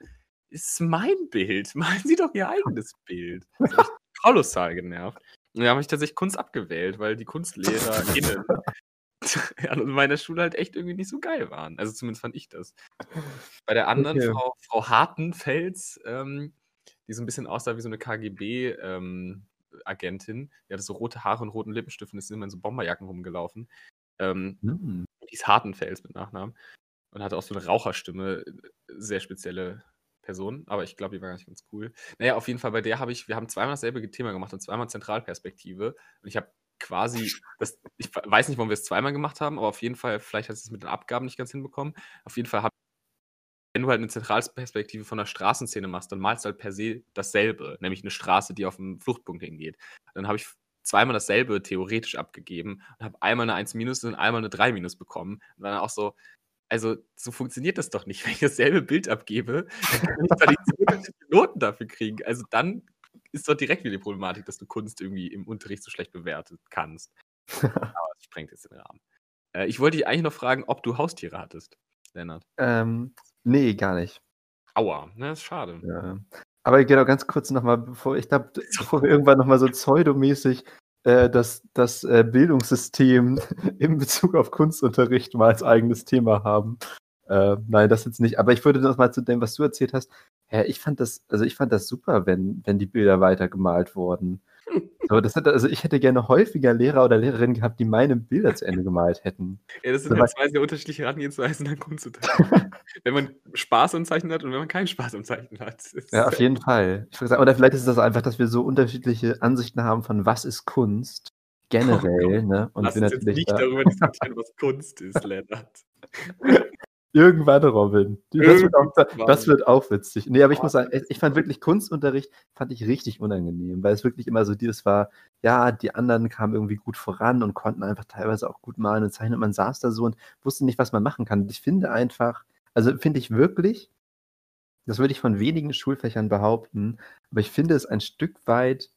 ist mein Bild. Malen Sie doch Ihr eigenes Bild. Das hat mich kolossal genervt. Und da habe ich tatsächlich Kunst abgewählt, weil die KunstlehrerInnen an meiner Schule halt echt irgendwie nicht so geil waren. Also zumindest fand ich das. Bei der anderen okay. Frau, Frau Hartenfels, ähm, die so ein bisschen aussah wie so eine KGB-Agentin, ähm, die hatte so rote Haare und roten Lippenstift und ist immer in so Bomberjacken rumgelaufen. Ähm, mhm. Die ist Hartenfels mit Nachnamen und hatte auch so eine Raucherstimme, sehr spezielle Person, aber ich glaube, die war gar nicht ganz cool. Naja, auf jeden Fall bei der habe ich, wir haben zweimal dasselbe Thema gemacht und zweimal Zentralperspektive und ich habe quasi, das, ich weiß nicht, warum wir es zweimal gemacht haben, aber auf jeden Fall, vielleicht hat es mit den Abgaben nicht ganz hinbekommen. Auf jeden Fall, wenn du halt eine Zentralperspektive von der Straßenszene machst, dann malst du halt per se dasselbe, nämlich eine Straße, die auf einen Fluchtpunkt hingeht. Dann habe ich zweimal dasselbe theoretisch abgegeben und habe einmal eine 1 minus und einmal eine 3 minus bekommen. Und dann auch so, also so funktioniert das doch nicht. Wenn ich dasselbe Bild abgebe, dann kann ich da die Noten dafür kriegen. Also dann ist dort direkt wieder die Problematik, dass du Kunst irgendwie im Unterricht so schlecht bewerten kannst. Aber das sprengt jetzt den Rahmen. Äh, ich wollte dich eigentlich noch fragen, ob du Haustiere hattest, Lennart. Ähm, nee, gar nicht. Aua, ne, ist schade. Ja. Aber genau, ganz kurz nochmal, bevor ich glaube, bevor wir irgendwann nochmal so pseudomäßig äh, das, das äh, Bildungssystem in Bezug auf Kunstunterricht mal als eigenes Thema haben. Äh, nein, das jetzt nicht. Aber ich würde noch mal zu dem, was du erzählt hast. Ja, ich fand das, also ich fand das super, wenn, wenn die Bilder weiter gemalt wurden. So, das hätte, also ich hätte gerne häufiger Lehrer oder Lehrerinnen gehabt, die meine Bilder zu Ende gemalt hätten. Ja, das sind so, halt zwei sehr unterschiedliche Herangehensweisen an Kunstunterricht. wenn man Spaß am Zeichnen hat und wenn man keinen Spaß am Zeichnen hat. Ja, auf jeden Fall. Sagen, oder vielleicht ist das einfach, dass wir so unterschiedliche Ansichten haben von was ist Kunst generell. Oh, ne? Und Lass wir uns natürlich jetzt nicht da darüber diskutieren, was Kunst ist, Lennart. Irgendwann, Robin. Das, Wird auch, das, Wird auch, witzig. Nee, aber ich muss sagen, ich fand wirklich Kunstunterricht, fand ich richtig unangenehm, weil es wirklich immer so dieses war, ja, die anderen kamen irgendwie gut voran und konnten einfach teilweise auch gut malen und zeichnen. Und man saß da so und wusste nicht, was man machen kann. Und ich finde einfach, also finde ich wirklich, das würde ich von wenigen Schulfächern behaupten, aber ich finde es ein Stück weit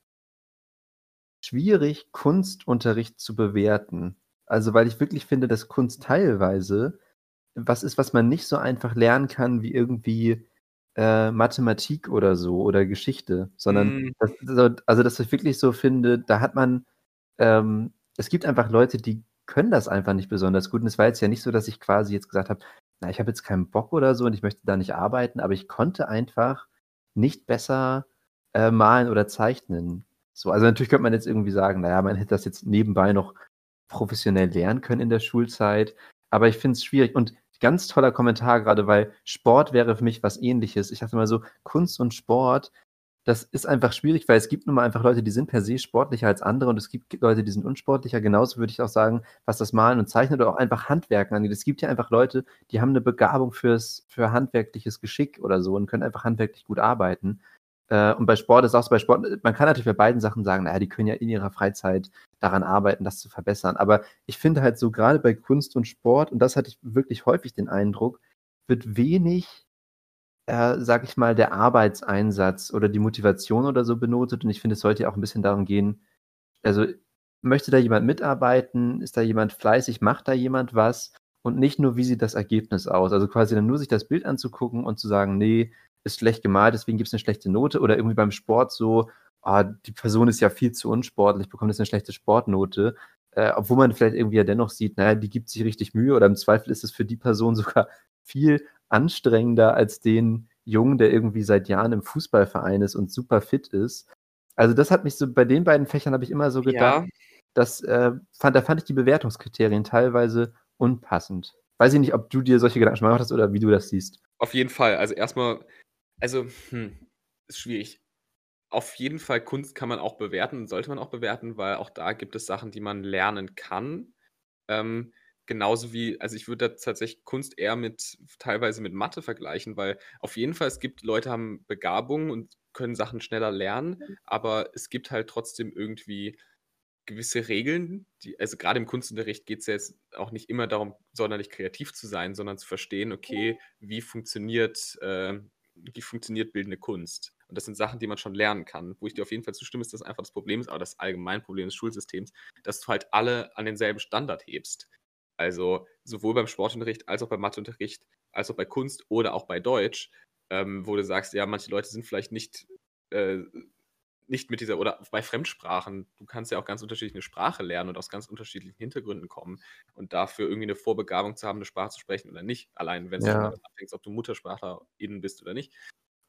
schwierig, Kunstunterricht zu bewerten. Also, weil ich wirklich finde, dass Kunst teilweise was ist, was man nicht so einfach lernen kann wie irgendwie äh, Mathematik oder so oder Geschichte, sondern mm. das, also, dass ich wirklich so finde, da hat man, ähm, es gibt einfach Leute, die können das einfach nicht besonders gut. Und es war jetzt ja nicht so, dass ich quasi jetzt gesagt habe, na, ich habe jetzt keinen Bock oder so und ich möchte da nicht arbeiten, aber ich konnte einfach nicht besser äh, malen oder zeichnen. So, also natürlich könnte man jetzt irgendwie sagen, naja, man hätte das jetzt nebenbei noch professionell lernen können in der Schulzeit, aber ich finde es schwierig. Und ganz toller Kommentar gerade, weil Sport wäre für mich was ähnliches. Ich dachte mal so, Kunst und Sport, das ist einfach schwierig, weil es gibt nun mal einfach Leute, die sind per se sportlicher als andere und es gibt Leute, die sind unsportlicher. Genauso würde ich auch sagen, was das Malen und Zeichnen oder auch einfach Handwerken angeht. Es gibt ja einfach Leute, die haben eine Begabung fürs, für handwerkliches Geschick oder so und können einfach handwerklich gut arbeiten. Äh, und bei Sport ist auch so, bei Sport, man kann natürlich bei beiden Sachen sagen, naja, die können ja in ihrer Freizeit daran arbeiten, das zu verbessern. Aber ich finde halt so, gerade bei Kunst und Sport, und das hatte ich wirklich häufig den Eindruck, wird wenig, äh, sag ich mal, der Arbeitseinsatz oder die Motivation oder so benotet. Und ich finde, es sollte ja auch ein bisschen darum gehen, also möchte da jemand mitarbeiten? Ist da jemand fleißig? Macht da jemand was? Und nicht nur, wie sieht das Ergebnis aus? Also quasi dann nur sich das Bild anzugucken und zu sagen, nee, ist schlecht gemalt, deswegen gibt es eine schlechte Note. Oder irgendwie beim Sport so, ah, die Person ist ja viel zu unsportlich, bekommt jetzt eine schlechte Sportnote. Äh, obwohl man vielleicht irgendwie ja dennoch sieht, naja, die gibt sich richtig Mühe oder im Zweifel ist es für die Person sogar viel anstrengender als den Jungen, der irgendwie seit Jahren im Fußballverein ist und super fit ist. Also das hat mich so, bei den beiden Fächern habe ich immer so gedacht, ja. dass, äh, fand, da fand ich die Bewertungskriterien teilweise unpassend. Weiß ich nicht, ob du dir solche Gedanken schon mal gemacht hast oder wie du das siehst. Auf jeden Fall. Also erstmal also, hm, ist schwierig. Auf jeden Fall Kunst kann man auch bewerten und sollte man auch bewerten, weil auch da gibt es Sachen, die man lernen kann. Ähm, genauso wie, also ich würde da tatsächlich Kunst eher mit teilweise mit Mathe vergleichen, weil auf jeden Fall es gibt Leute haben Begabung und können Sachen schneller lernen, aber es gibt halt trotzdem irgendwie gewisse Regeln, die, also gerade im Kunstunterricht geht es ja jetzt auch nicht immer darum, sonderlich kreativ zu sein, sondern zu verstehen, okay, wie funktioniert äh, wie funktioniert bildende Kunst. Und das sind Sachen, die man schon lernen kann. Wo ich dir auf jeden Fall zustimme, ist, dass einfach das Problem ist, aber das allgemeine Problem des Schulsystems, dass du halt alle an denselben Standard hebst. Also sowohl beim Sportunterricht als auch beim Matheunterricht, als auch bei Kunst oder auch bei Deutsch, ähm, wo du sagst, ja, manche Leute sind vielleicht nicht äh, nicht mit dieser, oder bei Fremdsprachen, du kannst ja auch ganz unterschiedliche Sprache lernen und aus ganz unterschiedlichen Hintergründen kommen. Und dafür irgendwie eine Vorbegabung zu haben, eine Sprache zu sprechen oder nicht, allein wenn ja. du anfängst, ob du Muttersprachlerin bist oder nicht.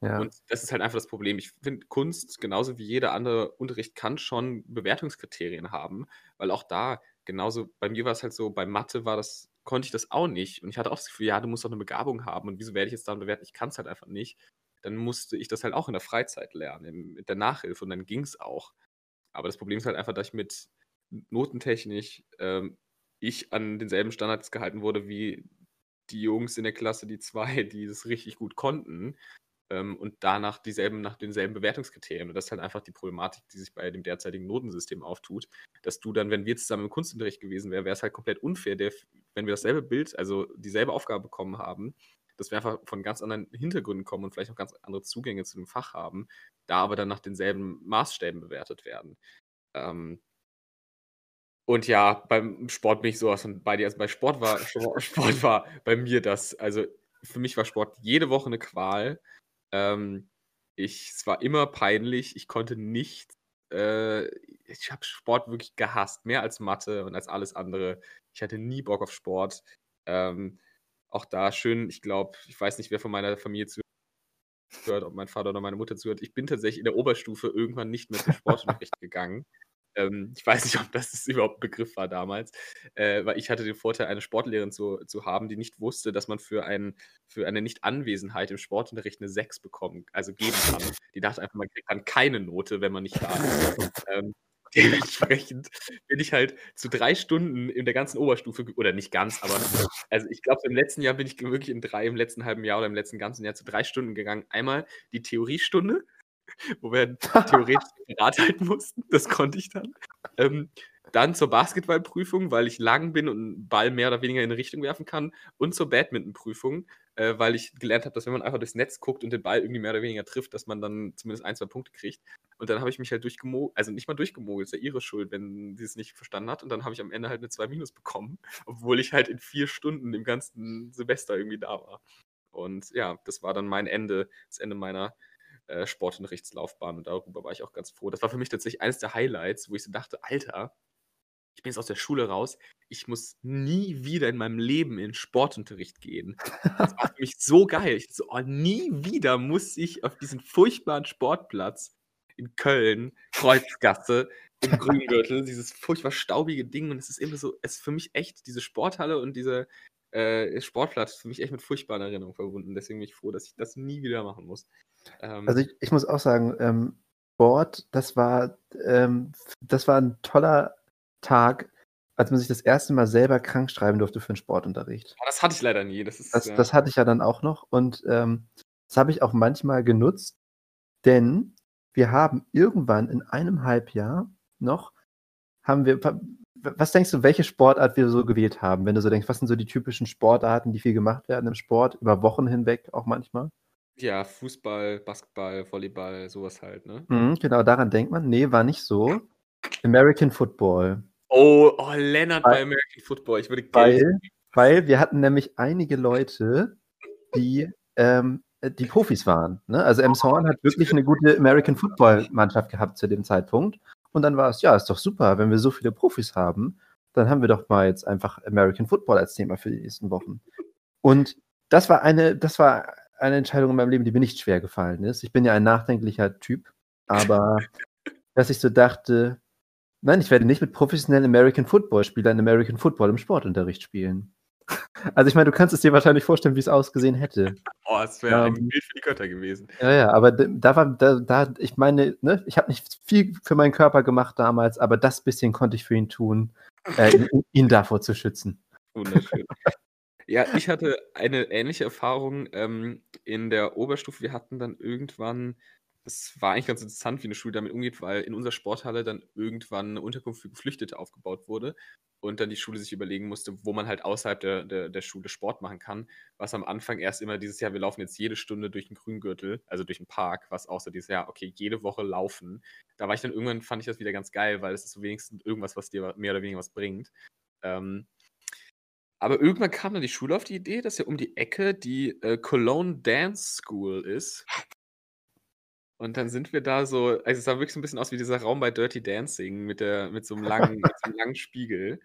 Ja. Und das ist halt einfach das Problem. Ich finde, Kunst, genauso wie jeder andere Unterricht, kann schon Bewertungskriterien haben, weil auch da, genauso, bei mir war es halt so, bei Mathe war das, konnte ich das auch nicht. Und ich hatte auch das Gefühl, ja, du musst doch eine Begabung haben. Und wieso werde ich jetzt dann bewerten? Ich kann es halt einfach nicht dann musste ich das halt auch in der Freizeit lernen, mit der Nachhilfe und dann ging es auch. Aber das Problem ist halt einfach, dass ich mit notentechnisch ähm, ich an denselben Standards gehalten wurde wie die Jungs in der Klasse, die zwei, die das richtig gut konnten ähm, und danach dieselben, nach denselben Bewertungskriterien. Und das ist halt einfach die Problematik, die sich bei dem derzeitigen Notensystem auftut, dass du dann, wenn wir zusammen im Kunstunterricht gewesen wären, wäre es halt komplett unfair, der, wenn wir dasselbe Bild, also dieselbe Aufgabe bekommen haben, dass wir einfach von ganz anderen Hintergründen kommen und vielleicht auch ganz andere Zugänge zu dem Fach haben, da aber dann nach denselben Maßstäben bewertet werden. Ähm, und ja, beim Sport bin ich sowas von bei dir. Also bei Sport war, Sport war bei mir das, also für mich war Sport jede Woche eine Qual. Ähm, ich, es war immer peinlich, ich konnte nicht, äh, ich habe Sport wirklich gehasst, mehr als Mathe und als alles andere. Ich hatte nie Bock auf Sport. Ähm, auch da schön, ich glaube, ich weiß nicht, wer von meiner Familie zuhört, ob mein Vater oder meine Mutter zuhört. Ich bin tatsächlich in der Oberstufe irgendwann nicht mehr zum Sportunterricht gegangen. Ähm, ich weiß nicht, ob das überhaupt ein Begriff war damals, äh, weil ich hatte den Vorteil, eine Sportlehrerin zu, zu haben, die nicht wusste, dass man für, ein, für eine Nichtanwesenheit im Sportunterricht eine 6 bekommen, also geben kann. Die dachte einfach, man kriegt dann keine Note, wenn man nicht da ist. ähm, dementsprechend bin ich halt zu drei Stunden in der ganzen Oberstufe, oder nicht ganz, aber also ich glaube, im letzten Jahr bin ich wirklich in drei, im letzten halben Jahr oder im letzten ganzen Jahr zu drei Stunden gegangen. Einmal die Theoriestunde, wo wir theoretisch Rat halten mussten. Das konnte ich dann. Ähm, dann zur Basketballprüfung, weil ich lang bin und einen Ball mehr oder weniger in eine Richtung werfen kann. Und zur Badmintonprüfung, äh, weil ich gelernt habe, dass wenn man einfach durchs Netz guckt und den Ball irgendwie mehr oder weniger trifft, dass man dann zumindest ein, zwei Punkte kriegt. Und dann habe ich mich halt durchgemogelt, also nicht mal durchgemogelt, ist ja ihre Schuld, wenn sie es nicht verstanden hat. Und dann habe ich am Ende halt eine 2 Minus bekommen, obwohl ich halt in vier Stunden im ganzen Semester irgendwie da war. Und ja, das war dann mein Ende, das Ende meiner äh, Sportunterrichtslaufbahn und darüber war ich auch ganz froh. Das war für mich tatsächlich eines der Highlights, wo ich so dachte, Alter, ich bin jetzt aus der Schule raus, ich muss nie wieder in meinem Leben in Sportunterricht gehen. Das war für mich so geil. Ich so, oh, nie wieder muss ich auf diesen furchtbaren Sportplatz in Köln, Kreuzgasse, im Grüngürtel, dieses furchtbar staubige Ding. Und es ist immer so, es ist für mich echt, diese Sporthalle und dieser äh, Sportplatz für mich echt mit furchtbaren Erinnerungen verbunden. Deswegen bin ich froh, dass ich das nie wieder machen muss. Ähm, also ich, ich, muss auch sagen, ähm, Sport, das war, ähm, das war ein toller Tag, als man sich das erste Mal selber krank schreiben durfte für einen Sportunterricht. Das hatte ich leider nie. Das, ist, das, ja. das hatte ich ja dann auch noch und ähm, das habe ich auch manchmal genutzt, denn wir haben irgendwann in einem Halbjahr noch, haben wir, was denkst du, welche Sportart wir so gewählt haben, wenn du so denkst, was sind so die typischen Sportarten, die viel gemacht werden im Sport, über Wochen hinweg auch manchmal? Ja, Fußball, Basketball, Volleyball, sowas halt, ne? Mhm, genau, daran denkt man. Nee, war nicht so. American Football. Oh, oh Lennart bei American Football. Ich würde weil, weil wir hatten nämlich einige Leute, die, ähm, die Profis waren. Ne? Also M. Horn hat wirklich eine gute American Football-Mannschaft gehabt zu dem Zeitpunkt. Und dann war es, ja, ist doch super, wenn wir so viele Profis haben, dann haben wir doch mal jetzt einfach American Football als Thema für die nächsten Wochen. Und das war eine, das war eine Entscheidung in meinem Leben, die mir nicht schwer gefallen ist. Ich bin ja ein nachdenklicher Typ, aber dass ich so dachte, nein, ich werde nicht mit professionellen American Football Spielern American Football im Sportunterricht spielen. Also ich meine, du kannst es dir wahrscheinlich vorstellen, wie es ausgesehen hätte. Oh, es wäre ähm, ein Bild für die Götter gewesen. Ja, ja, aber da war, da, da ich meine, ne, ich habe nicht viel für meinen Körper gemacht damals, aber das bisschen konnte ich für ihn tun, äh, ihn, ihn davor zu schützen. Wunderschön. Ja, ich hatte eine ähnliche Erfahrung ähm, in der Oberstufe. Wir hatten dann irgendwann, das war eigentlich ganz interessant, wie eine Schule damit umgeht, weil in unserer Sporthalle dann irgendwann eine Unterkunft für Geflüchtete aufgebaut wurde und dann die Schule sich überlegen musste, wo man halt außerhalb der, der, der Schule Sport machen kann. Was am Anfang erst immer dieses Jahr, wir laufen jetzt jede Stunde durch den Grüngürtel, also durch den Park, was so dieses Jahr, okay, jede Woche laufen. Da war ich dann irgendwann, fand ich das wieder ganz geil, weil es ist so wenigstens irgendwas, was dir mehr oder weniger was bringt. Ähm, aber irgendwann kam dann die Schule auf die Idee, dass ja um die Ecke die äh, Cologne Dance School ist. Und dann sind wir da so, also es sah wirklich so ein bisschen aus wie dieser Raum bei Dirty Dancing mit, der, mit, so, einem langen, mit so einem langen Spiegel.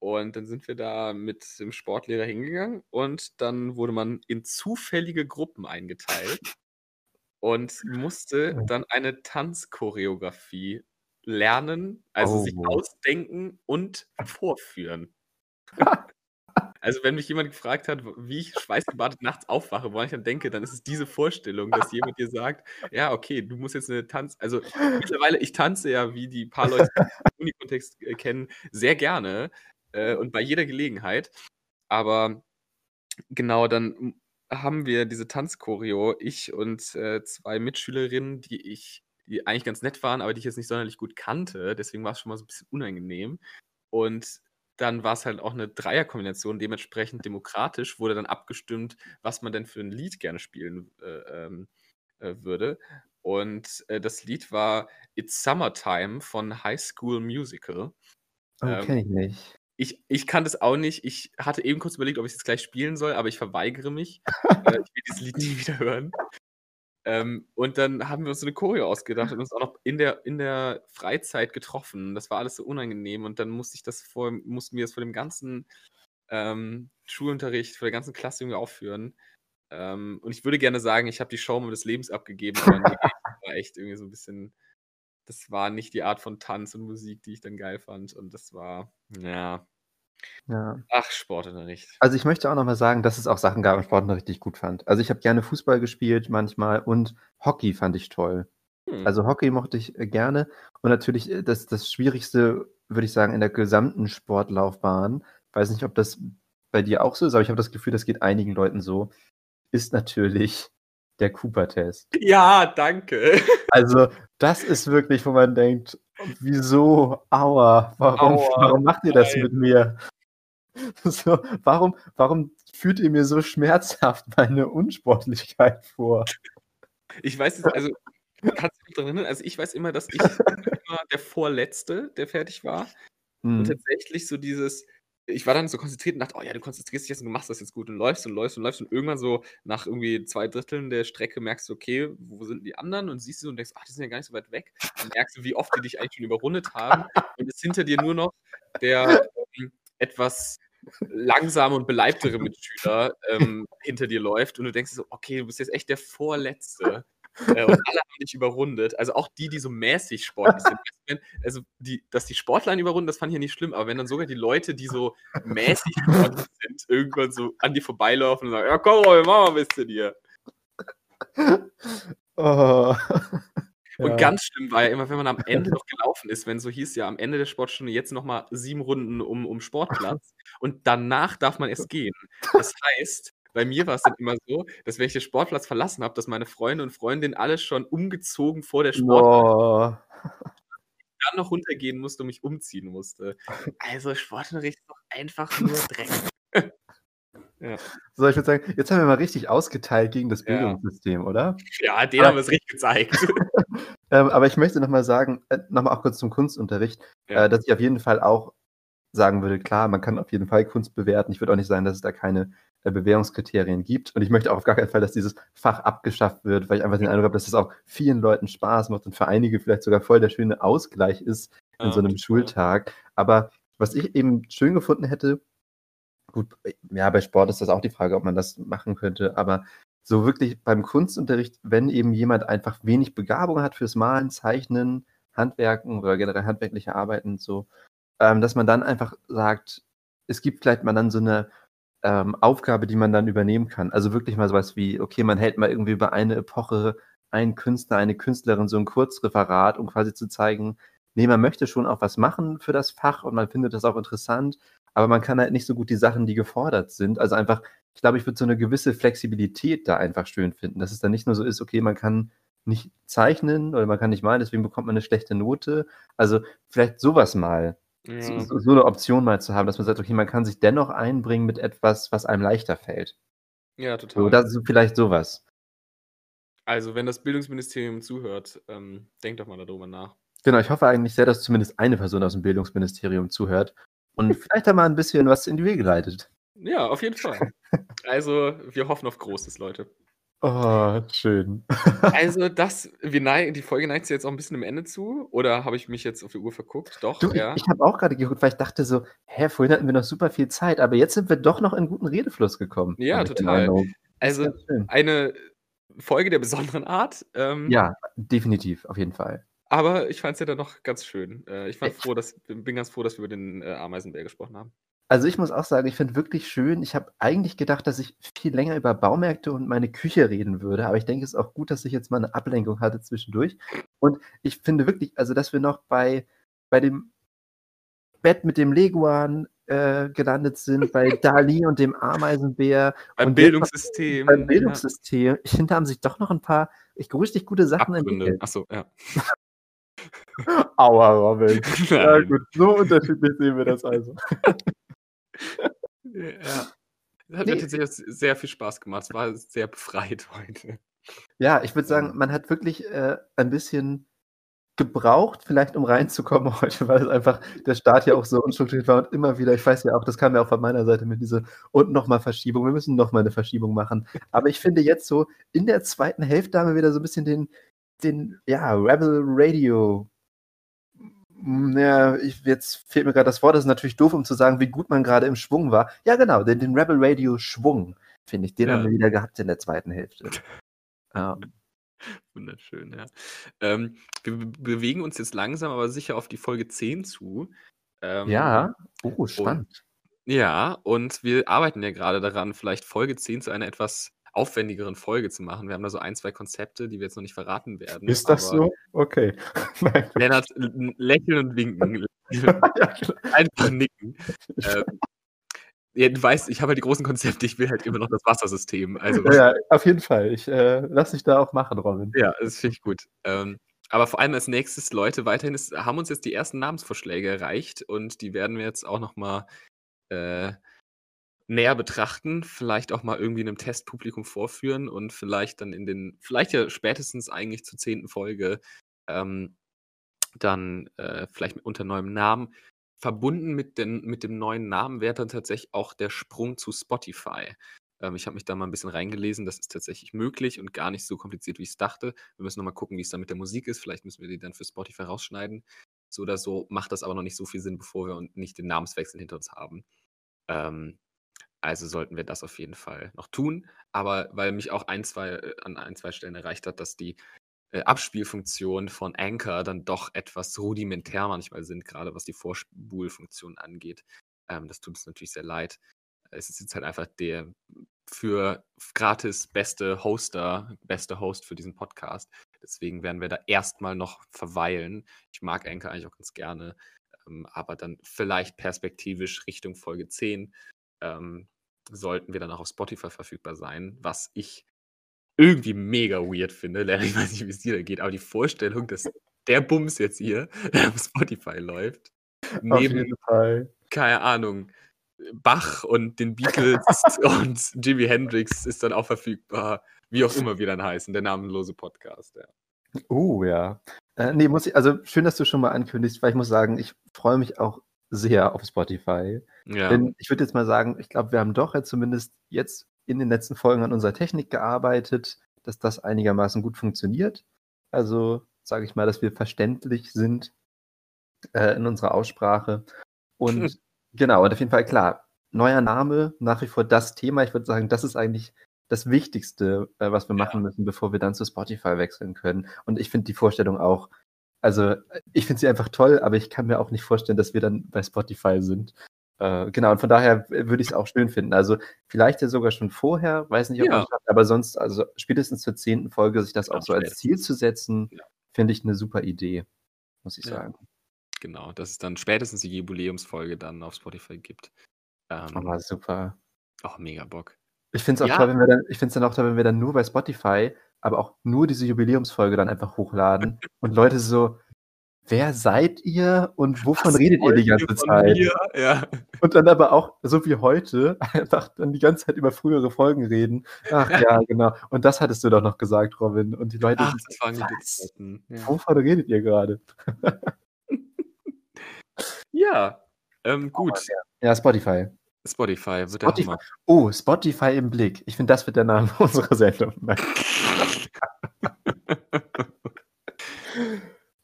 Und dann sind wir da mit dem Sportlehrer hingegangen und dann wurde man in zufällige Gruppen eingeteilt und musste dann eine Tanzchoreografie lernen, also oh. sich ausdenken und vorführen. Also, wenn mich jemand gefragt hat, wie ich schweißgebadet nachts aufwache, woran ich dann denke, dann ist es diese Vorstellung, dass jemand dir sagt: „Ja, okay, du musst jetzt eine Tanz“ also, mittlerweile ich tanze ja, wie die paar Leute, die den Uni-Kontext, äh, kennen, sehr gerne, äh, und bei jeder Gelegenheit. Aber genau, dann haben wir diese Tanzchoreo, ich und, äh, 2 Mitschülerinnen, die ich die eigentlich ganz nett waren, aber die ich jetzt nicht sonderlich gut kannte. Deswegen war es schon mal so ein bisschen unangenehm. Und dann war es halt auch eine Dreierkombination, dementsprechend demokratisch wurde dann abgestimmt, was man denn für ein Lied gerne spielen äh, ähm, äh, würde. Und äh, das Lied war It's Summertime von High School Musical. Oh, ähm, ich nicht. Ich, ich kann das auch nicht. Ich hatte eben kurz überlegt, ob ich es jetzt gleich spielen soll, aber ich verweigere mich. Äh, ich will dieses Lied nie wieder hören. Ähm, und dann haben wir uns so eine Choreo ausgedacht und uns auch noch in der, in der Freizeit getroffen. Das war alles so unangenehm und dann musste ich das vor, mussten wir das vor dem ganzen ähm, Schulunterricht, vor der ganzen Klasse irgendwie aufführen. Ähm, und ich würde gerne sagen, ich habe die Show des Lebens abgegeben, aber war echt irgendwie so ein bisschen, das war nicht die Art von Tanz und Musik, die ich dann geil fand. Und das war, ja, ja. Ach, Sportunterricht. Also ich möchte auch noch mal sagen, dass es auch Sachen gab im Sportunterricht, die ich gut fand. Also ich habe gerne Fußball gespielt manchmal und Hockey fand ich toll. Hm. Also Hockey mochte ich äh, gerne. Und natürlich äh, das, das Schwierigste, würde ich sagen, in der gesamten Sportlaufbahn, weiß nicht, ob das bei dir auch so ist, aber ich habe das Gefühl, das geht einigen Leuten so, ist natürlich der Cooper-Test. Ja, danke. Also, das ist wirklich, wo man denkt, wieso, aua, warum, aua, warum macht ihr das nein. mit mir? So, warum, warum führt ihr mir so schmerzhaft meine Unsportlichkeit vor? Ich weiß es, also, kannst du dich daran erinnern? Also, ich weiß immer, dass ich immer der Vorletzte, der fertig war. Mhm. Und tatsächlich so dieses, ich war dann so konzentriert und dachte, oh ja, du konzentrierst dich jetzt und du machst das jetzt gut und läufst und läufst und läufst und irgendwann so nach irgendwie zwei Dritteln der Strecke merkst du, okay, wo sind die anderen und siehst du und denkst, ach, die sind ja gar nicht so weit weg. Dann merkst du, wie oft die dich eigentlich schon überrundet haben und es hinter dir nur noch der ähm, etwas langsame und beleibtere Mitschüler ähm, hinter dir läuft und du denkst so, okay, du bist jetzt echt der Vorletzte. Äh, und alle haben dich überrundet. Also auch die, die so mäßig sportlich sind. Also, die, dass die Sportler überrunden, das fand ich ja nicht schlimm, aber wenn dann sogar die Leute, die so mäßig sportlich sind, irgendwann so an dir vorbeilaufen und sagen: Ja, komm, wir machen mal ein bisschen hier. Oh. Und ja. ganz schlimm war ja immer, wenn man am Ende noch gelaufen ist, wenn so hieß ja am Ende der Sportstunde jetzt nochmal sieben Runden um, um Sportplatz und danach darf man erst gehen. Das heißt, bei mir war es dann immer so, dass wenn ich den Sportplatz verlassen habe, dass meine Freunde und Freundinnen alles schon umgezogen vor der Sportplatz dann noch runtergehen musste und mich umziehen musste. Also Sportunterricht ist doch einfach nur Dreck. ja. So, ich würde sagen, jetzt haben wir mal richtig ausgeteilt gegen das Bildungssystem, ja. oder? Ja, den haben wir es richtig gezeigt. ähm, aber ich möchte nochmal sagen, äh, nochmal auch kurz zum Kunstunterricht, ja. äh, dass ich auf jeden Fall auch sagen würde, klar, man kann auf jeden Fall Kunst bewerten. Ich würde auch nicht sagen, dass es da keine Bewährungskriterien gibt. Und ich möchte auch auf gar keinen Fall, dass dieses Fach abgeschafft wird, weil ich einfach den Eindruck habe, dass es das auch vielen Leuten Spaß macht und für einige vielleicht sogar voll der schöne Ausgleich ist in ja, so einem Schultag. Aber was ich eben schön gefunden hätte, gut, ja, bei Sport ist das auch die Frage, ob man das machen könnte, aber so wirklich beim Kunstunterricht, wenn eben jemand einfach wenig Begabung hat fürs Malen, Zeichnen, Handwerken oder generell handwerkliche Arbeiten, so, ähm, dass man dann einfach sagt, es gibt vielleicht mal dann so eine ähm, Aufgabe, die man dann übernehmen kann. Also wirklich mal sowas wie, okay, man hält mal irgendwie über eine Epoche einen Künstler, eine Künstlerin so ein Kurzreferat, um quasi zu zeigen, nee, man möchte schon auch was machen für das Fach und man findet das auch interessant, aber man kann halt nicht so gut die Sachen, die gefordert sind. Also einfach, ich glaube, ich würde so eine gewisse Flexibilität da einfach schön finden, dass es dann nicht nur so ist, okay, man kann nicht zeichnen oder man kann nicht malen, deswegen bekommt man eine schlechte Note. Also vielleicht sowas mal ja. So, so, eine Option mal zu haben, dass man sagt, okay, man kann sich dennoch einbringen mit etwas, was einem leichter fällt. Ja, total. So, das ist vielleicht sowas. Also, wenn das Bildungsministerium zuhört, ähm, denkt doch mal darüber nach. Genau, ich hoffe eigentlich sehr, dass zumindest eine Person aus dem Bildungsministerium zuhört und vielleicht da mal ein bisschen was in die Wege leitet. Ja, auf jeden Fall. Also, wir hoffen auf Großes, Leute. Oh, schön. Also, das, wir neigen, die Folge neigt sich jetzt auch ein bisschen im Ende zu. Oder habe ich mich jetzt auf die Uhr verguckt? Doch, du, ja. Ich, ich habe auch gerade geguckt, weil ich dachte so, hä, vorhin hatten wir noch super viel Zeit, aber jetzt sind wir doch noch in guten Redefluss gekommen. Ja, total. Also, eine Folge der besonderen Art. Ähm, ja, definitiv, auf jeden Fall. Aber ich fand es ja dann noch ganz schön. Äh, ich war froh, dass, bin ganz froh, dass wir über den äh, Ameisenbär gesprochen haben. Also ich muss auch sagen, ich finde wirklich schön. Ich habe eigentlich gedacht, dass ich viel länger über Baumärkte und meine Küche reden würde, aber ich denke, es ist auch gut, dass ich jetzt mal eine Ablenkung hatte zwischendurch. Und ich finde wirklich, also dass wir noch bei, bei dem Bett mit dem Leguan äh, gelandet sind, bei Dali und dem Ameisenbär. Beim Bildungssystem. Beim Bildungssystem. Ja. Ich finde, da haben sich doch noch ein paar richtig gute Sachen Abgründe. entwickelt. Achso, ja. Aua, Robin. Ja, gut, so unterschiedlich sehen wir das also. Ja. Das hat nee. mir tatsächlich sehr viel Spaß gemacht. Es war sehr befreit heute. Ja, ich würde sagen, man hat wirklich äh, ein bisschen gebraucht, vielleicht um reinzukommen heute, weil es einfach der Start ja auch so unstrukturiert war und immer wieder, ich weiß ja auch, das kam ja auch von meiner Seite mit dieser und nochmal Verschiebung, wir müssen nochmal eine Verschiebung machen. Aber ich finde jetzt so, in der zweiten Hälfte haben wir wieder so ein bisschen den, den, ja, Rebel Radio ja, ich, jetzt fehlt mir gerade das Wort, das ist natürlich doof, um zu sagen, wie gut man gerade im Schwung war. Ja, genau, den, den Rebel Radio Schwung, finde ich, den ja. haben wir wieder gehabt in der zweiten Hälfte. ja. Wunderschön, ja. Ähm, wir bewegen uns jetzt langsam, aber sicher auf die Folge 10 zu. Ähm, ja, oh, spannend. Und, ja, und wir arbeiten ja gerade daran, vielleicht Folge 10 zu einer etwas aufwendigeren Folge zu machen. Wir haben da so ein, zwei Konzepte, die wir jetzt noch nicht verraten werden. Ist das so? Okay. Lennart, lächeln und winken. Einfach nicken. ähm, ja, du weißt, ich habe halt die großen Konzepte, ich will halt immer noch das Wassersystem. Also, ja, auf jeden Fall. Ich äh, lasse dich da auch machen, Robin. Ja, das finde ich gut. Ähm, aber vor allem als nächstes, Leute, weiterhin ist, haben uns jetzt die ersten Namensvorschläge erreicht und die werden wir jetzt auch nochmal äh, näher betrachten, vielleicht auch mal irgendwie einem Testpublikum vorführen und vielleicht dann in den, vielleicht ja spätestens eigentlich zur zehnten Folge ähm, dann äh, vielleicht unter neuem Namen. Verbunden mit, den, mit dem neuen Namen wäre dann tatsächlich auch der Sprung zu Spotify. Ähm, ich habe mich da mal ein bisschen reingelesen, das ist tatsächlich möglich und gar nicht so kompliziert, wie ich es dachte. Wir müssen nochmal gucken, wie es dann mit der Musik ist. Vielleicht müssen wir die dann für Spotify rausschneiden. So oder so macht das aber noch nicht so viel Sinn, bevor wir nicht den Namenswechsel hinter uns haben. Ähm, also sollten wir das auf jeden Fall noch tun. Aber weil mich auch ein, zwei, äh, an ein, zwei Stellen erreicht hat, dass die äh, Abspielfunktionen von Anchor dann doch etwas rudimentär manchmal sind, gerade was die Vorspulfunktion angeht. Ähm, das tut uns natürlich sehr leid. Es ist jetzt halt einfach der für gratis beste Hoster, beste Host für diesen Podcast. Deswegen werden wir da erstmal noch verweilen. Ich mag Anchor eigentlich auch ganz gerne, ähm, aber dann vielleicht perspektivisch Richtung Folge 10 ähm, sollten wir dann auch auf Spotify verfügbar sein, was ich irgendwie mega weird finde. Ich weiß nicht, wie es dir da geht, aber die Vorstellung, dass der Bums jetzt hier auf Spotify läuft, neben, keine Ahnung, Bach und den Beatles und Jimi Hendrix ist dann auch verfügbar, wie auch immer wir dann heißen, der namenlose Podcast. Ja. Oh ja. Äh, nee, muss ich, also schön, dass du schon mal ankündigst, weil ich muss sagen, ich freue mich auch sehr auf Spotify. Ja. Denn ich würde jetzt mal sagen, ich glaube, wir haben doch jetzt zumindest jetzt in den letzten Folgen an unserer Technik gearbeitet, dass das einigermaßen gut funktioniert. Also sage ich mal, dass wir verständlich sind äh, in unserer Aussprache. Und genau, und auf jeden Fall klar, neuer Name, nach wie vor das Thema. Ich würde sagen, das ist eigentlich das Wichtigste, äh, was wir ja. machen müssen, bevor wir dann zu Spotify wechseln können. Und ich finde die Vorstellung auch also, ich finde sie einfach toll, aber ich kann mir auch nicht vorstellen, dass wir dann bei Spotify sind. Äh, genau, und von daher würde ich es auch schön finden. Also, vielleicht ja sogar schon vorher, weiß nicht, ob ja. schafft, aber sonst, also spätestens zur zehnten Folge, sich das auch so als Ziel zu setzen, ja. finde ich eine super Idee, muss ich ja. sagen. Genau, dass es dann spätestens die Jubiläumsfolge dann auf Spotify gibt. Ähm, oh, super. Auch mega Bock. Ich finde es auch toll, wenn wir dann, ich finde es dann auch toll, wenn wir dann nur bei Spotify aber auch nur diese Jubiläumsfolge dann einfach hochladen und Leute so, wer seid ihr und wovon Was redet ihr die ganze Zeit? Ja. Und dann aber auch, so wie heute, einfach dann die ganze Zeit über frühere Folgen reden. Ach ja, genau. Und das hattest du doch noch gesagt, Robin. Und die Leute Ach, das waren die ja. Wovon redet ihr gerade? ja, ähm, gut. Ja, Spotify. Spotify wird Spotify. Oh, Spotify im Blick. Ich finde, das wird der Name unserer Sendung.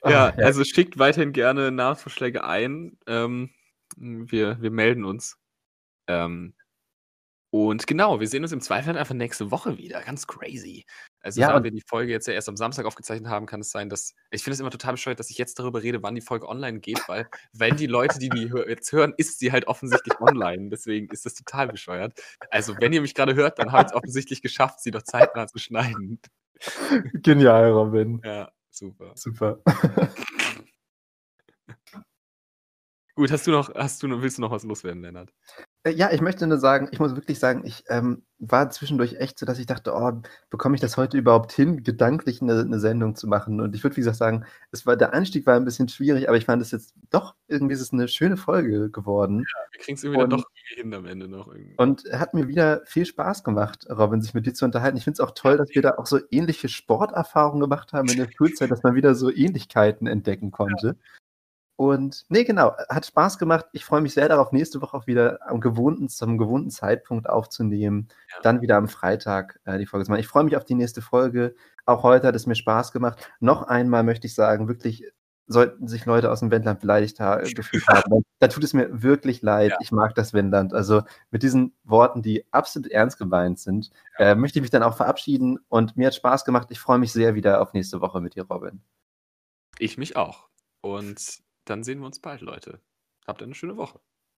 Ja, ja, also schickt weiterhin gerne Namensvorschläge ein. Ähm, wir, wir melden uns. Ähm, und genau, wir sehen uns im Zweifel einfach nächste Woche wieder. Ganz crazy. Also, ja, da wir die Folge jetzt ja erst am Samstag aufgezeichnet haben, kann es sein, dass. Ich finde es immer total bescheuert, dass ich jetzt darüber rede, wann die Folge online geht, weil, wenn die Leute, die die jetzt hören, ist sie halt offensichtlich online. Deswegen ist das total bescheuert. Also, wenn ihr mich gerade hört, dann habe ich es offensichtlich geschafft, sie doch zeitnah zu schneiden. Genial, Robin. Ja, super. Super. Gut, hast du noch, hast du, willst du noch was loswerden, Lennart? Äh, ja, ich möchte nur sagen, ich muss wirklich sagen, ich ähm, war zwischendurch echt so, dass ich dachte, oh, bekomme ich das heute überhaupt hin, gedanklich eine, eine Sendung zu machen? Und ich würde, wie gesagt, sagen, es war, der Einstieg war ein bisschen schwierig, aber ich fand es jetzt doch, irgendwie ist es eine schöne Folge geworden. Ja, wir kriegen es irgendwie doch hin am Ende noch. Irgendwie. Und hat mir wieder viel Spaß gemacht, Robin, sich mit dir zu unterhalten. Ich finde es auch toll, dass wir da auch so ähnliche Sporterfahrungen gemacht haben in der Schulzeit, dass man wieder so Ähnlichkeiten entdecken konnte. Ja. Und nee, genau, hat Spaß gemacht. Ich freue mich sehr darauf, nächste Woche auch wieder am gewohnten, zum gewohnten Zeitpunkt aufzunehmen. Ja. Dann wieder am Freitag äh, die Folge zu machen. Ich freue mich auf die nächste Folge. Auch heute hat es mir Spaß gemacht. Noch einmal möchte ich sagen, wirklich sollten sich Leute aus dem Wendland beleidigt ha gefühlt haben. Da tut es mir wirklich leid. Ja. Ich mag das Wendland. Also mit diesen Worten, die absolut ernst gemeint sind, äh, möchte ich mich dann auch verabschieden. Und mir hat Spaß gemacht. Ich freue mich sehr wieder auf nächste Woche mit dir, Robin. Ich mich auch. Und dann sehen wir uns bald, Leute. Habt eine schöne Woche.